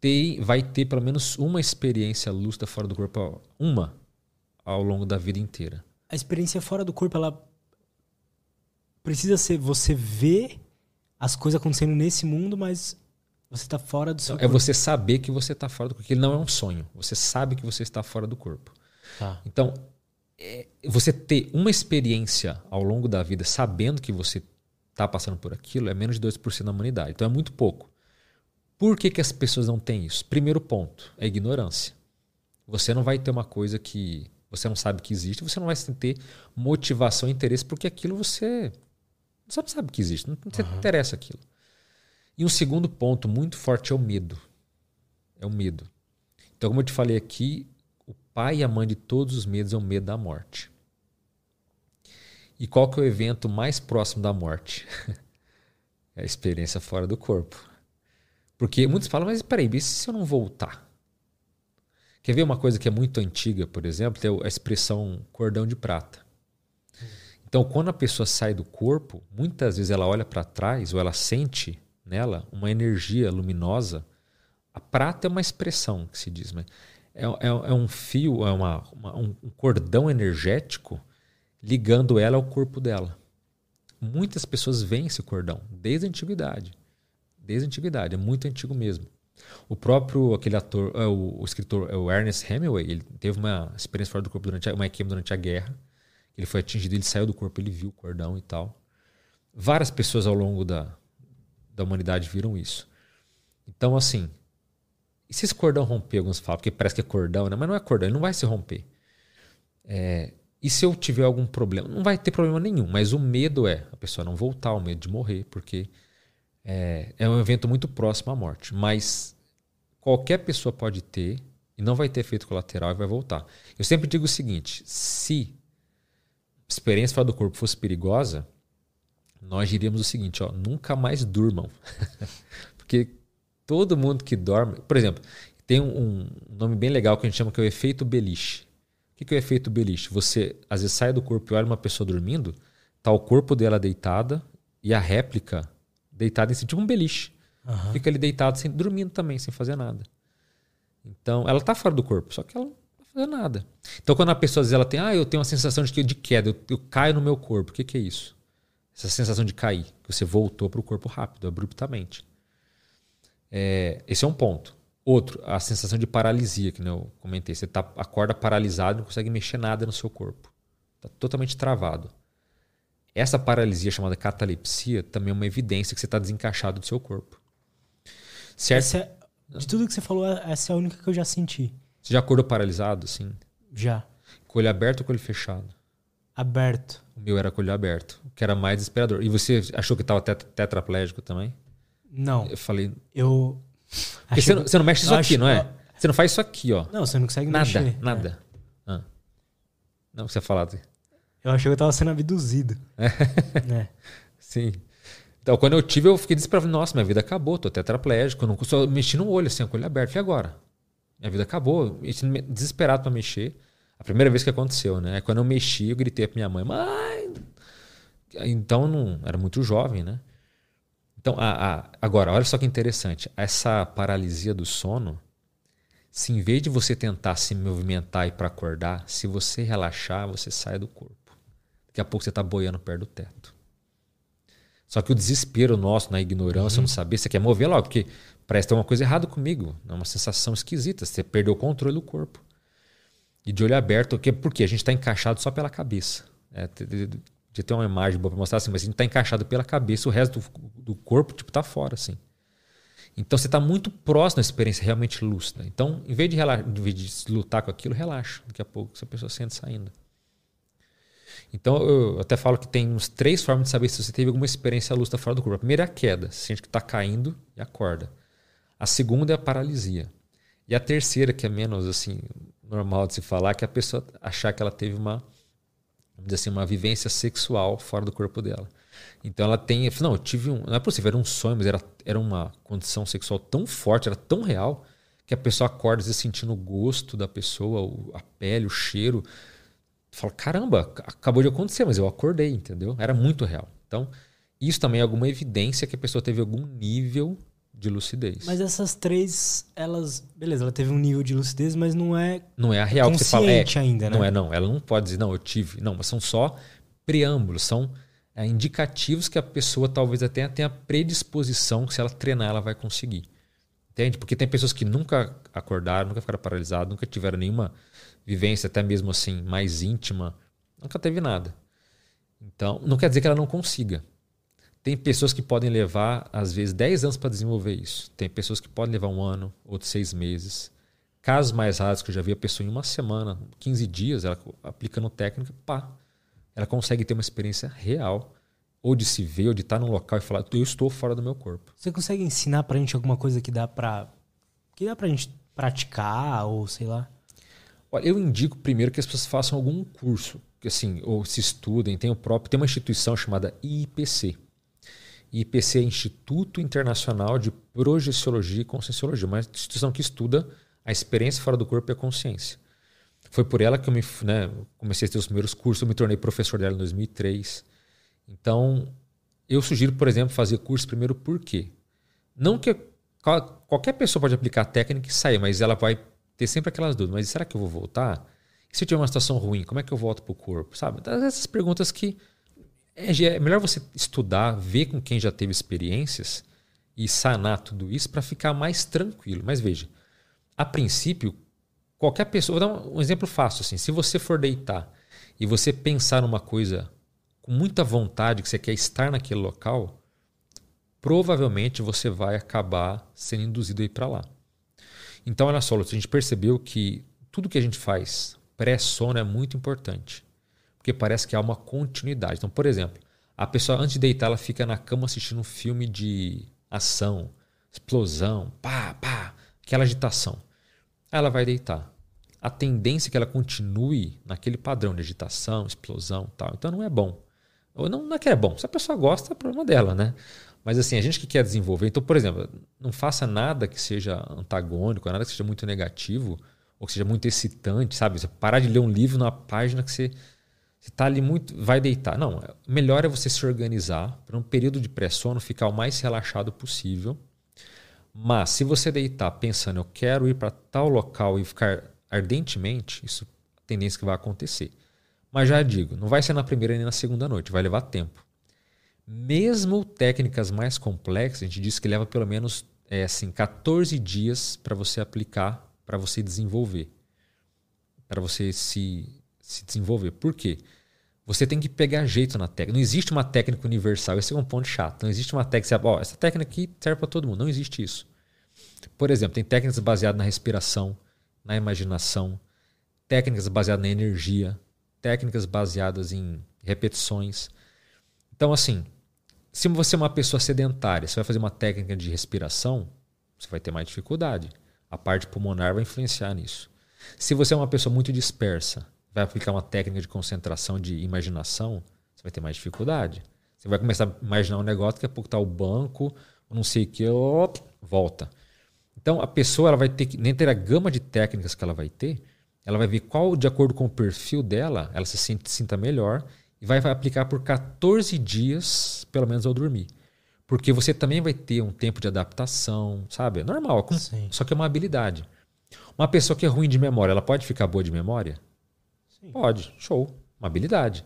Speaker 2: tem, vai ter pelo menos uma experiência lúcida fora do corpo, uma, ao longo da vida inteira.
Speaker 1: A experiência fora do corpo, ela precisa ser você ver as coisas acontecendo nesse mundo, mas você está fora do seu
Speaker 2: É você saber que você está fora do corpo, que ele não é um sonho. Você sabe que você está fora do corpo. Tá. Então, é, você ter uma experiência ao longo da vida sabendo que você está passando por aquilo é menos de 2% da humanidade. Então é muito pouco. Por que, que as pessoas não têm isso? Primeiro ponto, é ignorância. Você não vai ter uma coisa que você não sabe que existe, você não vai ter motivação e interesse porque aquilo você não sabe que existe, não, não uhum. interessa aquilo. E um segundo ponto muito forte é o medo. É o medo. Então, como eu te falei aqui, o pai e a mãe de todos os medos é o medo da morte. E qual que é o evento mais próximo da morte? é a experiência fora do corpo. Porque muitos falam, mas peraí, e se eu não voltar? Quer ver uma coisa que é muito antiga, por exemplo? Tem a expressão cordão de prata. Então, quando a pessoa sai do corpo, muitas vezes ela olha para trás ou ela sente nela uma energia luminosa. A prata é uma expressão que se diz, mas é, é, é um fio, é uma, uma, um cordão energético ligando ela ao corpo dela. Muitas pessoas veem esse cordão desde a antiguidade. Desde a antiguidade, é muito antigo mesmo. O próprio aquele ator, é, o, o escritor, é o Ernest Hemingway, ele teve uma experiência fora do corpo durante a, uma queima durante a guerra. Ele foi atingido, ele saiu do corpo, ele viu o cordão e tal. Várias pessoas ao longo da, da humanidade viram isso. Então, assim, e se esse cordão romper, alguns falam, porque parece que é cordão, né? mas não é cordão, ele não vai se romper. É, e se eu tiver algum problema? Não vai ter problema nenhum, mas o medo é a pessoa não voltar, o medo de morrer, porque é, é um evento muito próximo à morte. Mas qualquer pessoa pode ter e não vai ter efeito colateral e vai voltar. Eu sempre digo o seguinte: se a experiência fora do corpo fosse perigosa, nós diríamos o seguinte: ó, nunca mais durmam. porque todo mundo que dorme. Por exemplo, tem um, um nome bem legal que a gente chama que é o efeito beliche. O que é o efeito beliche? Você às vezes sai do corpo e olha uma pessoa dormindo, tá o corpo dela deitada e a réplica deitada em si, tipo um beliche. Uhum. Fica ali deitado, sem, dormindo também, sem fazer nada. Então, ela tá fora do corpo, só que ela não tá fazendo nada. Então, quando a pessoa diz, ela tem, ah, eu tenho uma sensação de, de queda, eu, eu caio no meu corpo. O que, que é isso? Essa sensação de cair, que você voltou para o corpo rápido, abruptamente. É, esse é um ponto. Outro, a sensação de paralisia, que eu comentei. Você tá, acorda paralisado, não consegue mexer nada no seu corpo. Está totalmente travado. Essa paralisia chamada catalepsia também é uma evidência que você está desencaixado do seu corpo.
Speaker 1: Certo? É, de tudo que você falou, essa é a única que eu já senti.
Speaker 2: Você já acordou paralisado, sim?
Speaker 1: Já.
Speaker 2: Com olho aberto ou com olho fechado?
Speaker 1: Aberto.
Speaker 2: O meu era com olho aberto, que era mais desesperador. E você achou que estava tetraplégico também?
Speaker 1: Não.
Speaker 2: Eu falei.
Speaker 1: Eu
Speaker 2: porque você, não, você não mexe isso aqui, não é? Você não faz isso aqui, ó.
Speaker 1: Não, você não consegue
Speaker 2: nada,
Speaker 1: mexer.
Speaker 2: Nada, é. ah. Não, você falar.
Speaker 1: Eu achei que eu tava sendo abduzido.
Speaker 2: É. é. Sim. Então, quando eu tive, eu fiquei desesperado. Nossa, minha vida acabou, tô tetraplégico. Eu não só mexi no olho, assim, com o olho aberto. E agora? Minha vida acabou. Desesperado para mexer. A primeira vez que aconteceu, né? Quando eu mexi, eu gritei pra minha mãe, mãe. Então, não, era muito jovem, né? Então, a, a, agora, olha só que interessante. Essa paralisia do sono, se em vez de você tentar se movimentar e para acordar, se você relaxar, você sai do corpo. Daqui a pouco você está boiando perto do teto. Só que o desespero nosso, na ignorância, uhum. não saber, você quer mover logo, porque parece ter uma coisa errada comigo. É uma sensação esquisita. Você perdeu o controle do corpo. E de olho aberto, por quê? A gente está encaixado só pela cabeça. É, de ter uma imagem boa para mostrar assim, mas a gente está encaixado pela cabeça, o resto do, do corpo tipo tá fora assim. Então você está muito próximo da experiência realmente lúcida. Então, em vez de, em vez de lutar com aquilo, relaxa. Daqui a pouco essa pessoa sente saindo. Então, eu até falo que tem uns três formas de saber se você teve alguma experiência lúcida fora do corpo. A primeira é a queda, você sente que está caindo e acorda. A segunda é a paralisia. E a terceira, que é menos assim normal de se falar, que a pessoa achar que ela teve uma vamos dizer assim, uma vivência sexual fora do corpo dela. Então ela tem. Não, eu tive um. Não é possível, era um sonho, mas era, era uma condição sexual tão forte, era tão real, que a pessoa acorda vezes, sentindo o gosto da pessoa, a pele, o cheiro. Fala, caramba, acabou de acontecer, mas eu acordei, entendeu? Era muito real. Então, isso também é alguma evidência que a pessoa teve algum nível de lucidez.
Speaker 1: Mas essas três, elas. Beleza, ela teve um nível de lucidez, mas não é.
Speaker 2: Não é a real que você fala. É,
Speaker 1: ainda, né?
Speaker 2: Não é, não. Ela não pode dizer, não, eu tive. Não, mas são só preâmbulos, são é, indicativos que a pessoa talvez até tenha predisposição que se ela treinar ela vai conseguir. Entende? Porque tem pessoas que nunca acordaram, nunca ficaram paralisadas, nunca tiveram nenhuma vivência, até mesmo assim, mais íntima, nunca teve nada. Então, não quer dizer que ela não consiga. Tem pessoas que podem levar, às vezes, 10 anos para desenvolver isso. Tem pessoas que podem levar um ano, outros seis meses. Casos mais raros que eu já vi a pessoa em uma semana, 15 dias, ela aplicando técnica, pá, ela consegue ter uma experiência real, ou de se ver, ou de estar num local e falar, eu estou fora do meu corpo.
Speaker 1: Você consegue ensinar pra gente alguma coisa que dá pra, que dá pra gente praticar, ou sei lá?
Speaker 2: Olha, eu indico primeiro que as pessoas façam algum curso, que assim, ou se estudem, tem o próprio, tem uma instituição chamada IPC, IPC é Instituto Internacional de Projeciologia e Conscienciologia, uma instituição que estuda A experiência fora do corpo é a consciência. Foi por ela que eu me, né, comecei a ter os primeiros cursos, eu me tornei professor dela em 2003. Então, eu sugiro, por exemplo, fazer curso primeiro por quê? Não que qualquer pessoa pode aplicar a técnica e sair, mas ela vai ter sempre aquelas dúvidas. Mas será que eu vou voltar? E se eu tiver uma situação ruim, como é que eu volto para o corpo? Sabe? Essas perguntas que é, é melhor você estudar, ver com quem já teve experiências e sanar tudo isso para ficar mais tranquilo. Mas veja, a princípio, qualquer pessoa. Vou dar um exemplo fácil assim. Se você for deitar e você pensar numa coisa com muita vontade que você quer estar naquele local, provavelmente você vai acabar sendo induzido a ir para lá. Então, olha só, a gente percebeu que tudo que a gente faz pré-sono é muito importante porque parece que há uma continuidade. Então, por exemplo, a pessoa antes de deitar, ela fica na cama assistindo um filme de ação, explosão, pá, pá, aquela agitação. Aí ela vai deitar. A tendência é que ela continue naquele padrão de agitação, explosão tal. Então não é bom. Ou não, não é que é bom. Se a pessoa gosta, é problema dela, né? Mas assim, a gente que quer desenvolver. Então, por exemplo, não faça nada que seja antagônico, nada que seja muito negativo, ou que seja muito excitante, sabe? Você parar de ler um livro numa página que você você está ali muito. Vai deitar. Não, melhor é você se organizar para um período de pré-sono ficar o mais relaxado possível. Mas se você deitar pensando, eu quero ir para tal local e ficar ardentemente, isso é tendência que vai acontecer. Mas já digo, não vai ser na primeira nem na segunda noite, vai levar tempo. Mesmo técnicas mais complexas, a gente diz que leva pelo menos é, assim, 14 dias para você aplicar, para você desenvolver, para você se, se desenvolver. Por quê? Você tem que pegar jeito na técnica. Não existe uma técnica universal. Esse é um ponto chato. Não existe uma técnica. Ó, essa técnica aqui serve para todo mundo. Não existe isso. Por exemplo, tem técnicas baseadas na respiração, na imaginação, técnicas baseadas na energia, técnicas baseadas em repetições. Então, assim, se você é uma pessoa sedentária, você vai fazer uma técnica de respiração, você vai ter mais dificuldade. A parte pulmonar vai influenciar nisso. Se você é uma pessoa muito dispersa, vai aplicar uma técnica de concentração, de imaginação, você vai ter mais dificuldade. Você vai começar a imaginar um negócio, daqui a pouco está o banco, não sei o que, op, volta. Então a pessoa ela vai ter que, nem ter a gama de técnicas que ela vai ter, ela vai ver qual, de acordo com o perfil dela, ela se sente, sinta melhor e vai, vai aplicar por 14 dias, pelo menos ao dormir. Porque você também vai ter um tempo de adaptação, sabe? É normal, como, só que é uma habilidade. Uma pessoa que é ruim de memória, ela pode ficar boa de memória? Sim. Pode, show, uma habilidade.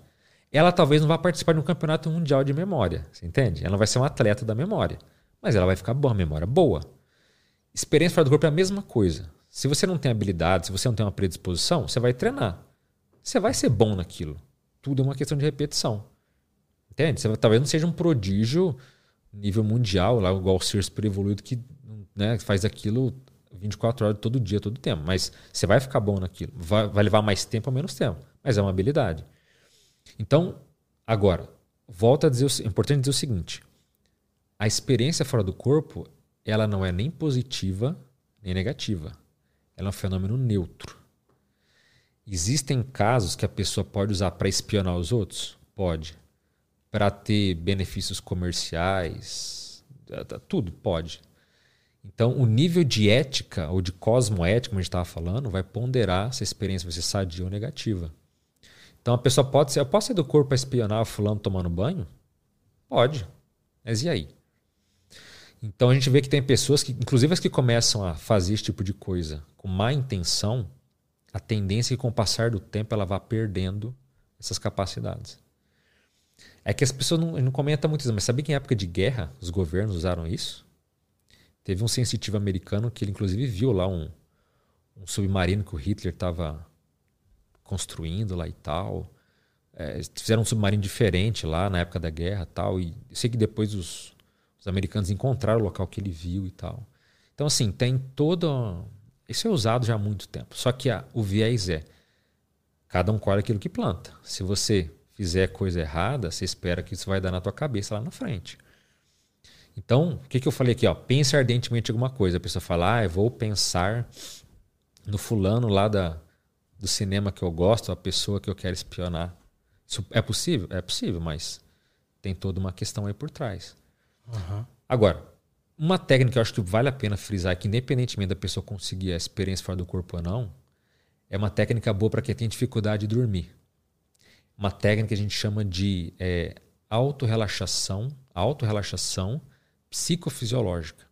Speaker 2: Ela talvez não vá participar de um campeonato mundial de memória, você entende? Ela não vai ser um atleta da memória, mas ela vai ficar boa, memória boa. Experiência fora do corpo é a mesma coisa. Se você não tem habilidade, se você não tem uma predisposição, você vai treinar. Você vai ser bom naquilo. Tudo é uma questão de repetição. Entende? Você talvez não seja um prodígio nível mundial, lá igual o super evoluído que né, faz aquilo 24 horas todo dia, todo tempo. Mas você vai ficar bom naquilo. Vai, vai levar mais tempo ou menos tempo. Mas é uma habilidade. Então, agora, volta a dizer, o, é importante dizer o seguinte: a experiência fora do corpo, ela não é nem positiva nem negativa. Ela é um fenômeno neutro. Existem casos que a pessoa pode usar para espionar os outros? Pode. Para ter benefícios comerciais? Tudo pode. Então, o nível de ética ou de cosmoética, como a gente estava falando, vai ponderar se a experiência vai ser sadia ou negativa. Então, a pessoa pode ser. Eu posso sair do corpo para espionar fulano tomando banho? Pode. Mas e aí? Então, a gente vê que tem pessoas que, inclusive as que começam a fazer esse tipo de coisa com má intenção, a tendência é que com o passar do tempo ela vá perdendo essas capacidades. É que as pessoas não, não comentam muito isso, mas sabia que em época de guerra os governos usaram isso? Teve um sensitivo americano que ele, inclusive, viu lá um, um submarino que o Hitler estava construindo lá e tal. É, fizeram um submarino diferente lá na época da guerra tal. E sei que depois os, os americanos encontraram o local que ele viu e tal. Então, assim, tem toda. Isso é usado já há muito tempo. Só que a, o viés é: cada um colhe aquilo que planta. Se você fizer coisa errada, você espera que isso vai dar na tua cabeça lá na frente. Então, o que, que eu falei aqui? Ó, pense ardentemente em alguma coisa. A pessoa fala, ah, eu vou pensar no fulano lá da, do cinema que eu gosto, a pessoa que eu quero espionar. Isso é possível? É possível, mas tem toda uma questão aí por trás. Uhum. Agora, Uma técnica que eu acho que vale a pena frisar, que independentemente da pessoa conseguir a experiência fora do corpo ou não, é uma técnica boa para quem tem dificuldade de dormir. Uma técnica que a gente chama de é, autorrelaxação, autorrelaxação psicofisiológica.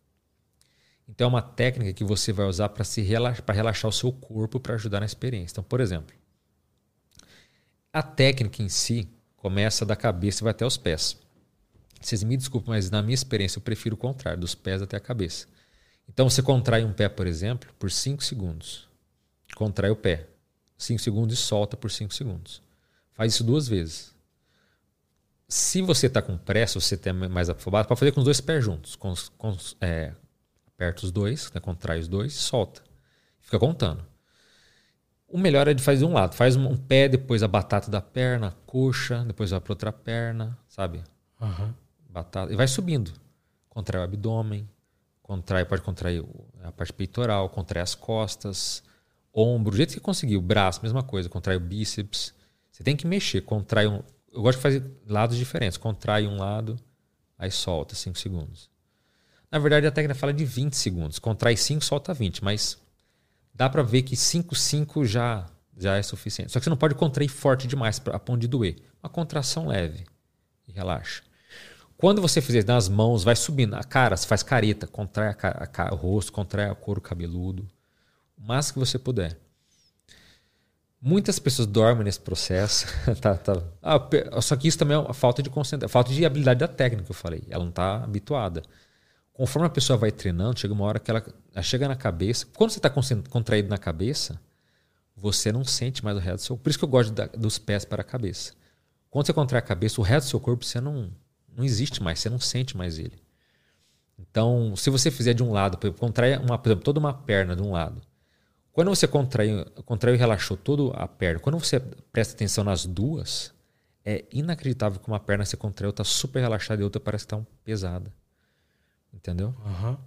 Speaker 2: Então é uma técnica que você vai usar para se relaxar, para relaxar o seu corpo para ajudar na experiência. Então, por exemplo, a técnica em si começa da cabeça e vai até os pés. Vocês me desculpem, mas na minha experiência eu prefiro o contrário, dos pés até a cabeça. Então você contrai um pé, por exemplo, por 5 segundos. Contrai o pé. 5 segundos e solta por 5 segundos. Faz isso duas vezes. Se você está com pressa, você está mais afobado, pode fazer com os dois pés juntos. Com, com, é, aperta os dois, né, contrai os dois, solta. Fica contando. O melhor é de fazer de um lado. Faz um pé, depois a batata da perna, a coxa, depois vai para outra perna, sabe?
Speaker 1: Uhum.
Speaker 2: Batata. E vai subindo. Contrai o abdômen, contrai, pode contrair a parte peitoral, contrai as costas, ombro, do jeito que conseguir. O braço, mesma coisa, contrai o bíceps. Você tem que mexer, contrai um. Eu gosto de fazer lados diferentes. Contrai um lado, aí solta 5 segundos. Na verdade, a técnica fala de 20 segundos. Contrai 5, solta 20, mas dá para ver que 5, 5 já, já é suficiente. Só que você não pode contrair forte demais a ponto de doer. Uma contração leve e relaxa. Quando você fizer nas mãos, vai subindo. A cara, você faz careta, contrai a, a, o rosto, contrai o couro cabeludo. O máximo que você puder. Muitas pessoas dormem nesse processo. tá, tá. Ah, só que isso também é uma falta de concentração, falta de habilidade da técnica eu falei. Ela não está habituada. Conforme a pessoa vai treinando, chega uma hora que ela, ela chega na cabeça. Quando você está contraído na cabeça, você não sente mais o resto do seu Por isso que eu gosto da, dos pés para a cabeça. Quando você contrai a cabeça, o resto do seu corpo você não, não existe mais, você não sente mais ele. Então, se você fizer de um lado, contrai uma, por exemplo, toda uma perna de um lado, quando você contraiu, contraiu e relaxou toda a perna, quando você presta atenção nas duas, é inacreditável que uma perna se contraiu, está super relaxada e outra parece que está pesada. Entendeu?
Speaker 1: Uhum.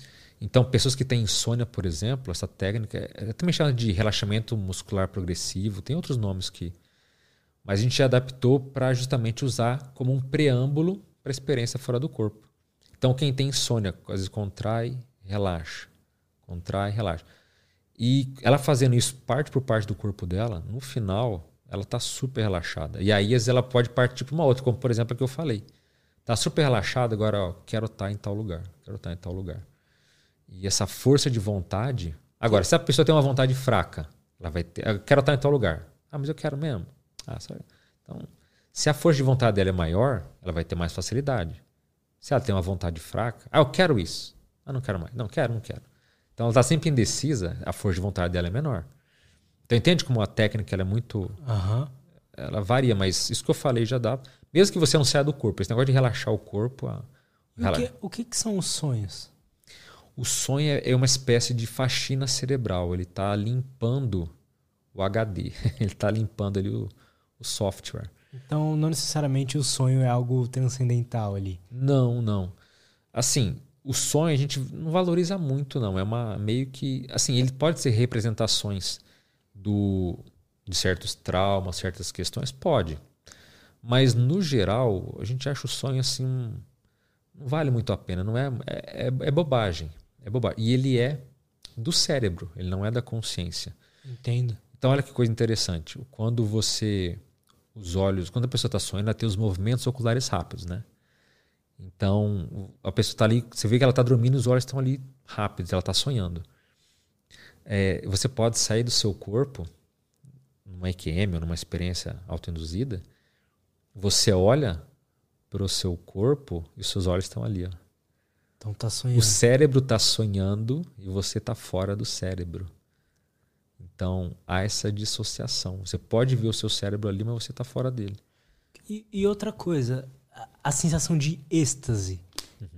Speaker 2: Então, pessoas que têm insônia, por exemplo, essa técnica é também chamada de relaxamento muscular progressivo, tem outros nomes que. Mas a gente adaptou para justamente usar como um preâmbulo para a experiência fora do corpo. Então, quem tem insônia, às vezes contrai, relaxa. Contrai, relaxa. E ela fazendo isso parte por parte do corpo dela, no final, ela está super relaxada. E aí, às vezes, ela pode partir para uma outra, como por exemplo a que eu falei. Está super relaxada, agora, ó, quero estar tá em tal lugar, quero estar tá em tal lugar. E essa força de vontade. Agora, se a pessoa tem uma vontade fraca, ela vai ter. Quero estar tá em tal lugar. Ah, mas eu quero mesmo. Ah, sabe? Então, se a força de vontade dela é maior, ela vai ter mais facilidade. Se ela tem uma vontade fraca, ah, eu quero isso. Ah, não quero mais. Não, quero, não quero. Então ela está sempre indecisa, a força de vontade dela é menor. Então entende como a técnica ela é muito.
Speaker 1: Uhum.
Speaker 2: Ela varia, mas isso que eu falei já dá. Mesmo que você não saia do corpo, esse negócio de relaxar o corpo. A...
Speaker 1: O, que, o que, que, são os sonhos?
Speaker 2: O sonho é, é uma espécie de faxina cerebral. Ele está limpando o HD. Ele está limpando ali o, o software.
Speaker 1: Então, não necessariamente o sonho é algo transcendental ali.
Speaker 2: Não, não. Assim, o sonho a gente não valoriza muito, não. É uma meio que. Assim, ele pode ser representações do, de certos traumas, certas questões? Pode. Mas, no geral, a gente acha o sonho assim. Não vale muito a pena. Não é, é, é, é bobagem. É bobagem. E ele é do cérebro, ele não é da consciência.
Speaker 1: Entendo.
Speaker 2: Então, olha que coisa interessante. Quando você. Os olhos. Quando a pessoa está sonhando, ela tem os movimentos oculares rápidos, né? Então, a pessoa está ali, você vê que ela está dormindo, os olhos estão ali rápidos, ela está sonhando. É, você pode sair do seu corpo, numa EQM ou numa experiência autoinduzida, você olha para o seu corpo e os seus olhos estão ali. Ó.
Speaker 1: Então tá sonhando.
Speaker 2: O cérebro está sonhando e você está fora do cérebro. Então há essa dissociação. Você pode ver o seu cérebro ali, mas você está fora dele.
Speaker 1: E, e outra coisa, a sensação de êxtase uhum.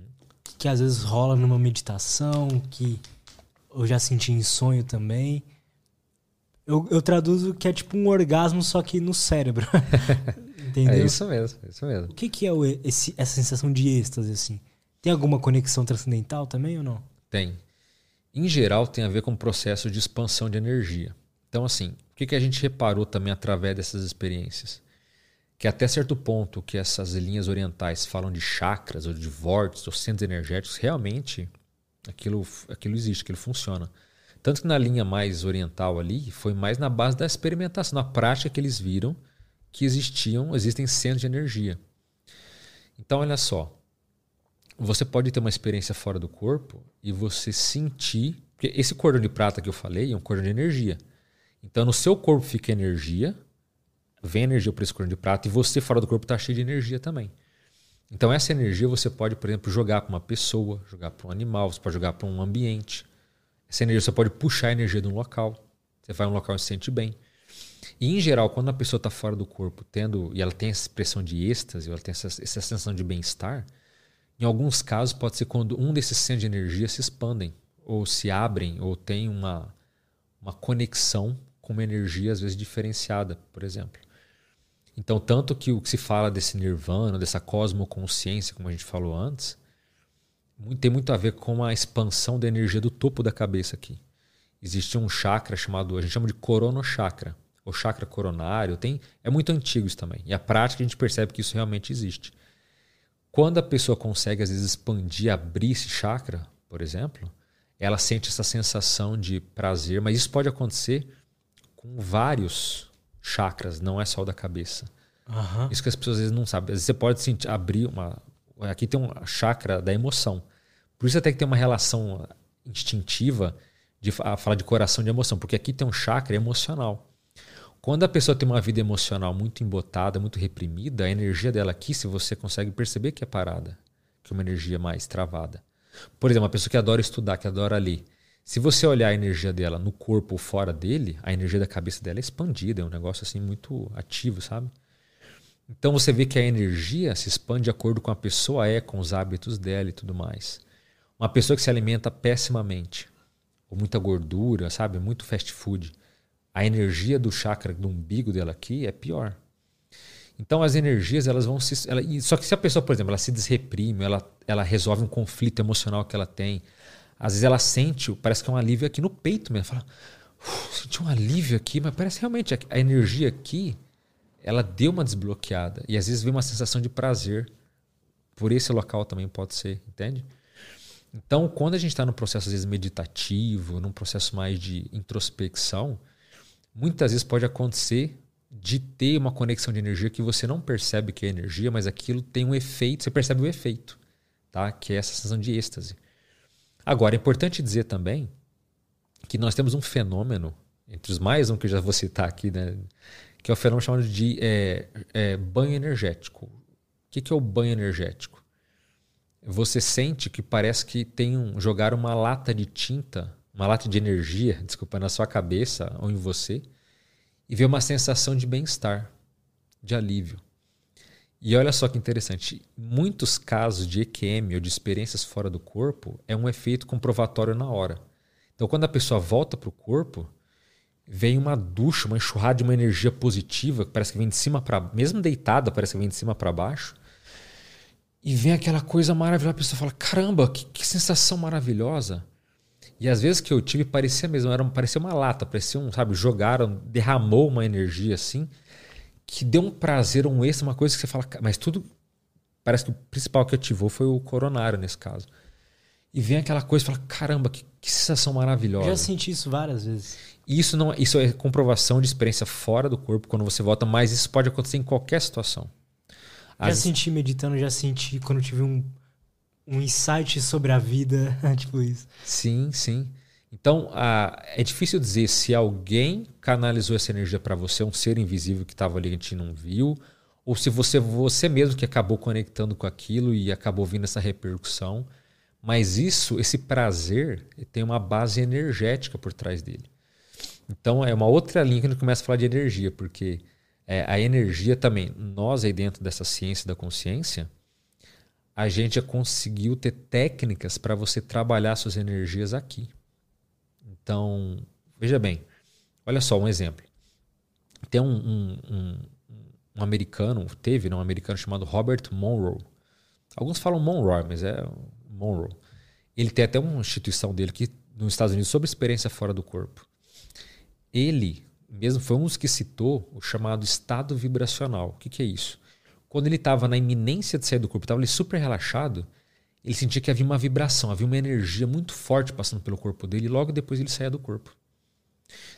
Speaker 1: que às vezes rola numa meditação, que eu já senti em sonho também. Eu, eu traduzo que é tipo um orgasmo, só que no cérebro. Entendeu?
Speaker 2: É isso mesmo, é isso mesmo.
Speaker 1: O que, que é o, esse, essa sensação de êxtase, assim? Tem alguma conexão transcendental também ou não?
Speaker 2: Tem. Em geral, tem a ver com o processo de expansão de energia. Então, assim, o que, que a gente reparou também através dessas experiências? Que até certo ponto que essas linhas orientais falam de chakras ou de vórtices ou centros energéticos, realmente Aquilo, aquilo existe, aquilo funciona. Tanto que na linha mais oriental ali, foi mais na base da experimentação, na prática que eles viram que existiam, existem centros de energia. Então, olha só. Você pode ter uma experiência fora do corpo e você sentir. Porque esse cordão de prata que eu falei é um cordão de energia. Então, no seu corpo fica energia, vem energia para esse cordão de prata e você fora do corpo está cheio de energia também. Então, essa energia você pode, por exemplo, jogar para uma pessoa, jogar para um animal, você pode jogar para um ambiente. Essa energia você pode puxar a energia de um local. Você vai a um local e se sente bem. E, em geral, quando a pessoa está fora do corpo, tendo e ela tem essa expressão de êxtase, ela tem essa, essa sensação de bem-estar, em alguns casos pode ser quando um desses centros de energia se expandem, ou se abrem, ou tem uma, uma conexão com uma energia, às vezes, diferenciada, por exemplo. Então, tanto que o que se fala desse nirvana, dessa cosmoconsciência, como a gente falou antes, tem muito a ver com a expansão da energia do topo da cabeça aqui. Existe um chakra chamado, a gente chama de coronochakra, o chakra coronário, tem, é muito antigo isso também. E a prática a gente percebe que isso realmente existe. Quando a pessoa consegue, às vezes, expandir, abrir esse chakra, por exemplo, ela sente essa sensação de prazer, mas isso pode acontecer com vários chakras, não é só o da cabeça. Uhum. Isso que as pessoas às vezes não sabem. Às vezes você pode sentir, abrir uma. Aqui tem um chakra da emoção. Por isso até que tem uma relação instintiva de falar de coração de emoção, porque aqui tem um chakra emocional. Quando a pessoa tem uma vida emocional muito embotada, muito reprimida, a energia dela aqui, se você consegue perceber que é parada, que é uma energia mais travada. Por exemplo, uma pessoa que adora estudar, que adora ler. Se você olhar a energia dela no corpo ou fora dele, a energia da cabeça dela é expandida, é um negócio assim muito ativo, sabe? Então você vê que a energia se expande de acordo com a pessoa é, com os hábitos dela e tudo mais. Uma pessoa que se alimenta pessimamente, ou muita gordura, sabe? Muito fast food a energia do chakra do umbigo dela aqui é pior. Então as energias elas vão se. Ela, só que se a pessoa, por exemplo, ela se desreprime, ela, ela resolve um conflito emocional que ela tem, às vezes ela sente, parece que é um alívio aqui no peito mesmo. Fala, senti um alívio aqui, mas parece realmente a energia aqui, ela deu uma desbloqueada. E às vezes vem uma sensação de prazer por esse local também pode ser, entende? Então, quando a gente está no processo, às vezes, meditativo, num processo mais de introspecção, muitas vezes pode acontecer de ter uma conexão de energia que você não percebe que é energia, mas aquilo tem um efeito, você percebe o efeito, tá? Que é essa sensação de êxtase. Agora, é importante dizer também que nós temos um fenômeno, entre os mais um que eu já vou citar aqui, né? Que é o fenômeno chamado de é, é, banho energético. O que, que é o banho energético? Você sente que parece que tem um, jogar uma lata de tinta uma lata de energia, desculpa, na sua cabeça ou em você, e ver uma sensação de bem-estar, de alívio. E olha só que interessante, muitos casos de EQM ou de experiências fora do corpo é um efeito comprovatório na hora. Então, quando a pessoa volta para o corpo, vem uma ducha, uma enxurrada de uma energia positiva, que parece que vem de cima para mesmo deitada, parece que vem de cima para baixo. E vem aquela coisa maravilhosa, a pessoa fala: caramba, que, que sensação maravilhosa. E às vezes que eu tive parecia mesmo, era, parecia uma lata, parecia um, sabe, jogaram, derramou uma energia assim, que deu um prazer, um êxtase, uma coisa que você fala, mas tudo parece que o principal que ativou foi o coronário nesse caso. E vem aquela coisa e fala, caramba, que, que sensação maravilhosa.
Speaker 1: Eu já senti isso várias vezes.
Speaker 2: Isso não, isso é comprovação de experiência fora do corpo quando você volta, mas isso pode acontecer em qualquer situação.
Speaker 1: Já As... senti meditando, já senti quando tive um um insight sobre a vida, tipo isso.
Speaker 2: Sim, sim. Então, é difícil dizer se alguém canalizou essa energia para você, um ser invisível que estava ali que a gente não viu, ou se você você mesmo que acabou conectando com aquilo e acabou vindo essa repercussão. Mas isso, esse prazer, tem uma base energética por trás dele. Então, é uma outra linha que a gente começa a falar de energia, porque é, a energia também, nós aí dentro dessa ciência da consciência, a gente já conseguiu ter técnicas para você trabalhar suas energias aqui. Então, veja bem, olha só um exemplo. Tem um, um, um, um americano, teve né, um americano chamado Robert Monroe. Alguns falam Monroe, mas é Monroe. Ele tem até uma instituição dele aqui nos Estados Unidos sobre experiência fora do corpo. Ele mesmo foi um dos que citou o chamado estado vibracional. O que, que é isso? quando ele estava na iminência de sair do corpo, estava super relaxado, ele sentia que havia uma vibração, havia uma energia muito forte passando pelo corpo dele e logo depois ele saía do corpo.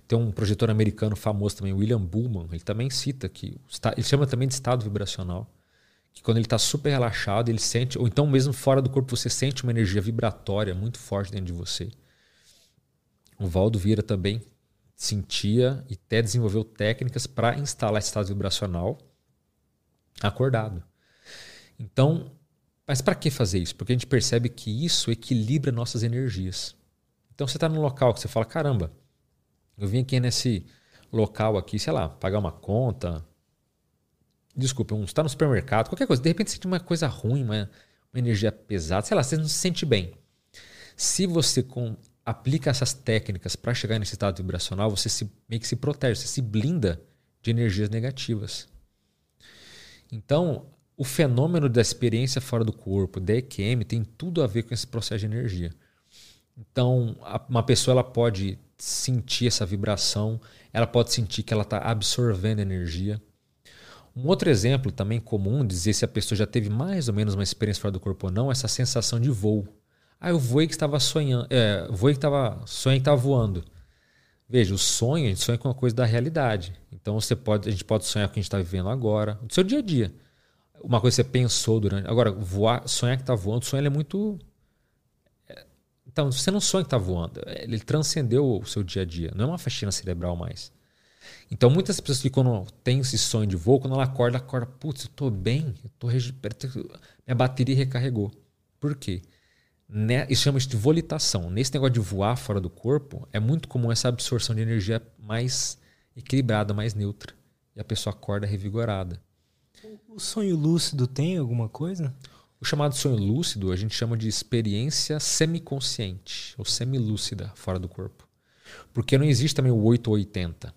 Speaker 2: Tem um projetor americano famoso também, William Bullman, ele também cita que ele chama também de estado vibracional, que quando ele está super relaxado, ele sente, ou então mesmo fora do corpo você sente uma energia vibratória muito forte dentro de você. O Valdo Vieira também sentia e até desenvolveu técnicas para instalar esse estado vibracional acordado. Então, mas para que fazer isso? Porque a gente percebe que isso equilibra nossas energias. Então você está num local que você fala, caramba, eu vim aqui nesse local aqui, sei lá, pagar uma conta. Desculpa, um, está no supermercado, qualquer coisa. De repente você sente uma coisa ruim, uma, uma energia pesada, sei lá, você não se sente bem. Se você com, aplica essas técnicas para chegar nesse estado vibracional, você se, meio que se protege, você se blinda de energias negativas. Então, o fenômeno da experiência fora do corpo, da EQM, tem tudo a ver com esse processo de energia. Então, uma pessoa ela pode sentir essa vibração, ela pode sentir que ela está absorvendo energia. Um outro exemplo também comum, dizer se a pessoa já teve mais ou menos uma experiência fora do corpo ou não, é essa sensação de voo. Ah, eu voei que estava sonhando, é, voei que estava, sonhei que estava voando. Veja, o sonho, a gente sonha com uma coisa da realidade. Então você pode, a gente pode sonhar com o que a gente está vivendo agora, do seu dia a dia. Uma coisa que você pensou durante. Agora, voar, sonhar que está voando, sonho é muito então, você não sonha que está voando. Ele transcendeu o seu dia a dia. Não é uma faxina cerebral mais. Então, muitas pessoas que quando tem esse sonho de voo, quando ela acorda, acorda, putz, eu estou bem, eu tô minha bateria recarregou. Por quê? Né? Isso chama de volitação. Nesse negócio de voar fora do corpo, é muito comum essa absorção de energia mais equilibrada, mais neutra. E a pessoa acorda revigorada.
Speaker 1: O sonho lúcido tem alguma coisa?
Speaker 2: O chamado sonho lúcido a gente chama de experiência semiconsciente ou semilúcida fora do corpo. Porque não existe também o 8 ou 80.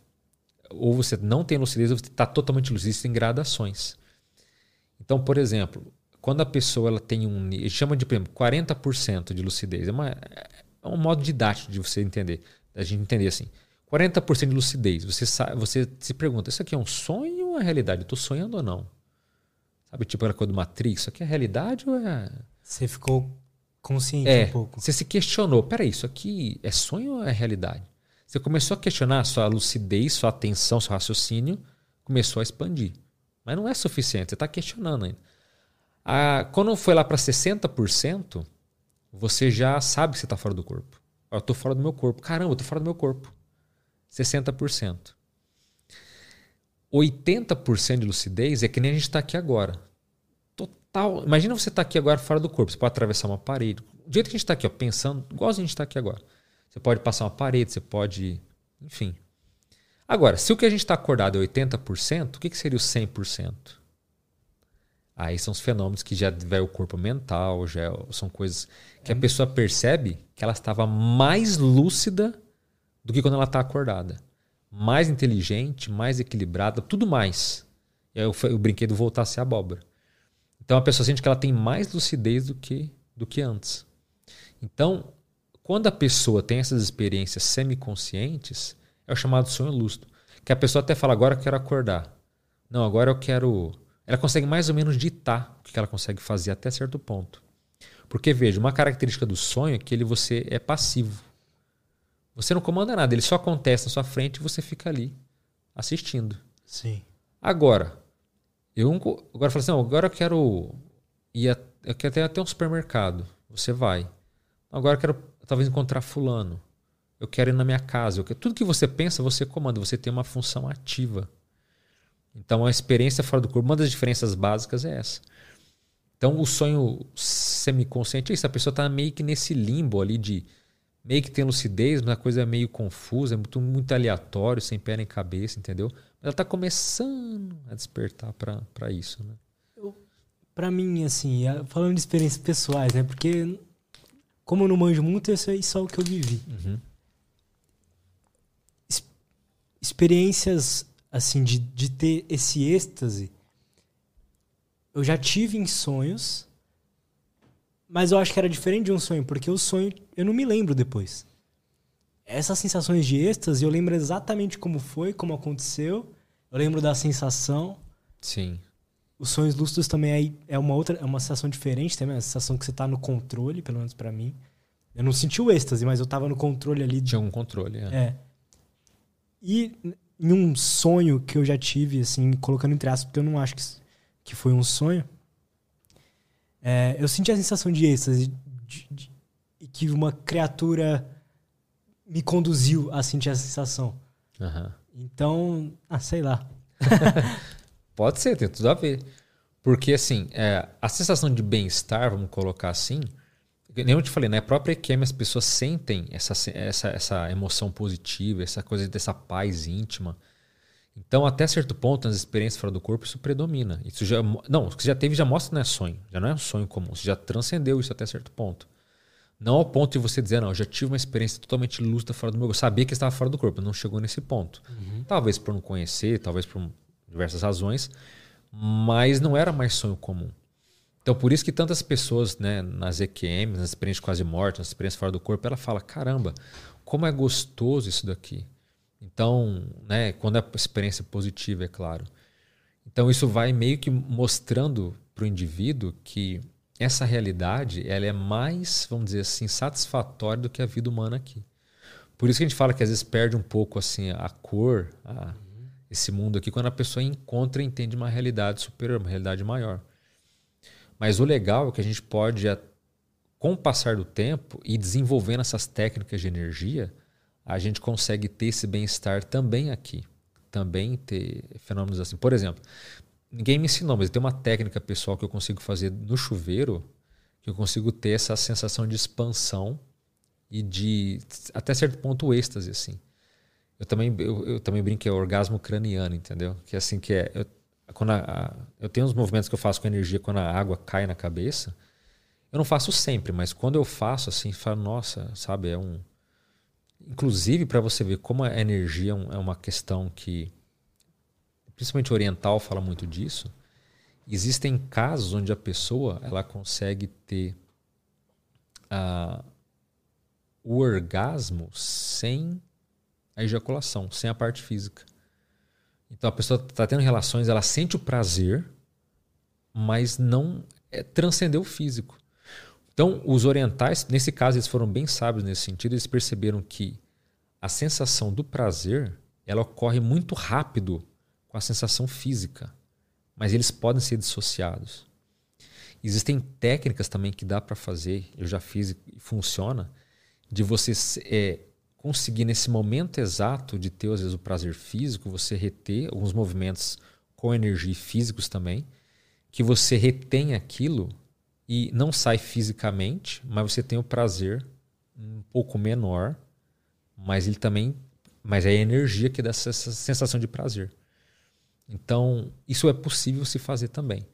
Speaker 2: Ou você não tem lucidez ou você está totalmente lúcido. Existem gradações. Então, por exemplo, quando a pessoa ela tem um. chama de, por exemplo, 40% de lucidez. É, uma, é um modo didático de você entender. Da gente entender assim. 40% de lucidez. Você, sabe, você se pergunta: isso aqui é um sonho ou é realidade? Eu estou sonhando ou não? Sabe, tipo aquela coisa do Matrix, isso aqui é realidade ou é.
Speaker 1: Você ficou consciente
Speaker 2: é,
Speaker 1: um pouco.
Speaker 2: Você se questionou, peraí, isso aqui é sonho ou é realidade? Você começou a questionar sua lucidez, sua atenção, seu raciocínio, começou a expandir. Mas não é suficiente, você está questionando ainda. Ah, quando foi lá para 60%, você já sabe que você está fora do corpo. Eu estou fora do meu corpo. Caramba, eu estou fora do meu corpo. 60%. 80% de lucidez é que nem a gente está aqui agora. Total. Imagina você estar tá aqui agora fora do corpo. Você pode atravessar uma parede. Do jeito que a gente está aqui, ó, pensando, igual a gente está aqui agora. Você pode passar uma parede, você pode. Enfim. Agora, se o que a gente está acordado é 80%, o que, que seria o 100%? Aí são os fenômenos que já vai o corpo mental, já é, são coisas que a uhum. pessoa percebe que ela estava mais lúcida do que quando ela está acordada mais inteligente, mais equilibrada, tudo mais. E aí o, o brinquedo voltar a ser abóbora. Então a pessoa sente que ela tem mais lucidez do que, do que antes. Então, quando a pessoa tem essas experiências semiconscientes, é o chamado sonho lúcido. Que a pessoa até fala, agora eu quero acordar. Não, agora eu quero. Ela consegue mais ou menos ditar o que ela consegue fazer até certo ponto. Porque, veja, uma característica do sonho é que ele, você é passivo. Você não comanda nada, ele só acontece na sua frente e você fica ali assistindo.
Speaker 1: Sim.
Speaker 2: Agora, eu agora falo assim, não, agora eu quero ir a, eu quero até, até um supermercado. Você vai. Agora eu quero talvez encontrar fulano. Eu quero ir na minha casa. Quero, tudo que você pensa, você comanda. Você tem uma função ativa. Então a experiência fora do corpo, uma das diferenças básicas é essa. Então o sonho semiconsciente é isso. A pessoa está meio que nesse limbo ali de meio que tem lucidez, mas a coisa é meio confusa, é muito, muito aleatório, sem pé nem cabeça, entendeu? Mas ela está começando a despertar para isso, né?
Speaker 1: Para mim, assim, falando de experiências pessoais, né? Porque como eu não manjo muito, isso é só o que eu vivi.
Speaker 2: Uhum.
Speaker 1: Experiências, assim, de, de ter esse êxtase, eu já tive em sonhos mas eu acho que era diferente de um sonho, porque o sonho eu não me lembro depois. Essas sensações de êxtase, eu lembro exatamente como foi, como aconteceu. Eu lembro da sensação.
Speaker 2: Sim.
Speaker 1: os sonhos lúcidos também é, é uma outra, é uma sensação diferente também, é uma sensação que você tá no controle, pelo menos para mim. Eu não senti o êxtase, mas eu tava no controle ali.
Speaker 2: Tinha um controle, é.
Speaker 1: é. E em um sonho que eu já tive, assim, colocando entre aspas, porque eu não acho que, que foi um sonho, é, eu senti a sensação de êxtase, de, de, que uma criatura me conduziu a sentir essa sensação.
Speaker 2: Uhum.
Speaker 1: Então, ah, sei lá.
Speaker 2: Pode ser, tem tudo a ver. Porque, assim, é, a sensação de bem-estar, vamos colocar assim, nem eu te falei, na né? própria EQM as pessoas sentem essa, essa, essa emoção positiva, essa coisa dessa paz íntima. Então, até certo ponto, nas experiências fora do corpo, isso predomina. Isso já, não, o que você já teve já mostra que não é sonho. Já não é um sonho comum. Você já transcendeu isso até certo ponto. Não ao ponto de você dizer, não, eu já tive uma experiência totalmente lúcida fora do meu corpo. Sabia que estava fora do corpo, não chegou nesse ponto. Uhum. Talvez por não conhecer, talvez por diversas razões, mas não era mais sonho comum. Então, por isso que tantas pessoas, né, nas EQMs, nas experiências quase mortas, nas experiências fora do corpo, ela fala: caramba, como é gostoso isso daqui. Então, né, quando é experiência positiva, é claro. Então, isso vai meio que mostrando para o indivíduo que essa realidade ela é mais, vamos dizer assim, satisfatória do que a vida humana aqui. Por isso que a gente fala que às vezes perde um pouco assim a cor, a, esse mundo aqui, quando a pessoa encontra e entende uma realidade superior, uma realidade maior. Mas o legal é que a gente pode, com o passar do tempo e desenvolvendo essas técnicas de energia, a gente consegue ter esse bem-estar também aqui. Também ter fenômenos assim. Por exemplo, ninguém me ensinou, mas tem uma técnica pessoal que eu consigo fazer no chuveiro, que eu consigo ter essa sensação de expansão e de, até certo ponto, êxtase, assim. Eu também, eu, eu também brinco que é orgasmo craniano, entendeu? Que é assim que é. Eu, quando a, a, eu tenho uns movimentos que eu faço com energia quando a água cai na cabeça. Eu não faço sempre, mas quando eu faço assim, falo, nossa, sabe, é um. Inclusive, para você ver como a energia é, é uma questão que, principalmente oriental, fala muito disso. Existem casos onde a pessoa ela consegue ter uh, o orgasmo sem a ejaculação, sem a parte física. Então a pessoa está tendo relações, ela sente o prazer, mas não é, transcendeu o físico. Então os orientais, nesse caso, eles foram bem sábios nesse sentido, eles perceberam que a sensação do prazer ela ocorre muito rápido com a sensação física, mas eles podem ser dissociados. Existem técnicas também que dá para fazer, eu já fiz e funciona, de você é, conseguir nesse momento exato de ter às vezes o prazer físico, você reter alguns movimentos com energia físicos também, que você retém aquilo e não sai fisicamente, mas você tem o prazer um pouco menor, mas ele também, mas é a energia que dá essa sensação de prazer. Então, isso é possível se fazer também.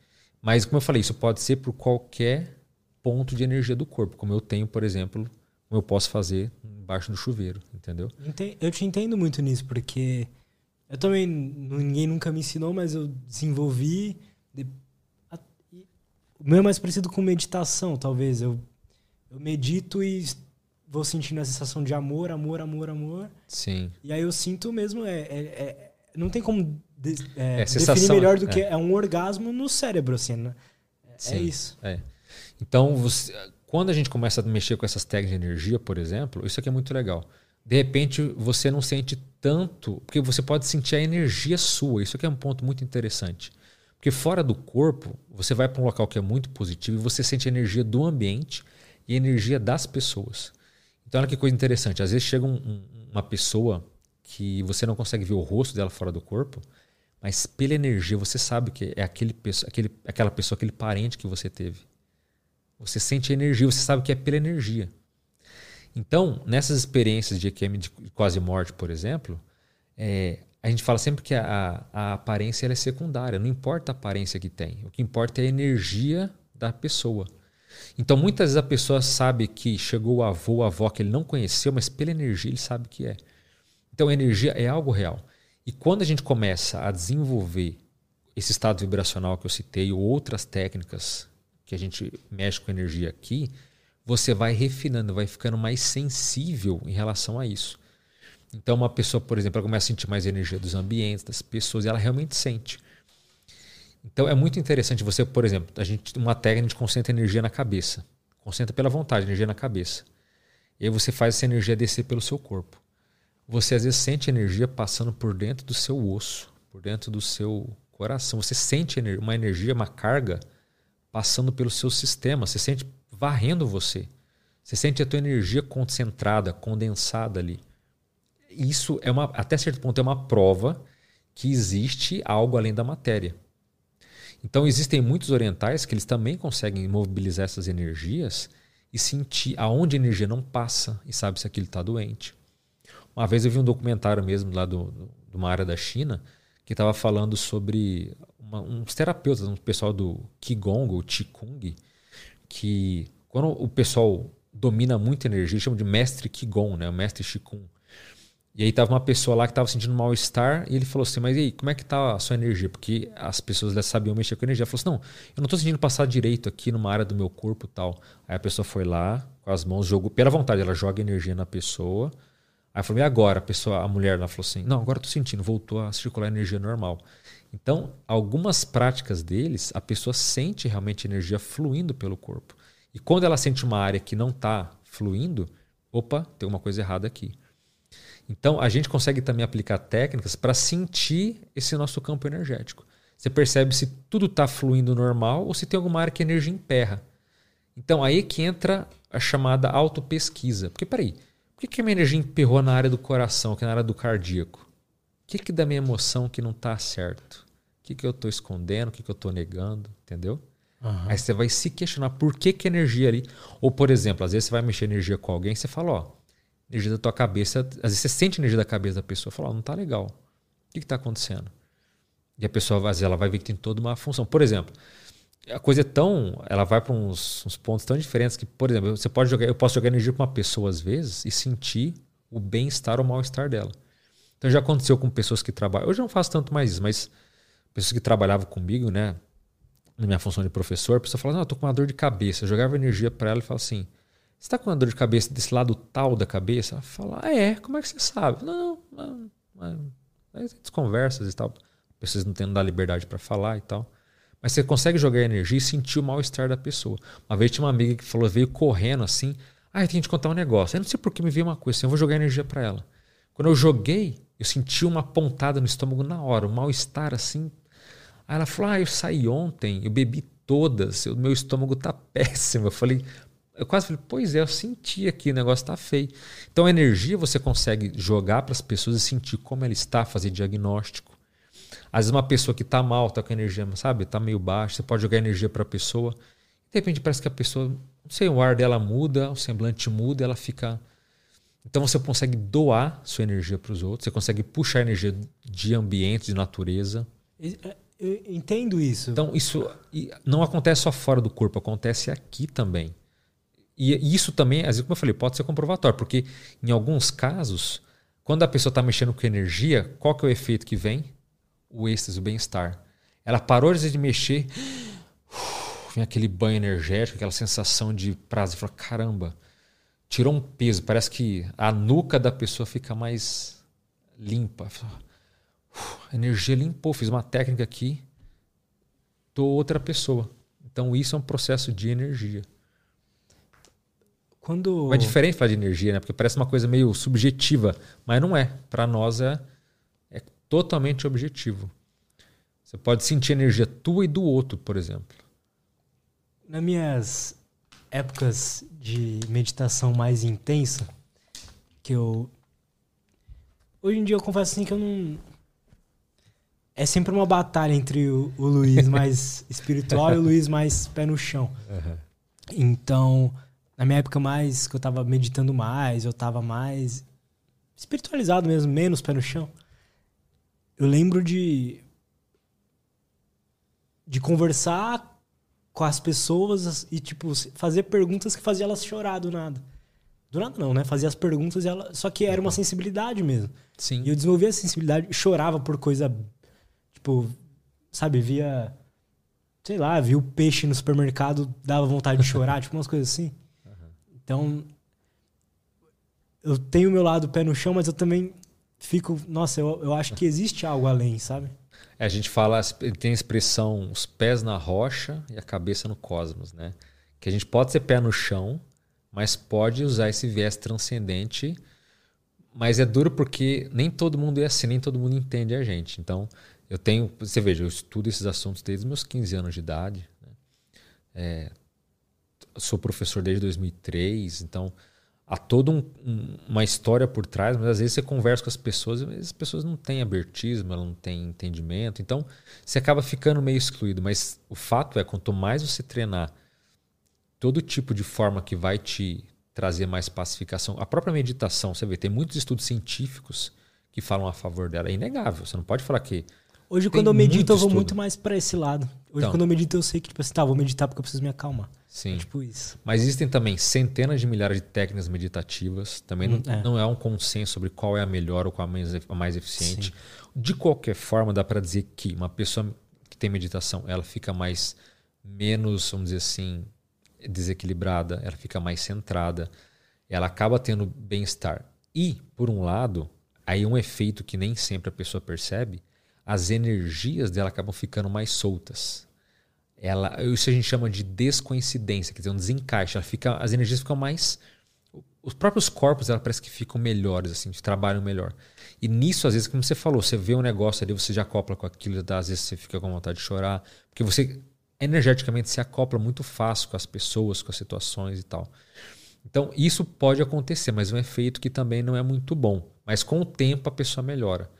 Speaker 2: Mas como eu falei, isso pode ser por qualquer ponto de energia do corpo, como eu tenho, por exemplo, como eu posso fazer embaixo do chuveiro, entendeu?
Speaker 1: Eu te entendo muito nisso, porque eu também, ninguém nunca me ensinou, mas eu desenvolvi. O meu é mais parecido com meditação, talvez. Eu, eu medito e vou sentindo a sensação de amor, amor, amor, amor.
Speaker 2: Sim.
Speaker 1: E aí eu sinto mesmo, é, é, é não tem como de, é, é, definir melhor do que é. é um orgasmo no cérebro, assim, né? É,
Speaker 2: Sim,
Speaker 1: isso.
Speaker 2: É. Então, você, quando a gente começa a mexer com essas técnicas de energia, por exemplo, isso aqui é muito legal. De repente, você não sente tanto, porque você pode sentir a energia sua. Isso aqui é um ponto muito interessante. Porque fora do corpo, você vai para um local que é muito positivo e você sente a energia do ambiente e a energia das pessoas. Então, olha que coisa interessante. Às vezes chega um, um, uma pessoa que você não consegue ver o rosto dela fora do corpo, mas pela energia você sabe que é aquele, aquele, aquela pessoa, aquele parente que você teve. Você sente energia, você sabe que é pela energia. Então, nessas experiências de EQM de quase morte, por exemplo, é, a gente fala sempre que a, a aparência é secundária, não importa a aparência que tem. O que importa é a energia da pessoa. Então, muitas vezes a pessoa sabe que chegou o avô, a avó que ele não conheceu, mas pela energia ele sabe que é. Então, a energia é algo real. E quando a gente começa a desenvolver esse estado vibracional que eu citei, ou outras técnicas que a gente mexe com energia aqui, você vai refinando, vai ficando mais sensível em relação a isso. Então, uma pessoa, por exemplo, ela começa a sentir mais energia dos ambientes, das pessoas, e ela realmente sente. Então é muito interessante você, por exemplo, a gente uma técnica de concentra energia na cabeça. Concentra pela vontade, energia na cabeça. E aí você faz essa energia descer pelo seu corpo. Você às vezes sente energia passando por dentro do seu osso, por dentro do seu coração. Você sente uma energia, uma carga passando pelo seu sistema. Você sente varrendo você. Você sente a tua energia concentrada, condensada ali. Isso é uma, até certo ponto, é uma prova que existe algo além da matéria. Então existem muitos orientais que eles também conseguem mobilizar essas energias e sentir aonde a energia não passa e sabe se aquilo está doente. Uma vez eu vi um documentário mesmo lá do, do, de uma área da China que estava falando sobre uma, uns terapeutas, um pessoal do Qigong ou Qigong, que quando o pessoal domina muita energia, chamam de mestre Qigong, né? o mestre Qigong. E aí tava uma pessoa lá que estava sentindo mal-estar e ele falou assim, mas e aí, como é que tá a sua energia? Porque as pessoas sabiam mexer com energia. Ela falou assim, não, eu não estou sentindo passar direito aqui numa área do meu corpo tal. Aí a pessoa foi lá, com as mãos, jogou, pela vontade, ela joga energia na pessoa. Aí falou, e agora? A pessoa, a mulher lá falou assim, não, agora estou sentindo, voltou a circular energia normal. Então, algumas práticas deles, a pessoa sente realmente energia fluindo pelo corpo. E quando ela sente uma área que não está fluindo, opa, tem uma coisa errada aqui. Então, a gente consegue também aplicar técnicas para sentir esse nosso campo energético. Você percebe se tudo está fluindo normal ou se tem alguma área que a energia emperra. Então, aí que entra a chamada autopesquisa. Porque, peraí, por que, que a minha energia emperrou na área do coração, que é na área do cardíaco? O que, que da minha emoção que não está certo? O que, que eu estou escondendo? O que, que eu estou negando? Entendeu? Uhum. Aí você vai se questionar por que, que a energia ali. Ou, por exemplo, às vezes você vai mexer energia com alguém e você fala, ó, energia da tua cabeça. Às vezes você sente energia da cabeça da pessoa fala, oh, não tá legal. O que está acontecendo? E a pessoa às vezes, ela vai ver que tem toda uma função. Por exemplo, a coisa é tão. Ela vai para uns, uns, pontos tão diferentes que, por exemplo, você pode jogar. Eu posso jogar energia para uma pessoa às vezes e sentir o bem-estar ou mal-estar dela. Então já aconteceu com pessoas que trabalham. Hoje eu não faço tanto mais isso, mas pessoas que trabalhavam comigo, né? Na minha função de professor, a pessoa fala, não, eu tô com uma dor de cabeça. Eu jogava energia para ela e falava assim: você está com uma dor de cabeça desse lado tal da cabeça? Ela fala, ah, é, como é que você sabe? Não, não, não. Aí conversas e tal. Pessoas não tendo da liberdade para falar e tal. Mas você consegue jogar energia e sentir o mal-estar da pessoa. Uma vez tinha uma amiga que falou, veio correndo assim. Ah, eu tenho que te contar um negócio. Eu não sei por que me veio uma coisa assim, eu vou jogar energia para ela. Quando eu joguei, eu senti uma pontada no estômago na hora, um mal-estar assim. Aí ela falou: Ah, eu saí ontem, eu bebi todas, o meu estômago tá péssimo. Eu falei: eu quase falei, pois é, eu senti aqui, o negócio está feio. Então, a energia você consegue jogar para as pessoas e sentir como ela está, fazer diagnóstico. Às vezes, uma pessoa que está mal, está com energia, sabe, está meio baixa, você pode jogar energia para a pessoa. De repente, parece que a pessoa, não sei, o ar dela muda, o semblante muda, ela fica. Então, você consegue doar sua energia para os outros, você consegue puxar energia de ambiente, de natureza.
Speaker 1: É, eu entendo isso.
Speaker 2: Então, isso não acontece só fora do corpo, acontece aqui também. E isso também, às vezes, como eu falei, pode ser comprovatório, porque em alguns casos, quando a pessoa está mexendo com energia, qual que é o efeito que vem? O êxtase, o bem-estar. Ela parou de mexer, vem aquele banho energético, aquela sensação de prazer. Fala, caramba, tirou um peso. Parece que a nuca da pessoa fica mais limpa. A energia limpou, fiz uma técnica aqui, tô outra pessoa. Então isso é um processo de energia.
Speaker 1: Quando...
Speaker 2: É diferente falar de energia, né? Porque parece uma coisa meio subjetiva, mas não é. Para nós é totalmente objetivo. Você pode sentir energia tua e do outro, por exemplo.
Speaker 1: Nas minhas épocas de meditação mais intensa, que eu. Hoje em dia eu confesso assim que eu não. É sempre uma batalha entre o, o Luiz mais espiritual e o Luiz mais pé no chão. Uhum. Então, na minha época mais, que eu tava meditando mais, eu tava mais espiritualizado mesmo, menos pé no chão. Eu lembro de de conversar com as pessoas e tipo fazer perguntas que faziam elas chorar do nada. Do nada não, né? Fazia as perguntas e ela, só que era uma sensibilidade mesmo.
Speaker 2: Sim.
Speaker 1: E eu desenvolvia a sensibilidade, chorava por coisa tipo, sabe, via sei lá, via o peixe no supermercado, dava vontade de chorar, tipo umas coisas assim. Então, eu tenho o meu lado pé no chão, mas eu também fico, nossa, eu, eu acho que existe algo além, sabe?
Speaker 2: É, a gente fala, tem a expressão os pés na rocha e a cabeça no cosmos, né? Que a gente pode ser pé no chão, mas pode usar esse viés transcendente. Mas é duro porque nem todo mundo é assim, nem todo mundo entende a gente. Então, eu tenho, você veja, eu estudo esses assuntos desde meus 15 anos de idade. Né? É, sou professor desde 2003, então há toda um, um, uma história por trás, mas às vezes você conversa com as pessoas e as pessoas não têm abertismo, elas não têm entendimento, então você acaba ficando meio excluído. Mas o fato é, quanto mais você treinar todo tipo de forma que vai te trazer mais pacificação, a própria meditação, você vê, tem muitos estudos científicos que falam a favor dela, é inegável. Você não pode falar que
Speaker 1: Hoje, quando eu medito, eu vou estudo. muito mais para esse lado. Hoje, então, quando eu medito, eu sei que, tipo assim, tá, vou meditar porque eu preciso me acalmar.
Speaker 2: Sim.
Speaker 1: É tipo isso.
Speaker 2: Mas existem também centenas de milhares de técnicas meditativas. Também hum, não, é. não é um consenso sobre qual é a melhor ou qual é a mais, a mais eficiente. Sim. De qualquer forma, dá para dizer que uma pessoa que tem meditação, ela fica mais, menos, vamos dizer assim, desequilibrada, ela fica mais centrada, ela acaba tendo bem-estar. E, por um lado, aí um efeito que nem sempre a pessoa percebe, as energias dela acabam ficando mais soltas. Ela, isso a gente chama de descoincidência, quer dizer, um desencaixe. Ela fica, as energias ficam mais. Os próprios corpos, ela parece que ficam melhores, assim, trabalham melhor. E nisso, às vezes, como você falou, você vê um negócio ali, você já acopla com aquilo, às vezes você fica com vontade de chorar, porque você energeticamente se acopla muito fácil com as pessoas, com as situações e tal. Então, isso pode acontecer, mas é um efeito que também não é muito bom. Mas com o tempo a pessoa melhora.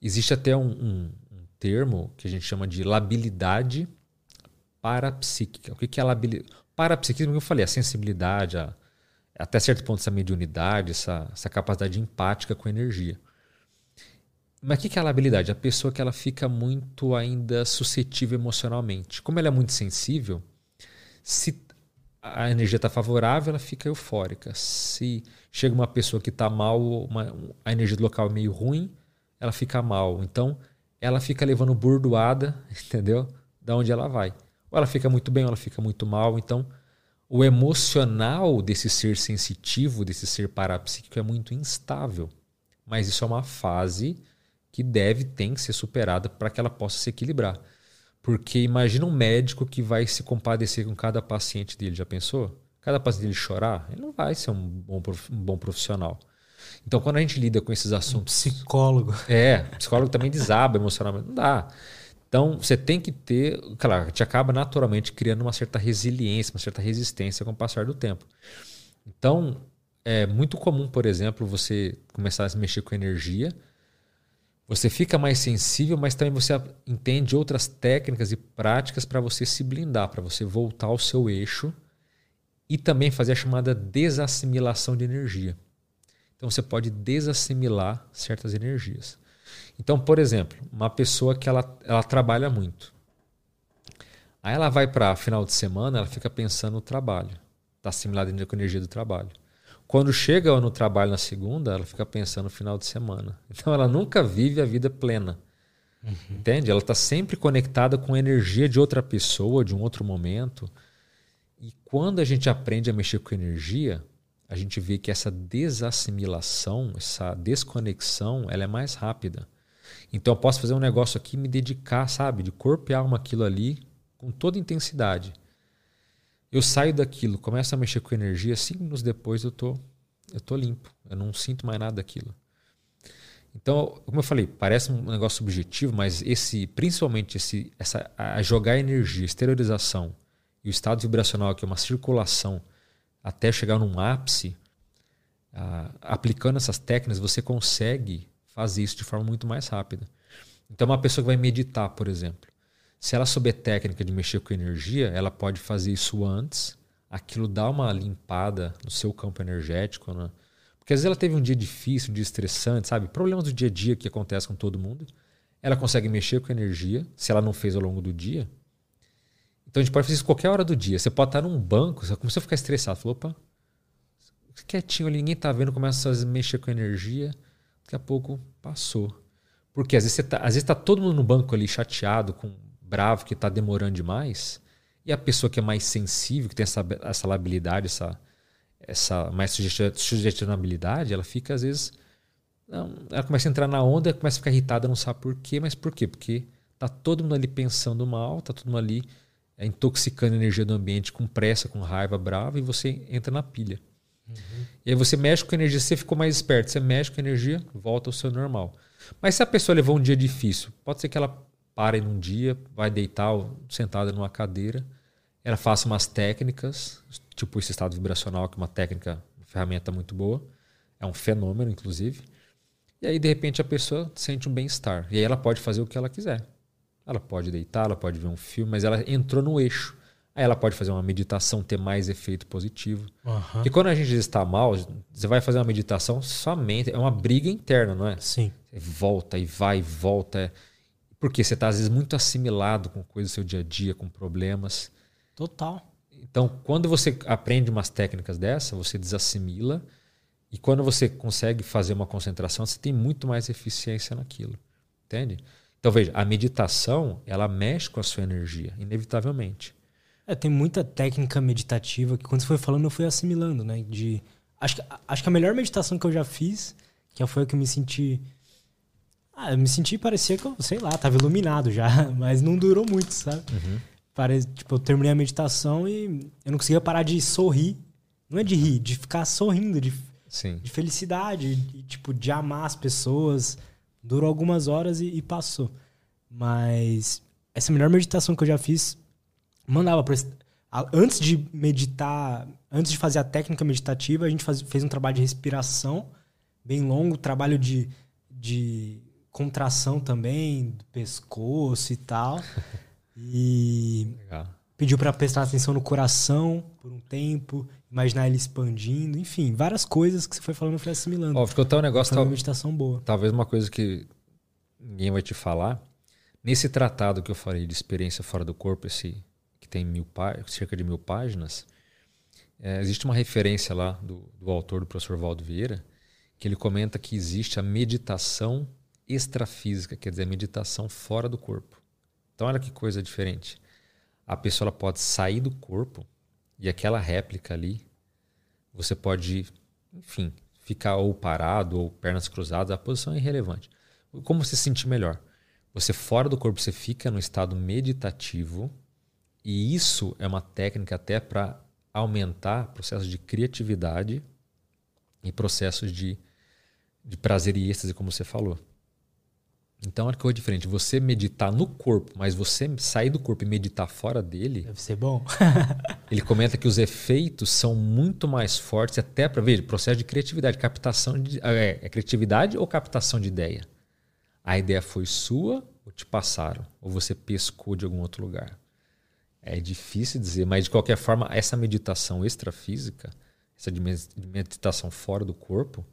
Speaker 2: Existe até um, um, um termo que a gente chama de labilidade parapsíquica. O que é labilidade? Parapsiquismo, que eu falei, a sensibilidade, a, até certo ponto essa mediunidade, essa, essa capacidade empática com energia. Mas o que é a labilidade? A pessoa que ela fica muito ainda suscetível emocionalmente. Como ela é muito sensível, se a energia está favorável, ela fica eufórica. Se chega uma pessoa que está mal, uma, a energia do local é meio ruim, ela fica mal. Então, ela fica levando burdoada, entendeu? Da onde ela vai. Ou ela fica muito bem, ou ela fica muito mal. Então, o emocional desse ser sensitivo, desse ser parapsíquico, é muito instável. Mas isso é uma fase que deve, tem que ser superada para que ela possa se equilibrar. Porque imagina um médico que vai se compadecer com cada paciente dele, já pensou? Cada paciente dele chorar, ele não vai ser um bom, um bom profissional. Então, quando a gente lida com esses assuntos.
Speaker 1: Um psicólogo.
Speaker 2: É, psicólogo também desaba emocionalmente. Não dá. Então, você tem que ter. Claro, te acaba naturalmente criando uma certa resiliência, uma certa resistência com o passar do tempo. Então, é muito comum, por exemplo, você começar a se mexer com energia. Você fica mais sensível, mas também você entende outras técnicas e práticas para você se blindar, para você voltar ao seu eixo e também fazer a chamada desassimilação de energia. Então você pode desassimilar certas energias. Então, por exemplo, uma pessoa que ela, ela trabalha muito. Aí ela vai para final de semana, ela fica pensando no trabalho. Está assimilada com a energia do trabalho. Quando chega no trabalho na segunda, ela fica pensando no final de semana. Então ela nunca vive a vida plena. Uhum. Entende? Ela está sempre conectada com a energia de outra pessoa, de um outro momento. E quando a gente aprende a mexer com energia, a gente vê que essa desassimilação, essa desconexão, ela é mais rápida. Então eu posso fazer um negócio aqui me dedicar, sabe, de corpo e alma aquilo ali com toda intensidade. Eu saio daquilo, começo a mexer com energia, cinco minutos depois eu tô, eu tô limpo, eu não sinto mais nada daquilo. Então, como eu falei, parece um negócio subjetivo, mas esse, principalmente esse, essa, a jogar energia, exteriorização e o estado vibracional, que é uma circulação até chegar num ápice, uh, aplicando essas técnicas, você consegue fazer isso de forma muito mais rápida. Então, uma pessoa que vai meditar, por exemplo, se ela souber técnica de mexer com energia, ela pode fazer isso antes, aquilo dá uma limpada no seu campo energético, né? Porque às vezes ela teve um dia difícil, um dia estressante, sabe? Problemas do dia a dia que acontecem com todo mundo. Ela consegue mexer com energia, se ela não fez ao longo do dia, então a gente pode fazer isso qualquer hora do dia. Você pode estar num banco, você começou a ficar estressado. Falou, opa, quietinho ali, ninguém tá vendo, começa a mexer com energia. Daqui a pouco passou. Porque às vezes, você tá, às vezes tá todo mundo no banco ali chateado, com bravo, que está demorando demais. E a pessoa que é mais sensível, que tem essa, essa labilidade, essa, essa mais sugestionabilidade, ela fica às vezes ela começa a entrar na onda, começa a ficar irritada, não sabe por quê, mas por quê? Porque tá todo mundo ali pensando mal, tá todo mundo ali é, intoxicando a energia do ambiente com pressa, com raiva, brava, e você entra na pilha. Uhum. E aí você mexe com a energia, você ficou mais esperto, você mexe com a energia, volta ao seu normal. Mas se a pessoa levou um dia difícil, pode ser que ela pare num dia, vai deitar sentada numa cadeira, ela faça umas técnicas, tipo esse estado vibracional, que é uma técnica, uma ferramenta muito boa, é um fenômeno, inclusive. E aí, de repente, a pessoa sente um bem-estar. E aí ela pode fazer o que ela quiser. Ela pode deitar, ela pode ver um filme, mas ela entrou no eixo. Aí ela pode fazer uma meditação, ter mais efeito positivo. Uhum. E quando a gente está mal, você vai fazer uma meditação somente. É uma briga interna, não é?
Speaker 1: Sim.
Speaker 2: Você volta e vai e volta. Porque você está, às vezes, muito assimilado com coisas do seu dia a dia, com problemas.
Speaker 1: Total.
Speaker 2: Então, quando você aprende umas técnicas dessa, você desassimila. E quando você consegue fazer uma concentração, você tem muito mais eficiência naquilo. Entende? Então, veja, a meditação, ela mexe com a sua energia, inevitavelmente.
Speaker 1: É, tem muita técnica meditativa que quando você foi falando eu fui assimilando, né? De, acho, que, acho que a melhor meditação que eu já fiz, que foi a que eu me senti... Ah, eu me senti, parecia que eu, sei lá, tava iluminado já, mas não durou muito, sabe? Uhum. Pare, tipo, eu terminei a meditação e eu não conseguia parar de sorrir. Não é de rir, de ficar sorrindo, de,
Speaker 2: Sim.
Speaker 1: de felicidade, de, tipo, de amar as pessoas Durou algumas horas e, e passou. Mas essa melhor meditação que eu já fiz, mandava pra, antes de meditar, antes de fazer a técnica meditativa, a gente faz, fez um trabalho de respiração bem longo, trabalho de, de contração também, do pescoço e tal. E Legal. pediu para prestar atenção no coração por um tempo, imaginar ele expandindo, enfim, várias coisas que você foi falando, eu fui assimilando.
Speaker 2: Ó, ficou tão um negócio.
Speaker 1: Foi uma meditação boa.
Speaker 2: Talvez uma coisa que ninguém vai te falar. Nesse tratado que eu falei de experiência fora do corpo, esse tem mil cerca de mil páginas, é, existe uma referência lá do, do autor, do professor Valdo Vieira, que ele comenta que existe a meditação extrafísica, quer dizer, a meditação fora do corpo. Então, olha que coisa diferente. A pessoa pode sair do corpo e aquela réplica ali, você pode, enfim, ficar ou parado ou pernas cruzadas, a posição é irrelevante. Como você se sentir melhor? Você fora do corpo, você fica no estado meditativo e isso é uma técnica até para aumentar processos de criatividade e processos de, de prazer e êxtase, como você falou. Então, olha que coisa diferente. Você meditar no corpo, mas você sair do corpo e meditar fora dele.
Speaker 1: Deve ser bom.
Speaker 2: ele comenta que os efeitos são muito mais fortes, até para ver, processo de criatividade, captação de. É, é criatividade ou captação de ideia? A ideia foi sua ou te passaram? Ou você pescou de algum outro lugar? É difícil dizer, mas de qualquer forma, essa meditação extrafísica, essa meditação fora do corpo,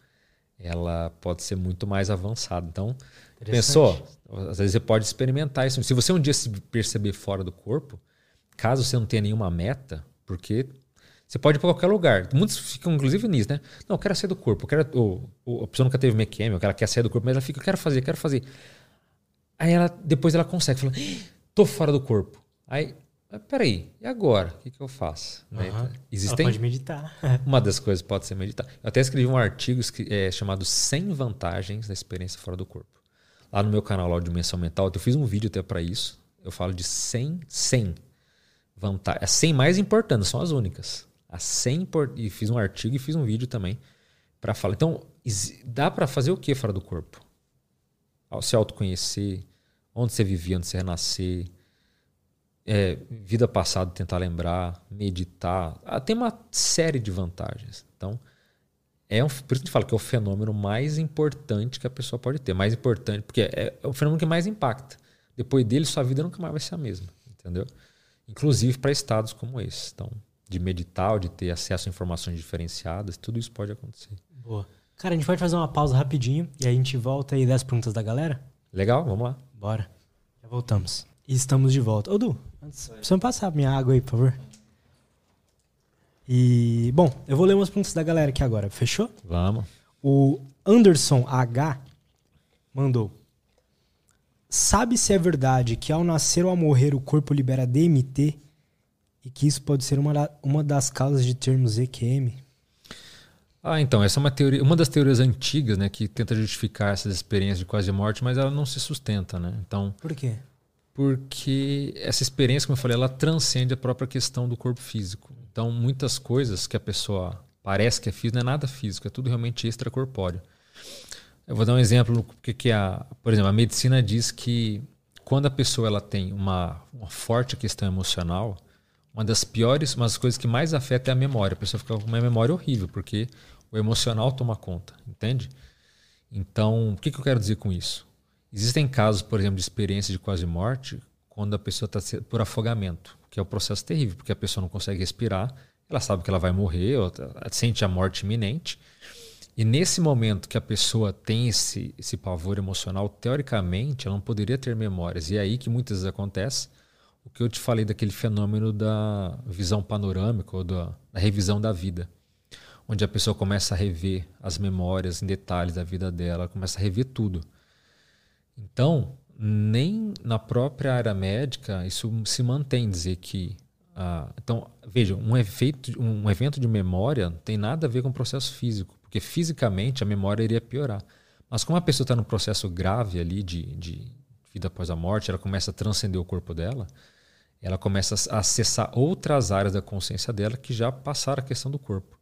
Speaker 2: ela pode ser muito mais avançada. Então, pensou? Às vezes você pode experimentar isso. Se você um dia se perceber fora do corpo, caso você não tenha nenhuma meta, porque você pode ir para qualquer lugar. Muitos ficam, inclusive, nisso, né? Não, eu quero sair do corpo. Eu quero, ou, ou a pessoa nunca teve MQM, ela quer sair do corpo, mas ela fica, eu quero fazer, eu quero fazer. Aí ela, depois ela consegue, fala, tô fora do corpo. Aí mas peraí, e agora? O que, que eu faço?
Speaker 1: Uhum. Né? Existem... Ela pode meditar.
Speaker 2: Uma das coisas pode ser meditar. Eu até escrevi um artigo é, chamado 100 vantagens da experiência fora do corpo. Lá no meu canal, lá, Dimensão Mental, eu fiz um vídeo até para isso. Eu falo de 100, 100 vantagens. As 100 mais importantes, são as únicas. As 100 E fiz um artigo e fiz um vídeo também para falar. Então, dá para fazer o que fora do corpo? Se autoconhecer, onde você vivia, onde você renascer é, vida passada tentar lembrar, meditar. Ah, tem uma série de vantagens. Então, é um, por isso que a gente fala que é o fenômeno mais importante que a pessoa pode ter. Mais importante, porque é, é o fenômeno que mais impacta. Depois dele, sua vida nunca mais vai ser a mesma. Entendeu? Inclusive para estados como esse. Então, de meditar, de ter acesso a informações diferenciadas, tudo isso pode acontecer.
Speaker 1: Boa. Cara, a gente pode fazer uma pausa rapidinho e a gente volta aí das perguntas da galera?
Speaker 2: Legal, vamos lá.
Speaker 1: Bora. Já voltamos. E estamos de volta. Ô, Du, precisa me passar minha água aí, por favor. E, bom, eu vou ler umas perguntas da galera aqui agora. Fechou?
Speaker 2: Vamos.
Speaker 1: O Anderson H mandou. Sabe se é verdade que ao nascer ou ao morrer o corpo libera DMT e que isso pode ser uma, uma das causas de termos EQM?
Speaker 2: Ah, então, essa é uma teoria, uma das teorias antigas, né, que tenta justificar essas experiências de quase morte, mas ela não se sustenta, né? Então,
Speaker 1: Por quê?
Speaker 2: Porque essa experiência, como eu falei, ela transcende a própria questão do corpo físico. Então, muitas coisas que a pessoa parece que é físico, não é nada físico, é tudo realmente extracorpóreo. Eu vou dar um exemplo porque que a, por exemplo, a medicina diz que quando a pessoa ela tem uma, uma forte questão emocional, uma das piores, uma das coisas que mais afeta é a memória. A pessoa fica com uma memória horrível, porque o emocional toma conta, entende? Então, o que, que eu quero dizer com isso? Existem casos, por exemplo, de experiência de quase morte, quando a pessoa está por afogamento, que é um processo terrível, porque a pessoa não consegue respirar, ela sabe que ela vai morrer, ou sente a morte iminente. E nesse momento que a pessoa tem esse, esse pavor emocional, teoricamente, ela não poderia ter memórias. E é aí que muitas vezes acontece o que eu te falei daquele fenômeno da visão panorâmica ou da, da revisão da vida, onde a pessoa começa a rever as memórias em detalhes da vida dela, começa a rever tudo. Então, nem na própria área médica isso se mantém dizer que ah, então veja um efeito um evento de memória tem nada a ver com o processo físico porque fisicamente a memória iria piorar mas como a pessoa está num processo grave ali de, de vida após a morte ela começa a transcender o corpo dela ela começa a acessar outras áreas da consciência dela que já passaram a questão do corpo.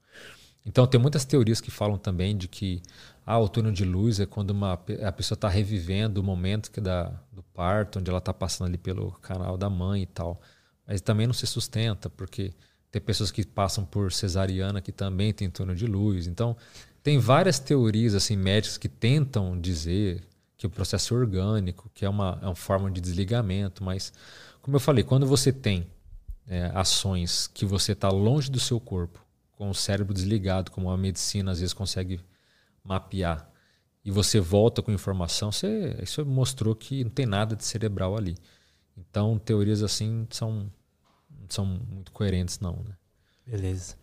Speaker 2: Então, tem muitas teorias que falam também de que ah, o túnel de luz é quando uma, a pessoa está revivendo o momento que da, do parto, onde ela está passando ali pelo canal da mãe e tal. Mas também não se sustenta, porque tem pessoas que passam por cesariana que também tem túnel de luz. Então, tem várias teorias assim médicas que tentam dizer que o processo é orgânico, que é uma, é uma forma de desligamento, mas como eu falei, quando você tem é, ações que você está longe do seu corpo, com o cérebro desligado, como a medicina às vezes consegue mapear, e você volta com informação, você, isso mostrou que não tem nada de cerebral ali. Então, teorias assim são, são muito coerentes, não. Né?
Speaker 1: Beleza.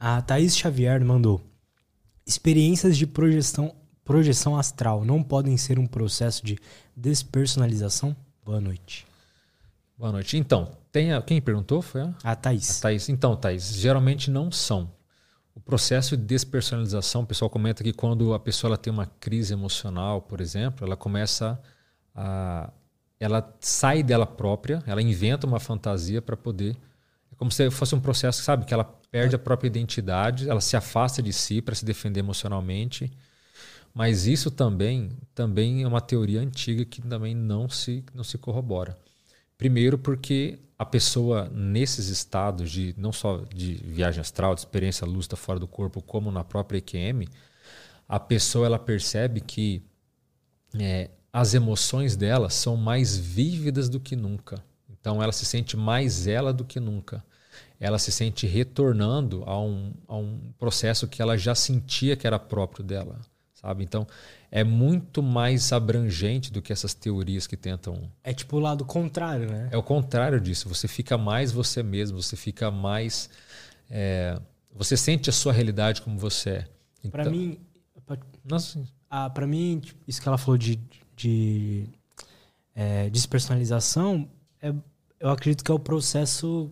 Speaker 1: A Thaís Xavier mandou: experiências de projeção, projeção astral não podem ser um processo de despersonalização? Boa noite.
Speaker 2: Boa noite. Então, tem a, quem perguntou foi a?
Speaker 1: A Thaís.
Speaker 2: A Thaís. Então, Thaís, geralmente não são. O processo de despersonalização, o pessoal comenta que quando a pessoa ela tem uma crise emocional, por exemplo, ela começa a. Ela sai dela própria, ela inventa uma fantasia para poder. É como se fosse um processo, sabe? Que ela perde a própria identidade, ela se afasta de si para se defender emocionalmente. Mas isso também, também é uma teoria antiga que também não se, não se corrobora. Primeiro porque a pessoa nesses estados de não só de viagem astral, de experiência lúcida fora do corpo, como na própria EQM, a pessoa ela percebe que é, as emoções dela são mais vívidas do que nunca. Então ela se sente mais ela do que nunca. Ela se sente retornando a um, a um processo que ela já sentia que era próprio dela, sabe? Então é muito mais abrangente do que essas teorias que tentam.
Speaker 1: É tipo o lado contrário, né?
Speaker 2: É o contrário disso. Você fica mais você mesmo, você fica mais. É, você sente a sua realidade como você é.
Speaker 1: Então, para mim. Nossa. Ah, para mim, isso que ela falou de, de é, despersonalização, é, eu acredito que é o processo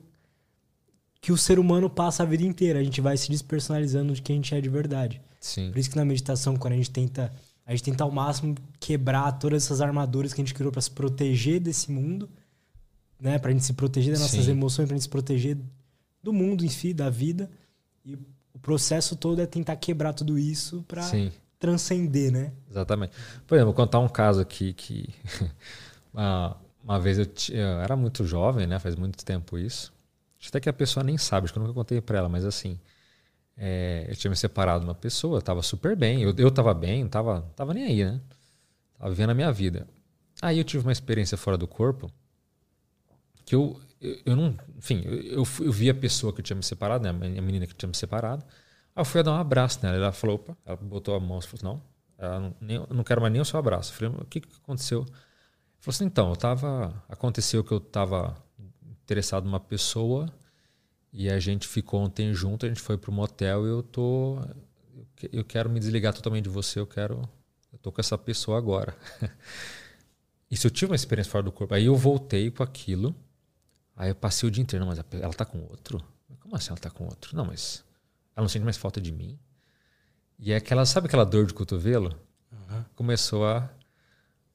Speaker 1: que o ser humano passa a vida inteira. A gente vai se despersonalizando de quem a gente é de verdade.
Speaker 2: Sim.
Speaker 1: Por isso que na meditação, quando a gente tenta a gente tenta ao máximo quebrar todas essas armaduras que a gente criou para se proteger desse mundo, né? Pra gente se proteger das nossas Sim. emoções, pra gente se proteger do mundo em si, da vida. E o processo todo é tentar quebrar tudo isso para transcender, né?
Speaker 2: Exatamente. Por exemplo, vou contar um caso aqui que uma, uma vez eu, eu, era muito jovem, né? Faz muito tempo isso. Até que a pessoa nem sabe, acho que eu nunca contei para ela, mas assim, é, eu tinha me separado de uma pessoa, tava super bem, eu, eu tava bem, não tava, tava nem aí, né? Tava vivendo a minha vida. Aí eu tive uma experiência fora do corpo que eu, eu, eu não. Enfim, eu, eu, eu, vi a pessoa que eu tinha me separado, né? A menina que tinha me separado. Aí eu fui dar um abraço nela. Ela falou, opa, ela botou a mão e falou assim, não, não, nem, eu não quero mais nem o seu abraço. Eu falei, o que, que aconteceu? Ela falou assim, então, eu tava. Aconteceu que eu tava interessado numa pessoa e a gente ficou ontem junto, a gente foi para o motel e eu tô. Eu quero me desligar totalmente de você, eu quero. Eu tô com essa pessoa agora. Isso eu tive uma experiência fora do corpo. Aí eu voltei com aquilo. Aí eu passei o dia inteiro, não, mas ela tá com outro? Como assim ela tá com outro? Não, mas ela não sente mais falta de mim. E é aquela, sabe aquela dor de cotovelo?
Speaker 1: Uhum.
Speaker 2: Começou a,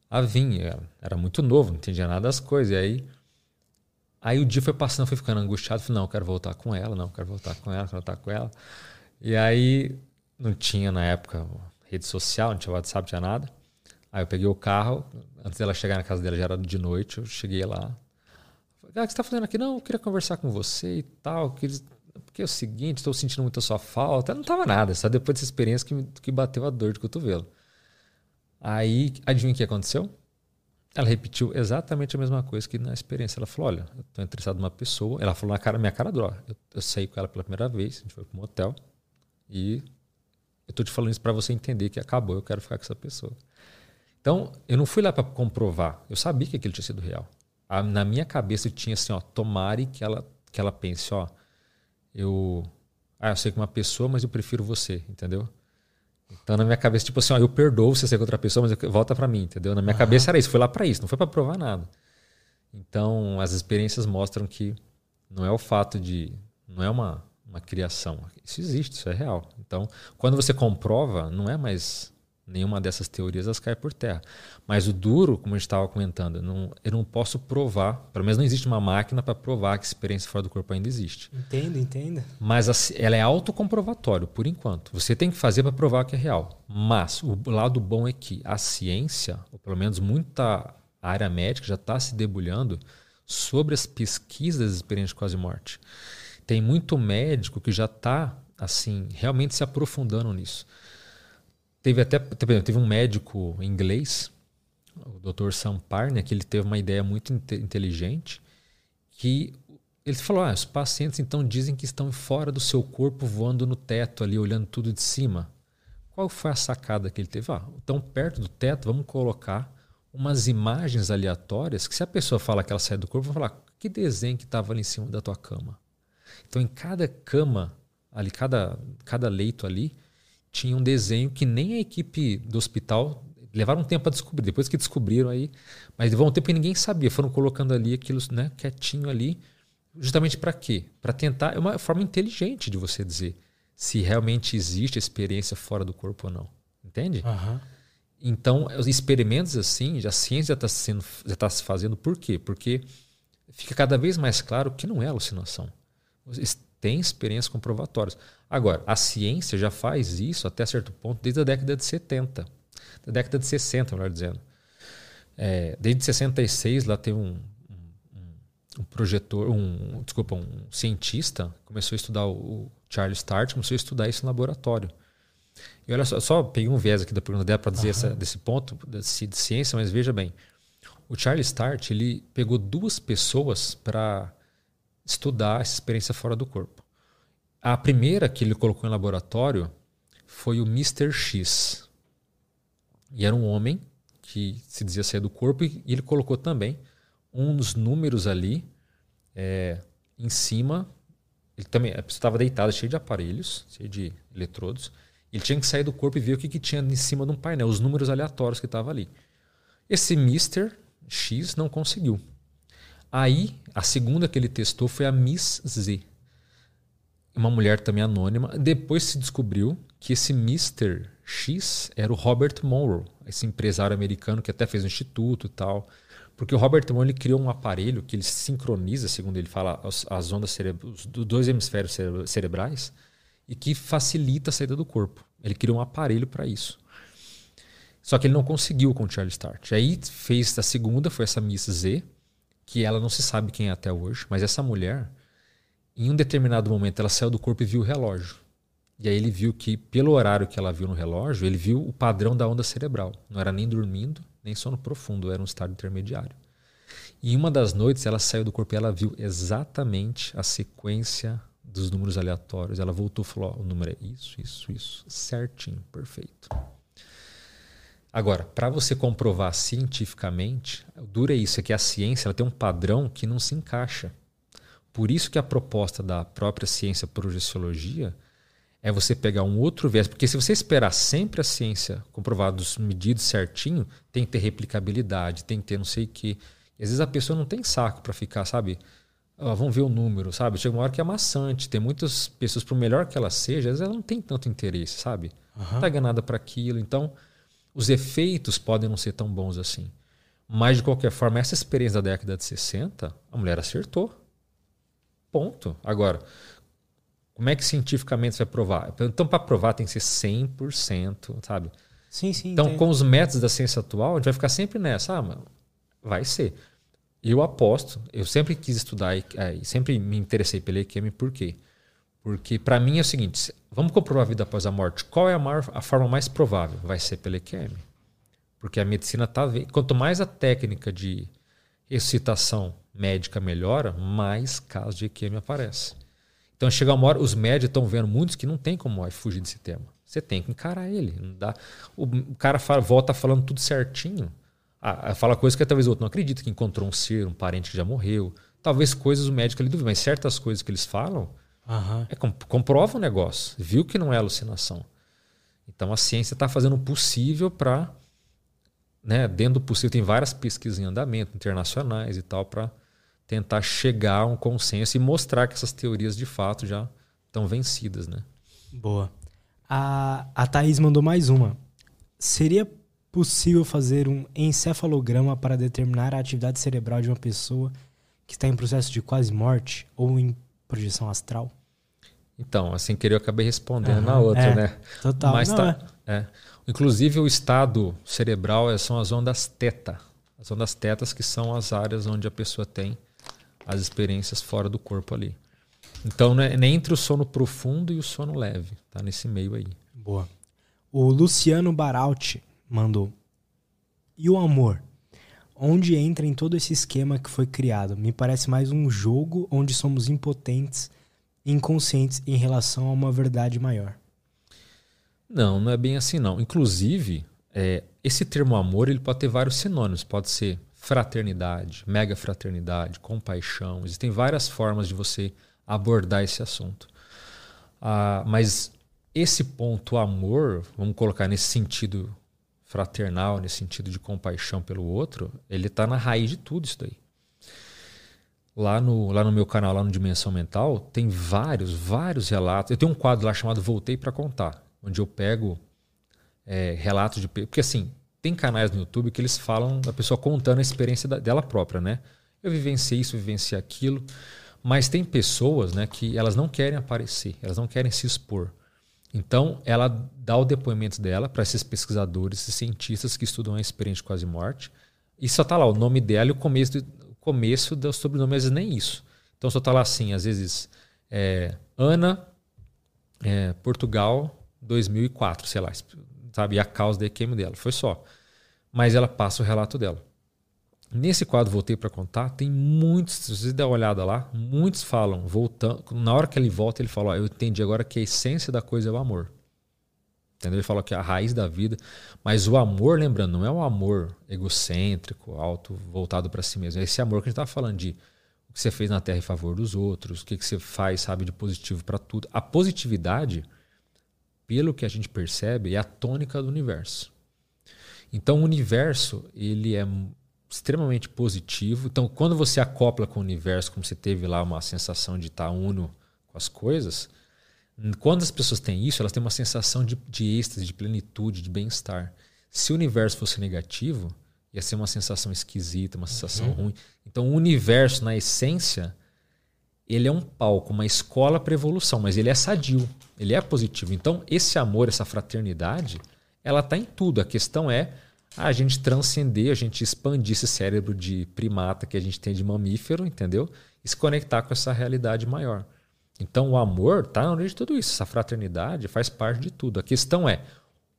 Speaker 2: a vir. Era, era muito novo, não entendia nada das coisas. E aí, aí o dia foi passando, fui ficando angustiado. Falei, não, eu quero voltar com ela, não, quero voltar com ela, quero voltar com ela. E aí, não tinha na época rede social, não tinha WhatsApp, não tinha nada. Aí eu peguei o carro, antes dela chegar na casa dela, já era de noite, eu cheguei lá. Falei, ah, o que você está fazendo aqui? Não, eu queria conversar com você e tal. Porque é o seguinte, estou sentindo muito a sua falta. Não estava nada, só depois dessa experiência que, que bateu a dor de cotovelo. Aí, adivinha o que aconteceu? Ela repetiu exatamente a mesma coisa que na experiência. Ela falou: Olha, eu estou interessado numa pessoa. Ela falou na cara, minha cara droga. Eu, eu saí com ela pela primeira vez, a gente foi para um hotel. E eu estou te falando isso para você entender que acabou, eu quero ficar com essa pessoa. Então, eu não fui lá para comprovar. Eu sabia que aquilo tinha sido real. A, na minha cabeça tinha assim, ó, tomare que ela, que ela pense, ó, eu, ah, eu sei que é uma pessoa, mas eu prefiro você, entendeu? Então, na minha cabeça, tipo assim, ó, eu perdoo você ser com outra pessoa, mas volta para mim, entendeu? Na minha uhum. cabeça era isso, foi lá para isso, não foi para provar nada. Então, as experiências mostram que não é o fato de, não é uma, uma criação, isso existe, isso é real. Então, quando você comprova, não é mais nenhuma dessas teorias elas caem por terra. Mas o duro, como a gente estava comentando, não, eu não posso provar, pelo menos não existe uma máquina para provar que experiência fora do corpo ainda existe.
Speaker 1: Entendo, entendo.
Speaker 2: Mas a, ela é autocomprovatório, por enquanto. Você tem que fazer para provar que é real. Mas o lado bom é que a ciência, ou pelo menos muita área médica, já está se debulhando sobre as pesquisas das experiências de quase morte. Tem muito médico que já está assim realmente se aprofundando nisso. Teve até teve um médico inglês, o Dr. Sampar, né, que ele teve uma ideia muito inteligente, que ele falou: ah, os pacientes então dizem que estão fora do seu corpo, voando no teto ali, olhando tudo de cima. Qual foi a sacada que ele teve? Ah, então perto do teto, vamos colocar umas imagens aleatórias que se a pessoa fala que ela sai do corpo, vai falar: que desenho que estava ali em cima da tua cama? Então em cada cama ali, cada, cada leito ali, tinha um desenho que nem a equipe do hospital levaram um tempo para descobrir. Depois que descobriram aí, mas levou um tempo que ninguém sabia. Foram colocando ali aquilo, né, quietinho ali, justamente para quê? Para tentar é uma forma inteligente de você dizer se realmente existe experiência fora do corpo ou não. Entende?
Speaker 1: Uhum.
Speaker 2: Então, os experimentos assim, a ciência está sendo já está se fazendo por quê? Porque fica cada vez mais claro que não é alucinação. Tem experiências comprovatórias. Agora, a ciência já faz isso até certo ponto desde a década de 70. Da década de 60, melhor dizendo. É, desde 66 lá tem um, um, um, projetor, um, desculpa, um cientista começou a estudar o, o Charles Start, começou a estudar isso no laboratório. E olha só, só peguei um viés aqui da pergunta dela para dizer uhum. essa, desse ponto de, de ciência, mas veja bem, o Charles Start ele pegou duas pessoas para estudar essa experiência fora do corpo. A primeira que ele colocou em laboratório foi o Mr. X. E era um homem que se dizia sair do corpo e ele colocou também uns números ali é, em cima. Ele também estava deitado, cheio de aparelhos, cheio de eletrodos. Ele tinha que sair do corpo e ver o que, que tinha em cima de um painel, os números aleatórios que estavam ali. Esse Mr. X não conseguiu. Aí, a segunda que ele testou foi a Miss Z uma mulher também anônima. Depois se descobriu que esse Mr. X era o Robert Monroe, esse empresário americano que até fez um instituto e tal. Porque o Robert Monroe ele criou um aparelho que ele sincroniza, segundo ele fala, as, as ondas dos dois hemisférios cerebrais e que facilita a saída do corpo. Ele criou um aparelho para isso. Só que ele não conseguiu com o Charlie Start. Aí fez a segunda, foi essa Miss Z, que ela não se sabe quem é até hoje, mas essa mulher, em um determinado momento, ela saiu do corpo e viu o relógio. E aí ele viu que, pelo horário que ela viu no relógio, ele viu o padrão da onda cerebral. Não era nem dormindo, nem sono profundo, era um estado intermediário. E em uma das noites, ela saiu do corpo e ela viu exatamente a sequência dos números aleatórios. Ela voltou e falou: oh, o número é isso, isso, isso. Certinho, perfeito. Agora, para você comprovar cientificamente, o duro é isso, é que a ciência ela tem um padrão que não se encaixa. Por isso que a proposta da própria ciência projeciologia é você pegar um outro viés, porque se você esperar sempre a ciência comprovados medidos certinho, tem que ter replicabilidade, tem que ter não sei o quê. E às vezes a pessoa não tem saco para ficar, sabe, ah, vamos ver o número, sabe? Chega uma hora que é maçante. Tem muitas pessoas, por melhor que ela seja, às vezes ela não tem tanto interesse, sabe? Uhum. Não tá ganhada para aquilo. Então, os efeitos podem não ser tão bons assim. Mas, de qualquer forma, essa experiência da década de 60, a mulher acertou. Ponto. Agora, como é que cientificamente você vai provar? Então, para provar, tem que ser 100%, sabe?
Speaker 1: Sim, sim.
Speaker 2: Então, entendo. com os métodos da ciência atual, a gente vai ficar sempre nessa. Ah, mano, vai ser. Eu aposto, eu sempre quis estudar e é, sempre me interessei pela EQM, por quê? Porque para mim é o seguinte: vamos comprovar a vida após a morte. Qual é a, maior, a forma mais provável? Vai ser pela EQM. Porque a medicina está. Quanto mais a técnica de ressuscitação médica melhora, mais casos de EQM aparece. Então chega uma hora, os médicos estão vendo muitos que não tem como fugir desse tema. Você tem que encarar ele. Não dá. O, o cara fala, volta falando tudo certinho. Ah, fala coisas que talvez o outro não acredita, que encontrou um ser, um parente que já morreu. Talvez coisas o médico ele duvida, mas certas coisas que eles falam uhum. é, comprova o negócio. Viu que não é alucinação. Então a ciência está fazendo o possível para né, dentro do possível, tem várias pesquisas em andamento, internacionais e tal, para tentar chegar a um consenso e mostrar que essas teorias de fato já estão vencidas. Né?
Speaker 1: Boa. A, a Thaís mandou mais uma. Seria possível fazer um encefalograma para determinar a atividade cerebral de uma pessoa que está em processo de quase morte ou em projeção astral?
Speaker 2: Então, assim querer eu acabei respondendo uhum, na outra,
Speaker 1: é,
Speaker 2: né?
Speaker 1: Total.
Speaker 2: Mas
Speaker 1: Não,
Speaker 2: tá, é. É. Inclusive, o estado cerebral é, são as ondas teta. As ondas tetas que são as áreas onde a pessoa tem as experiências fora do corpo ali. Então, né, nem entre o sono profundo e o sono leve. Tá nesse meio aí.
Speaker 1: Boa. O Luciano Baralti mandou. E o amor? Onde entra em todo esse esquema que foi criado? Me parece mais um jogo onde somos impotentes inconscientes em relação a uma verdade maior.
Speaker 2: Não, não é bem assim não. Inclusive, é, esse termo amor ele pode ter vários sinônimos. Pode ser fraternidade, mega fraternidade, compaixão. Existem várias formas de você abordar esse assunto. Ah, mas esse ponto amor, vamos colocar nesse sentido fraternal, nesse sentido de compaixão pelo outro, ele está na raiz de tudo isso daí. Lá no, lá no meu canal, lá no Dimensão Mental, tem vários, vários relatos. Eu tenho um quadro lá chamado Voltei para Contar onde eu pego é, relatos de. Porque assim, tem canais no YouTube que eles falam da pessoa contando a experiência dela própria, né? Eu vivenciei isso, vivenciei aquilo. Mas tem pessoas né, que elas não querem aparecer, elas não querem se expor. Então, ela dá o depoimento dela para esses pesquisadores, esses cientistas que estudam a experiência de quase morte. E só está lá o nome dela e o começo do, o começo do sobrenome, às vezes nem isso. Então, só está lá assim, às vezes, é, Ana, é, Portugal, 2004, sei lá, sabe? E a causa da EQM dela. Foi só. Mas ela passa o relato dela. Nesse quadro, voltei para contar, tem muitos, se você der uma olhada lá, muitos falam, voltando, na hora que ele volta, ele fala: ó, Eu entendi agora que a essência da coisa é o amor. Entendeu? Ele fala que é a raiz da vida. Mas o amor, lembrando, não é um amor egocêntrico, alto, voltado para si mesmo. É esse amor que a gente está falando de o que você fez na terra em favor dos outros, o que, que você faz, sabe, de positivo para tudo. A positividade pelo que a gente percebe, é a tônica do universo. Então, o universo ele é extremamente positivo. Então, quando você acopla com o universo, como você teve lá uma sensação de estar uno com as coisas, quando as pessoas têm isso, elas têm uma sensação de, de êxtase, de plenitude, de bem-estar. Se o universo fosse negativo, ia ser uma sensação esquisita, uma sensação uhum. ruim. Então, o universo, na essência, ele é um palco, uma escola para evolução, mas ele é sadio, ele é positivo. Então, esse amor, essa fraternidade, ela está em tudo. A questão é a gente transcender, a gente expandir esse cérebro de primata que a gente tem de mamífero, entendeu? E se conectar com essa realidade maior. Então, o amor está na origem de tudo isso. Essa fraternidade faz parte de tudo. A questão é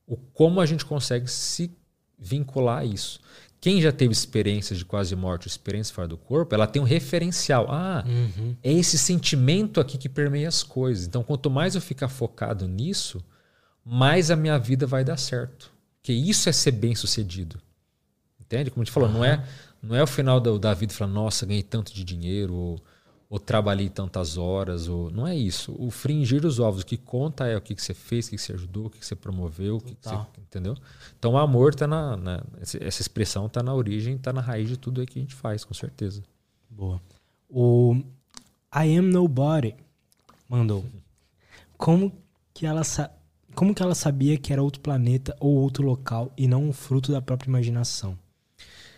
Speaker 2: o como a gente consegue se vincular a isso. Quem já teve experiências de quase morte, experiência fora do corpo, ela tem um referencial. Ah, uhum. é esse sentimento aqui que permeia as coisas. Então, quanto mais eu ficar focado nisso, mais a minha vida vai dar certo. Porque isso é ser bem sucedido. Entende? Como a gente falou, uhum. não, é, não é o final da, da vida falar, nossa, ganhei tanto de dinheiro, ou ou trabalhei tantas horas, ou não é isso. O fringir os ovos, o que conta é o que, que você fez, o que, que você ajudou, o que, que você promoveu, o que, que você, entendeu? Então o amor tá na, na essa expressão está na origem, está na raiz de tudo aí que a gente faz, com certeza.
Speaker 1: Boa. O I Am Nobody mandou. Como que ela como que ela sabia que era outro planeta ou outro local e não um fruto da própria imaginação?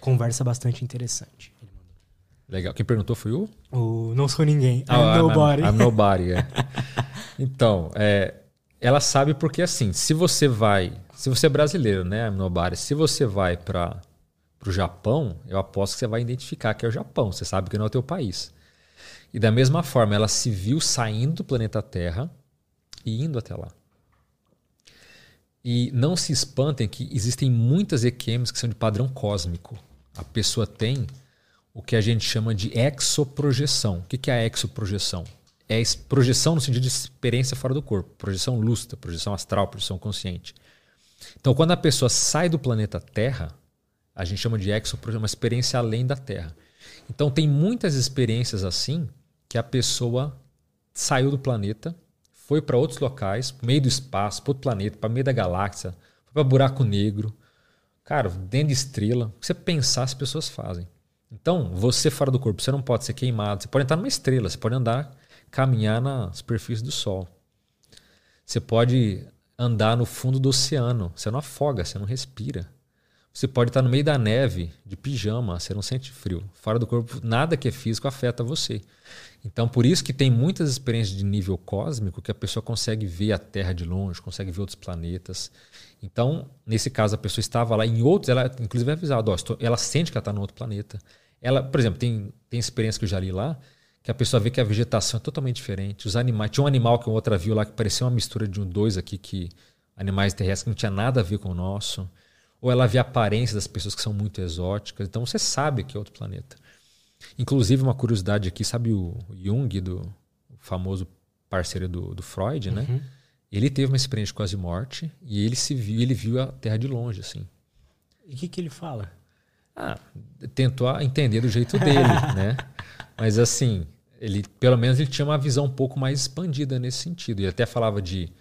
Speaker 1: Conversa bastante interessante.
Speaker 2: Legal. Quem perguntou foi o?
Speaker 1: O Não Sou Ninguém. Ah, I'm Nobody.
Speaker 2: I'm, I'm Nobody, é. então, é, ela sabe porque assim, se você vai, se você é brasileiro, né, I'm Nobody, se você vai para o Japão, eu aposto que você vai identificar que é o Japão. Você sabe que não é o teu país. E da mesma forma, ela se viu saindo do planeta Terra e indo até lá. E não se espantem que existem muitas EQMs que são de padrão cósmico. A pessoa tem o que a gente chama de exoprojeção. O que é a exoprojeção? É projeção no sentido de experiência fora do corpo, projeção lúcida, projeção astral, projeção consciente. Então, quando a pessoa sai do planeta Terra, a gente chama de exoprojeção, uma experiência além da Terra. Então, tem muitas experiências assim que a pessoa saiu do planeta, foi para outros locais, pro meio do espaço, para outro planeta, para meio da galáxia, para buraco negro, cara, dentro de estrela. O que você pensar, as pessoas fazem. Então, você fora do corpo, você não pode ser queimado. Você pode entrar numa estrela, você pode andar, caminhar na superfície do Sol. Você pode andar no fundo do oceano. Você não afoga, você não respira. Você pode estar no meio da neve, de pijama, você não sente frio. Fora do corpo, nada que é físico afeta você. Então, por isso que tem muitas experiências de nível cósmico que a pessoa consegue ver a Terra de longe, consegue ver outros planetas. Então, nesse caso, a pessoa estava lá, em outros, ela inclusive é avisada, ela sente que ela está no outro planeta. Ela, por exemplo, tem, tem experiência que eu já li lá, que a pessoa vê que a vegetação é totalmente diferente. Os animais, tinha um animal que outra viu lá que parecia uma mistura de um dois aqui que animais terrestres que não tinha nada a ver com o nosso. Ou ela vê a aparência das pessoas que são muito exóticas. Então você sabe que é outro planeta. Inclusive uma curiosidade aqui, sabe o Jung do o famoso parceiro do, do Freud, né? uhum. Ele teve uma experiência de quase morte e ele se viu, ele viu a Terra de longe, assim.
Speaker 1: E o que, que ele fala?
Speaker 2: Ah, tentou entender do jeito dele, né? Mas assim, ele pelo menos ele tinha uma visão um pouco mais expandida nesse sentido. Ele até falava de,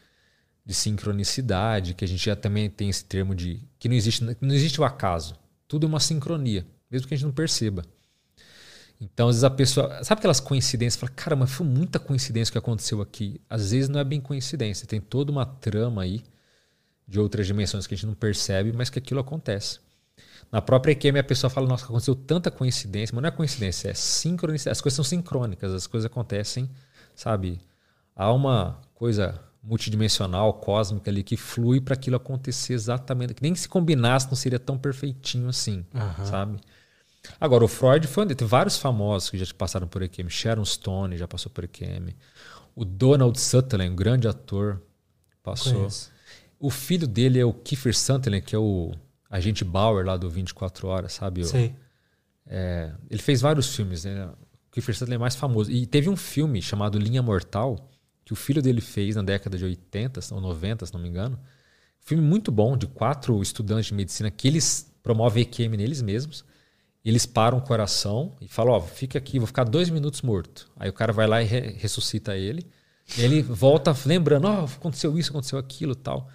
Speaker 2: de sincronicidade, que a gente já também tem esse termo de que não existe não existe o acaso. Tudo é uma sincronia, mesmo que a gente não perceba. Então, às vezes a pessoa. Sabe aquelas coincidências? Fala, cara, mas foi muita coincidência que aconteceu aqui. Às vezes não é bem coincidência, tem toda uma trama aí de outras dimensões que a gente não percebe, mas que aquilo acontece. Na própria EQM a pessoa fala, nossa, aconteceu tanta coincidência, mas não é coincidência, é sincronicidade. As coisas são sincrônicas, as coisas acontecem, sabe? Há uma coisa multidimensional, cósmica ali, que flui para aquilo acontecer exatamente. Que nem se combinasse não seria tão perfeitinho assim, uhum. sabe? Agora, o Freud foi um tem vários famosos que já passaram por EQM. Sharon Stone já passou por EQM. O Donald Sutherland, um grande ator, passou. Conheço. O filho dele é o Kiefer Sutherland, que é o agente Bauer lá do 24 Horas, sabe?
Speaker 1: Sei.
Speaker 2: É, ele fez vários filmes, né? O Kiefer Sutherland é mais famoso. E teve um filme chamado Linha Mortal, que o filho dele fez na década de 80 ou 90, se não me engano. Filme muito bom, de quatro estudantes de medicina que eles promovem EQM neles mesmos. Eles param o coração e falam: Ó, oh, fica aqui, vou ficar dois minutos morto. Aí o cara vai lá e re ressuscita ele. Ele volta lembrando: Ó, oh, aconteceu isso, aconteceu aquilo tal.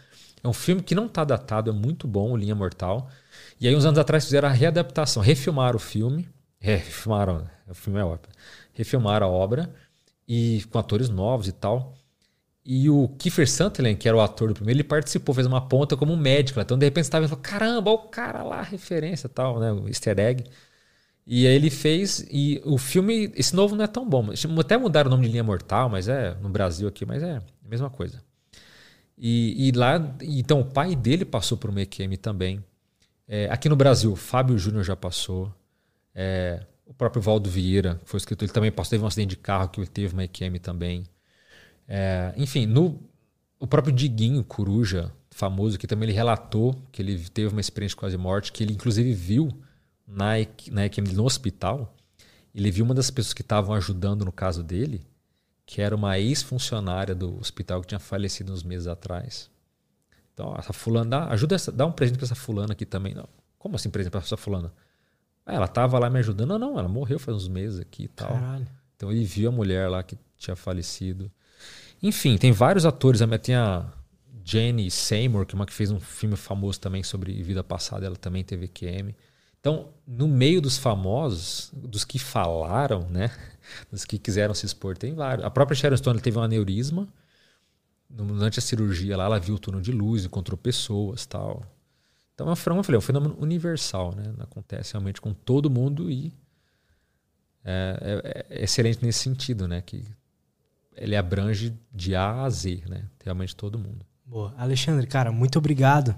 Speaker 2: É um filme que não está datado, é muito bom, o Linha Mortal. E aí, uns anos atrás, fizeram a readaptação, refilmaram o filme. Refilmaram, o filme é ópera. Refilmaram a obra, e com atores novos e tal. E o Kiefer Sutherland, que era o ator do primeiro, ele participou, fez uma ponta como médico. Então, de repente, você estava vendo, caramba, olha o cara lá, referência tal, né? O easter egg. E aí ele fez, e o filme, esse novo não é tão bom. Até mudaram o nome de Linha Mortal, mas é no Brasil aqui, mas é a mesma coisa. E, e, lá, então o pai dele passou por uma EQM também. É, aqui no Brasil, Fábio Júnior já passou. É, o próprio Valdo Vieira, que foi escritor, ele também passou, teve um acidente de carro que ele teve uma EQM também. É, enfim, no, o próprio Diguinho Coruja, famoso, que também ele relatou que ele teve uma experiência de quase morte, que ele inclusive viu na, na EQM no hospital. Ele viu uma das pessoas que estavam ajudando no caso dele que era uma ex-funcionária do hospital que tinha falecido uns meses atrás. Então, essa fulana, dá, ajuda essa, dá um presente para essa fulana aqui também. Não. Como assim presente para essa fulana? Ah, ela tava lá me ajudando. Não, não, ela morreu faz uns meses aqui e tal. Caralho. Então ele viu a mulher lá que tinha falecido. Enfim, tem vários atores. Tem a Jenny Seymour, que é uma que fez um filme famoso também sobre vida passada, ela também teve QM. Então, no meio dos famosos, dos que falaram, né? Dos que quiseram se expor, tem vários. A própria Sharon Stone teve um aneurisma. Durante a cirurgia lá, ela viu o túnel de luz, encontrou pessoas tal. Então, é é um fenômeno universal, né? Acontece realmente com todo mundo e é, é, é excelente nesse sentido, né? Que ele abrange de A a Z, né? Realmente todo mundo.
Speaker 1: Boa. Alexandre, cara, muito obrigado.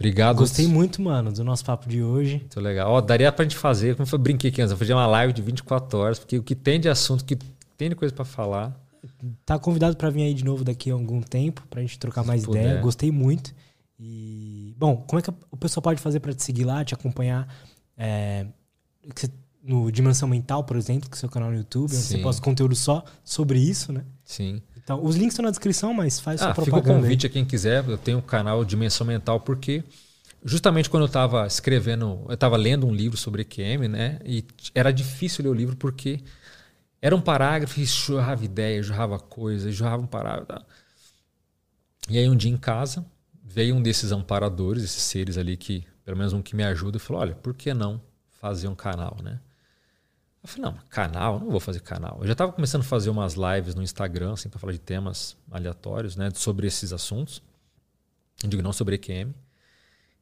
Speaker 2: Obrigado.
Speaker 1: Gostei muito, mano, do nosso papo de hoje.
Speaker 2: Muito legal. Ó, daria pra gente fazer, como eu brinquei aqui antes, fazer uma live de 24 horas, porque o que tem de assunto, que tem de coisa para falar.
Speaker 1: Tá convidado para vir aí de novo daqui a algum tempo, pra gente trocar mais puder. ideia. Gostei muito. E, bom, como é que o pessoal pode fazer para te seguir lá, te acompanhar? É, no Dimensão Mental, por exemplo, que é o seu canal no YouTube, onde você posta conteúdo só sobre isso, né?
Speaker 2: Sim.
Speaker 1: Então, os links estão na descrição, mas faz ah, sua
Speaker 2: propaganda. Fica o convite aí. a quem quiser. Eu tenho o um canal Dimensão Mental porque justamente quando eu estava escrevendo, eu estava lendo um livro sobre EQM, né? E era difícil ler o livro porque era um parágrafo e jorrava ideia, jorrava coisa, jorrava um parágrafo. Tá? E aí um dia em casa veio um desses amparadores, esses seres ali que, pelo menos um que me ajuda, e falou: olha, por que não fazer um canal, né? Eu falei, não, canal, não vou fazer canal. Eu já estava começando a fazer umas lives no Instagram, assim, para falar de temas aleatórios, né, sobre esses assuntos. Eu digo, não sobre EQM.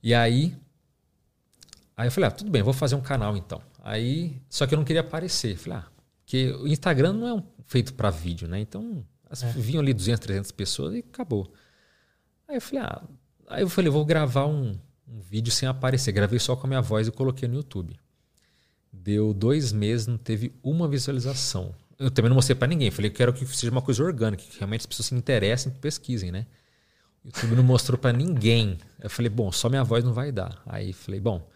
Speaker 2: E aí, aí eu falei, ah, tudo bem, vou fazer um canal então. Aí, só que eu não queria aparecer. Eu falei, ah, porque o Instagram não é um, feito para vídeo, né? Então, as, é. vinham ali 200, 300 pessoas e acabou. Aí eu falei, ah, aí eu falei, vou gravar um, um vídeo sem aparecer. Gravei só com a minha voz e coloquei no YouTube. Deu dois meses, não teve uma visualização. Eu também não mostrei para ninguém. Falei que quero que seja uma coisa orgânica, que realmente as pessoas se interessem e pesquisem, né? O YouTube não mostrou para ninguém. Eu falei, bom, só minha voz não vai dar. Aí falei, bom,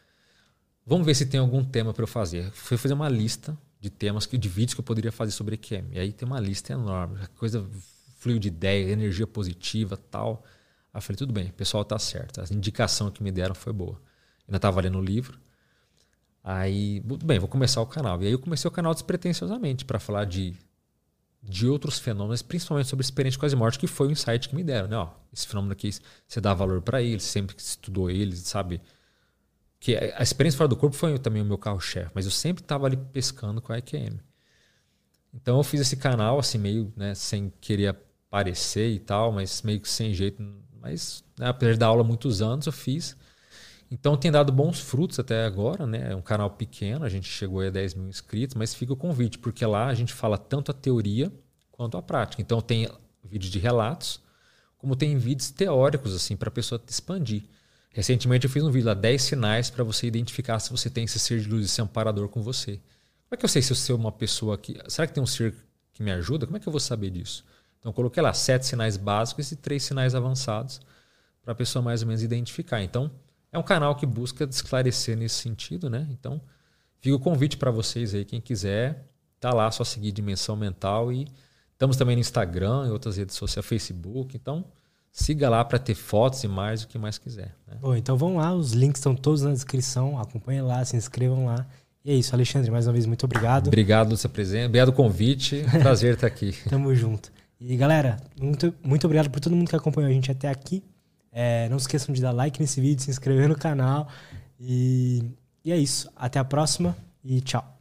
Speaker 2: vamos ver se tem algum tema para eu fazer. Fui fazer uma lista de temas, de vídeos que eu poderia fazer sobre EQM. E aí tem uma lista enorme. Coisa fluiu de ideia, energia positiva tal. Aí eu falei, tudo bem, o pessoal tá certo. A indicação que me deram foi boa. Ainda estava lendo o livro. Aí, bem, vou começar o canal. E aí eu comecei o canal despretensiosamente para falar de, de outros fenômenos, principalmente sobre experiência quase morte, que foi o insight que me deram. Né? Ó, esse fenômeno aqui, você dá valor para ele, sempre estudou ele, sabe? Que a experiência fora do corpo foi também o meu carro-chefe, mas eu sempre estava ali pescando com a IQM. Então eu fiz esse canal assim meio, né, sem querer aparecer e tal, mas meio que sem jeito. Mas né, apesar dar aula muitos anos, eu fiz. Então tem dado bons frutos até agora, né? É um canal pequeno, a gente chegou a 10 mil inscritos, mas fica o convite, porque lá a gente fala tanto a teoria quanto a prática. Então tem vídeos de relatos, como tem vídeos teóricos, assim, para a pessoa expandir. Recentemente eu fiz um vídeo lá, 10 sinais para você identificar se você tem esse ser de luz, esse amparador com você. Como é que eu sei se eu sou uma pessoa que. Será que tem um ser que me ajuda? Como é que eu vou saber disso? Então coloquei lá sete sinais básicos e três sinais avançados para a pessoa mais ou menos identificar. Então, é um canal que busca esclarecer nesse sentido, né? Então, fica o convite para vocês aí, quem quiser, tá lá, só seguir Dimensão Mental e estamos também no Instagram e outras redes sociais, Facebook. Então, siga lá para ter fotos e mais o que mais quiser. Né?
Speaker 1: Bom, então vão lá, os links estão todos na descrição, acompanhem lá, se inscrevam lá. E é isso, Alexandre, mais uma vez, muito obrigado.
Speaker 2: Obrigado, Lúcia Presente. Obrigado pelo convite. Prazer estar aqui.
Speaker 1: Tamo junto. E galera, muito, muito obrigado por todo mundo que acompanhou a gente até aqui. É, não esqueçam de dar like nesse vídeo, se inscrever no canal. E, e é isso. Até a próxima e tchau.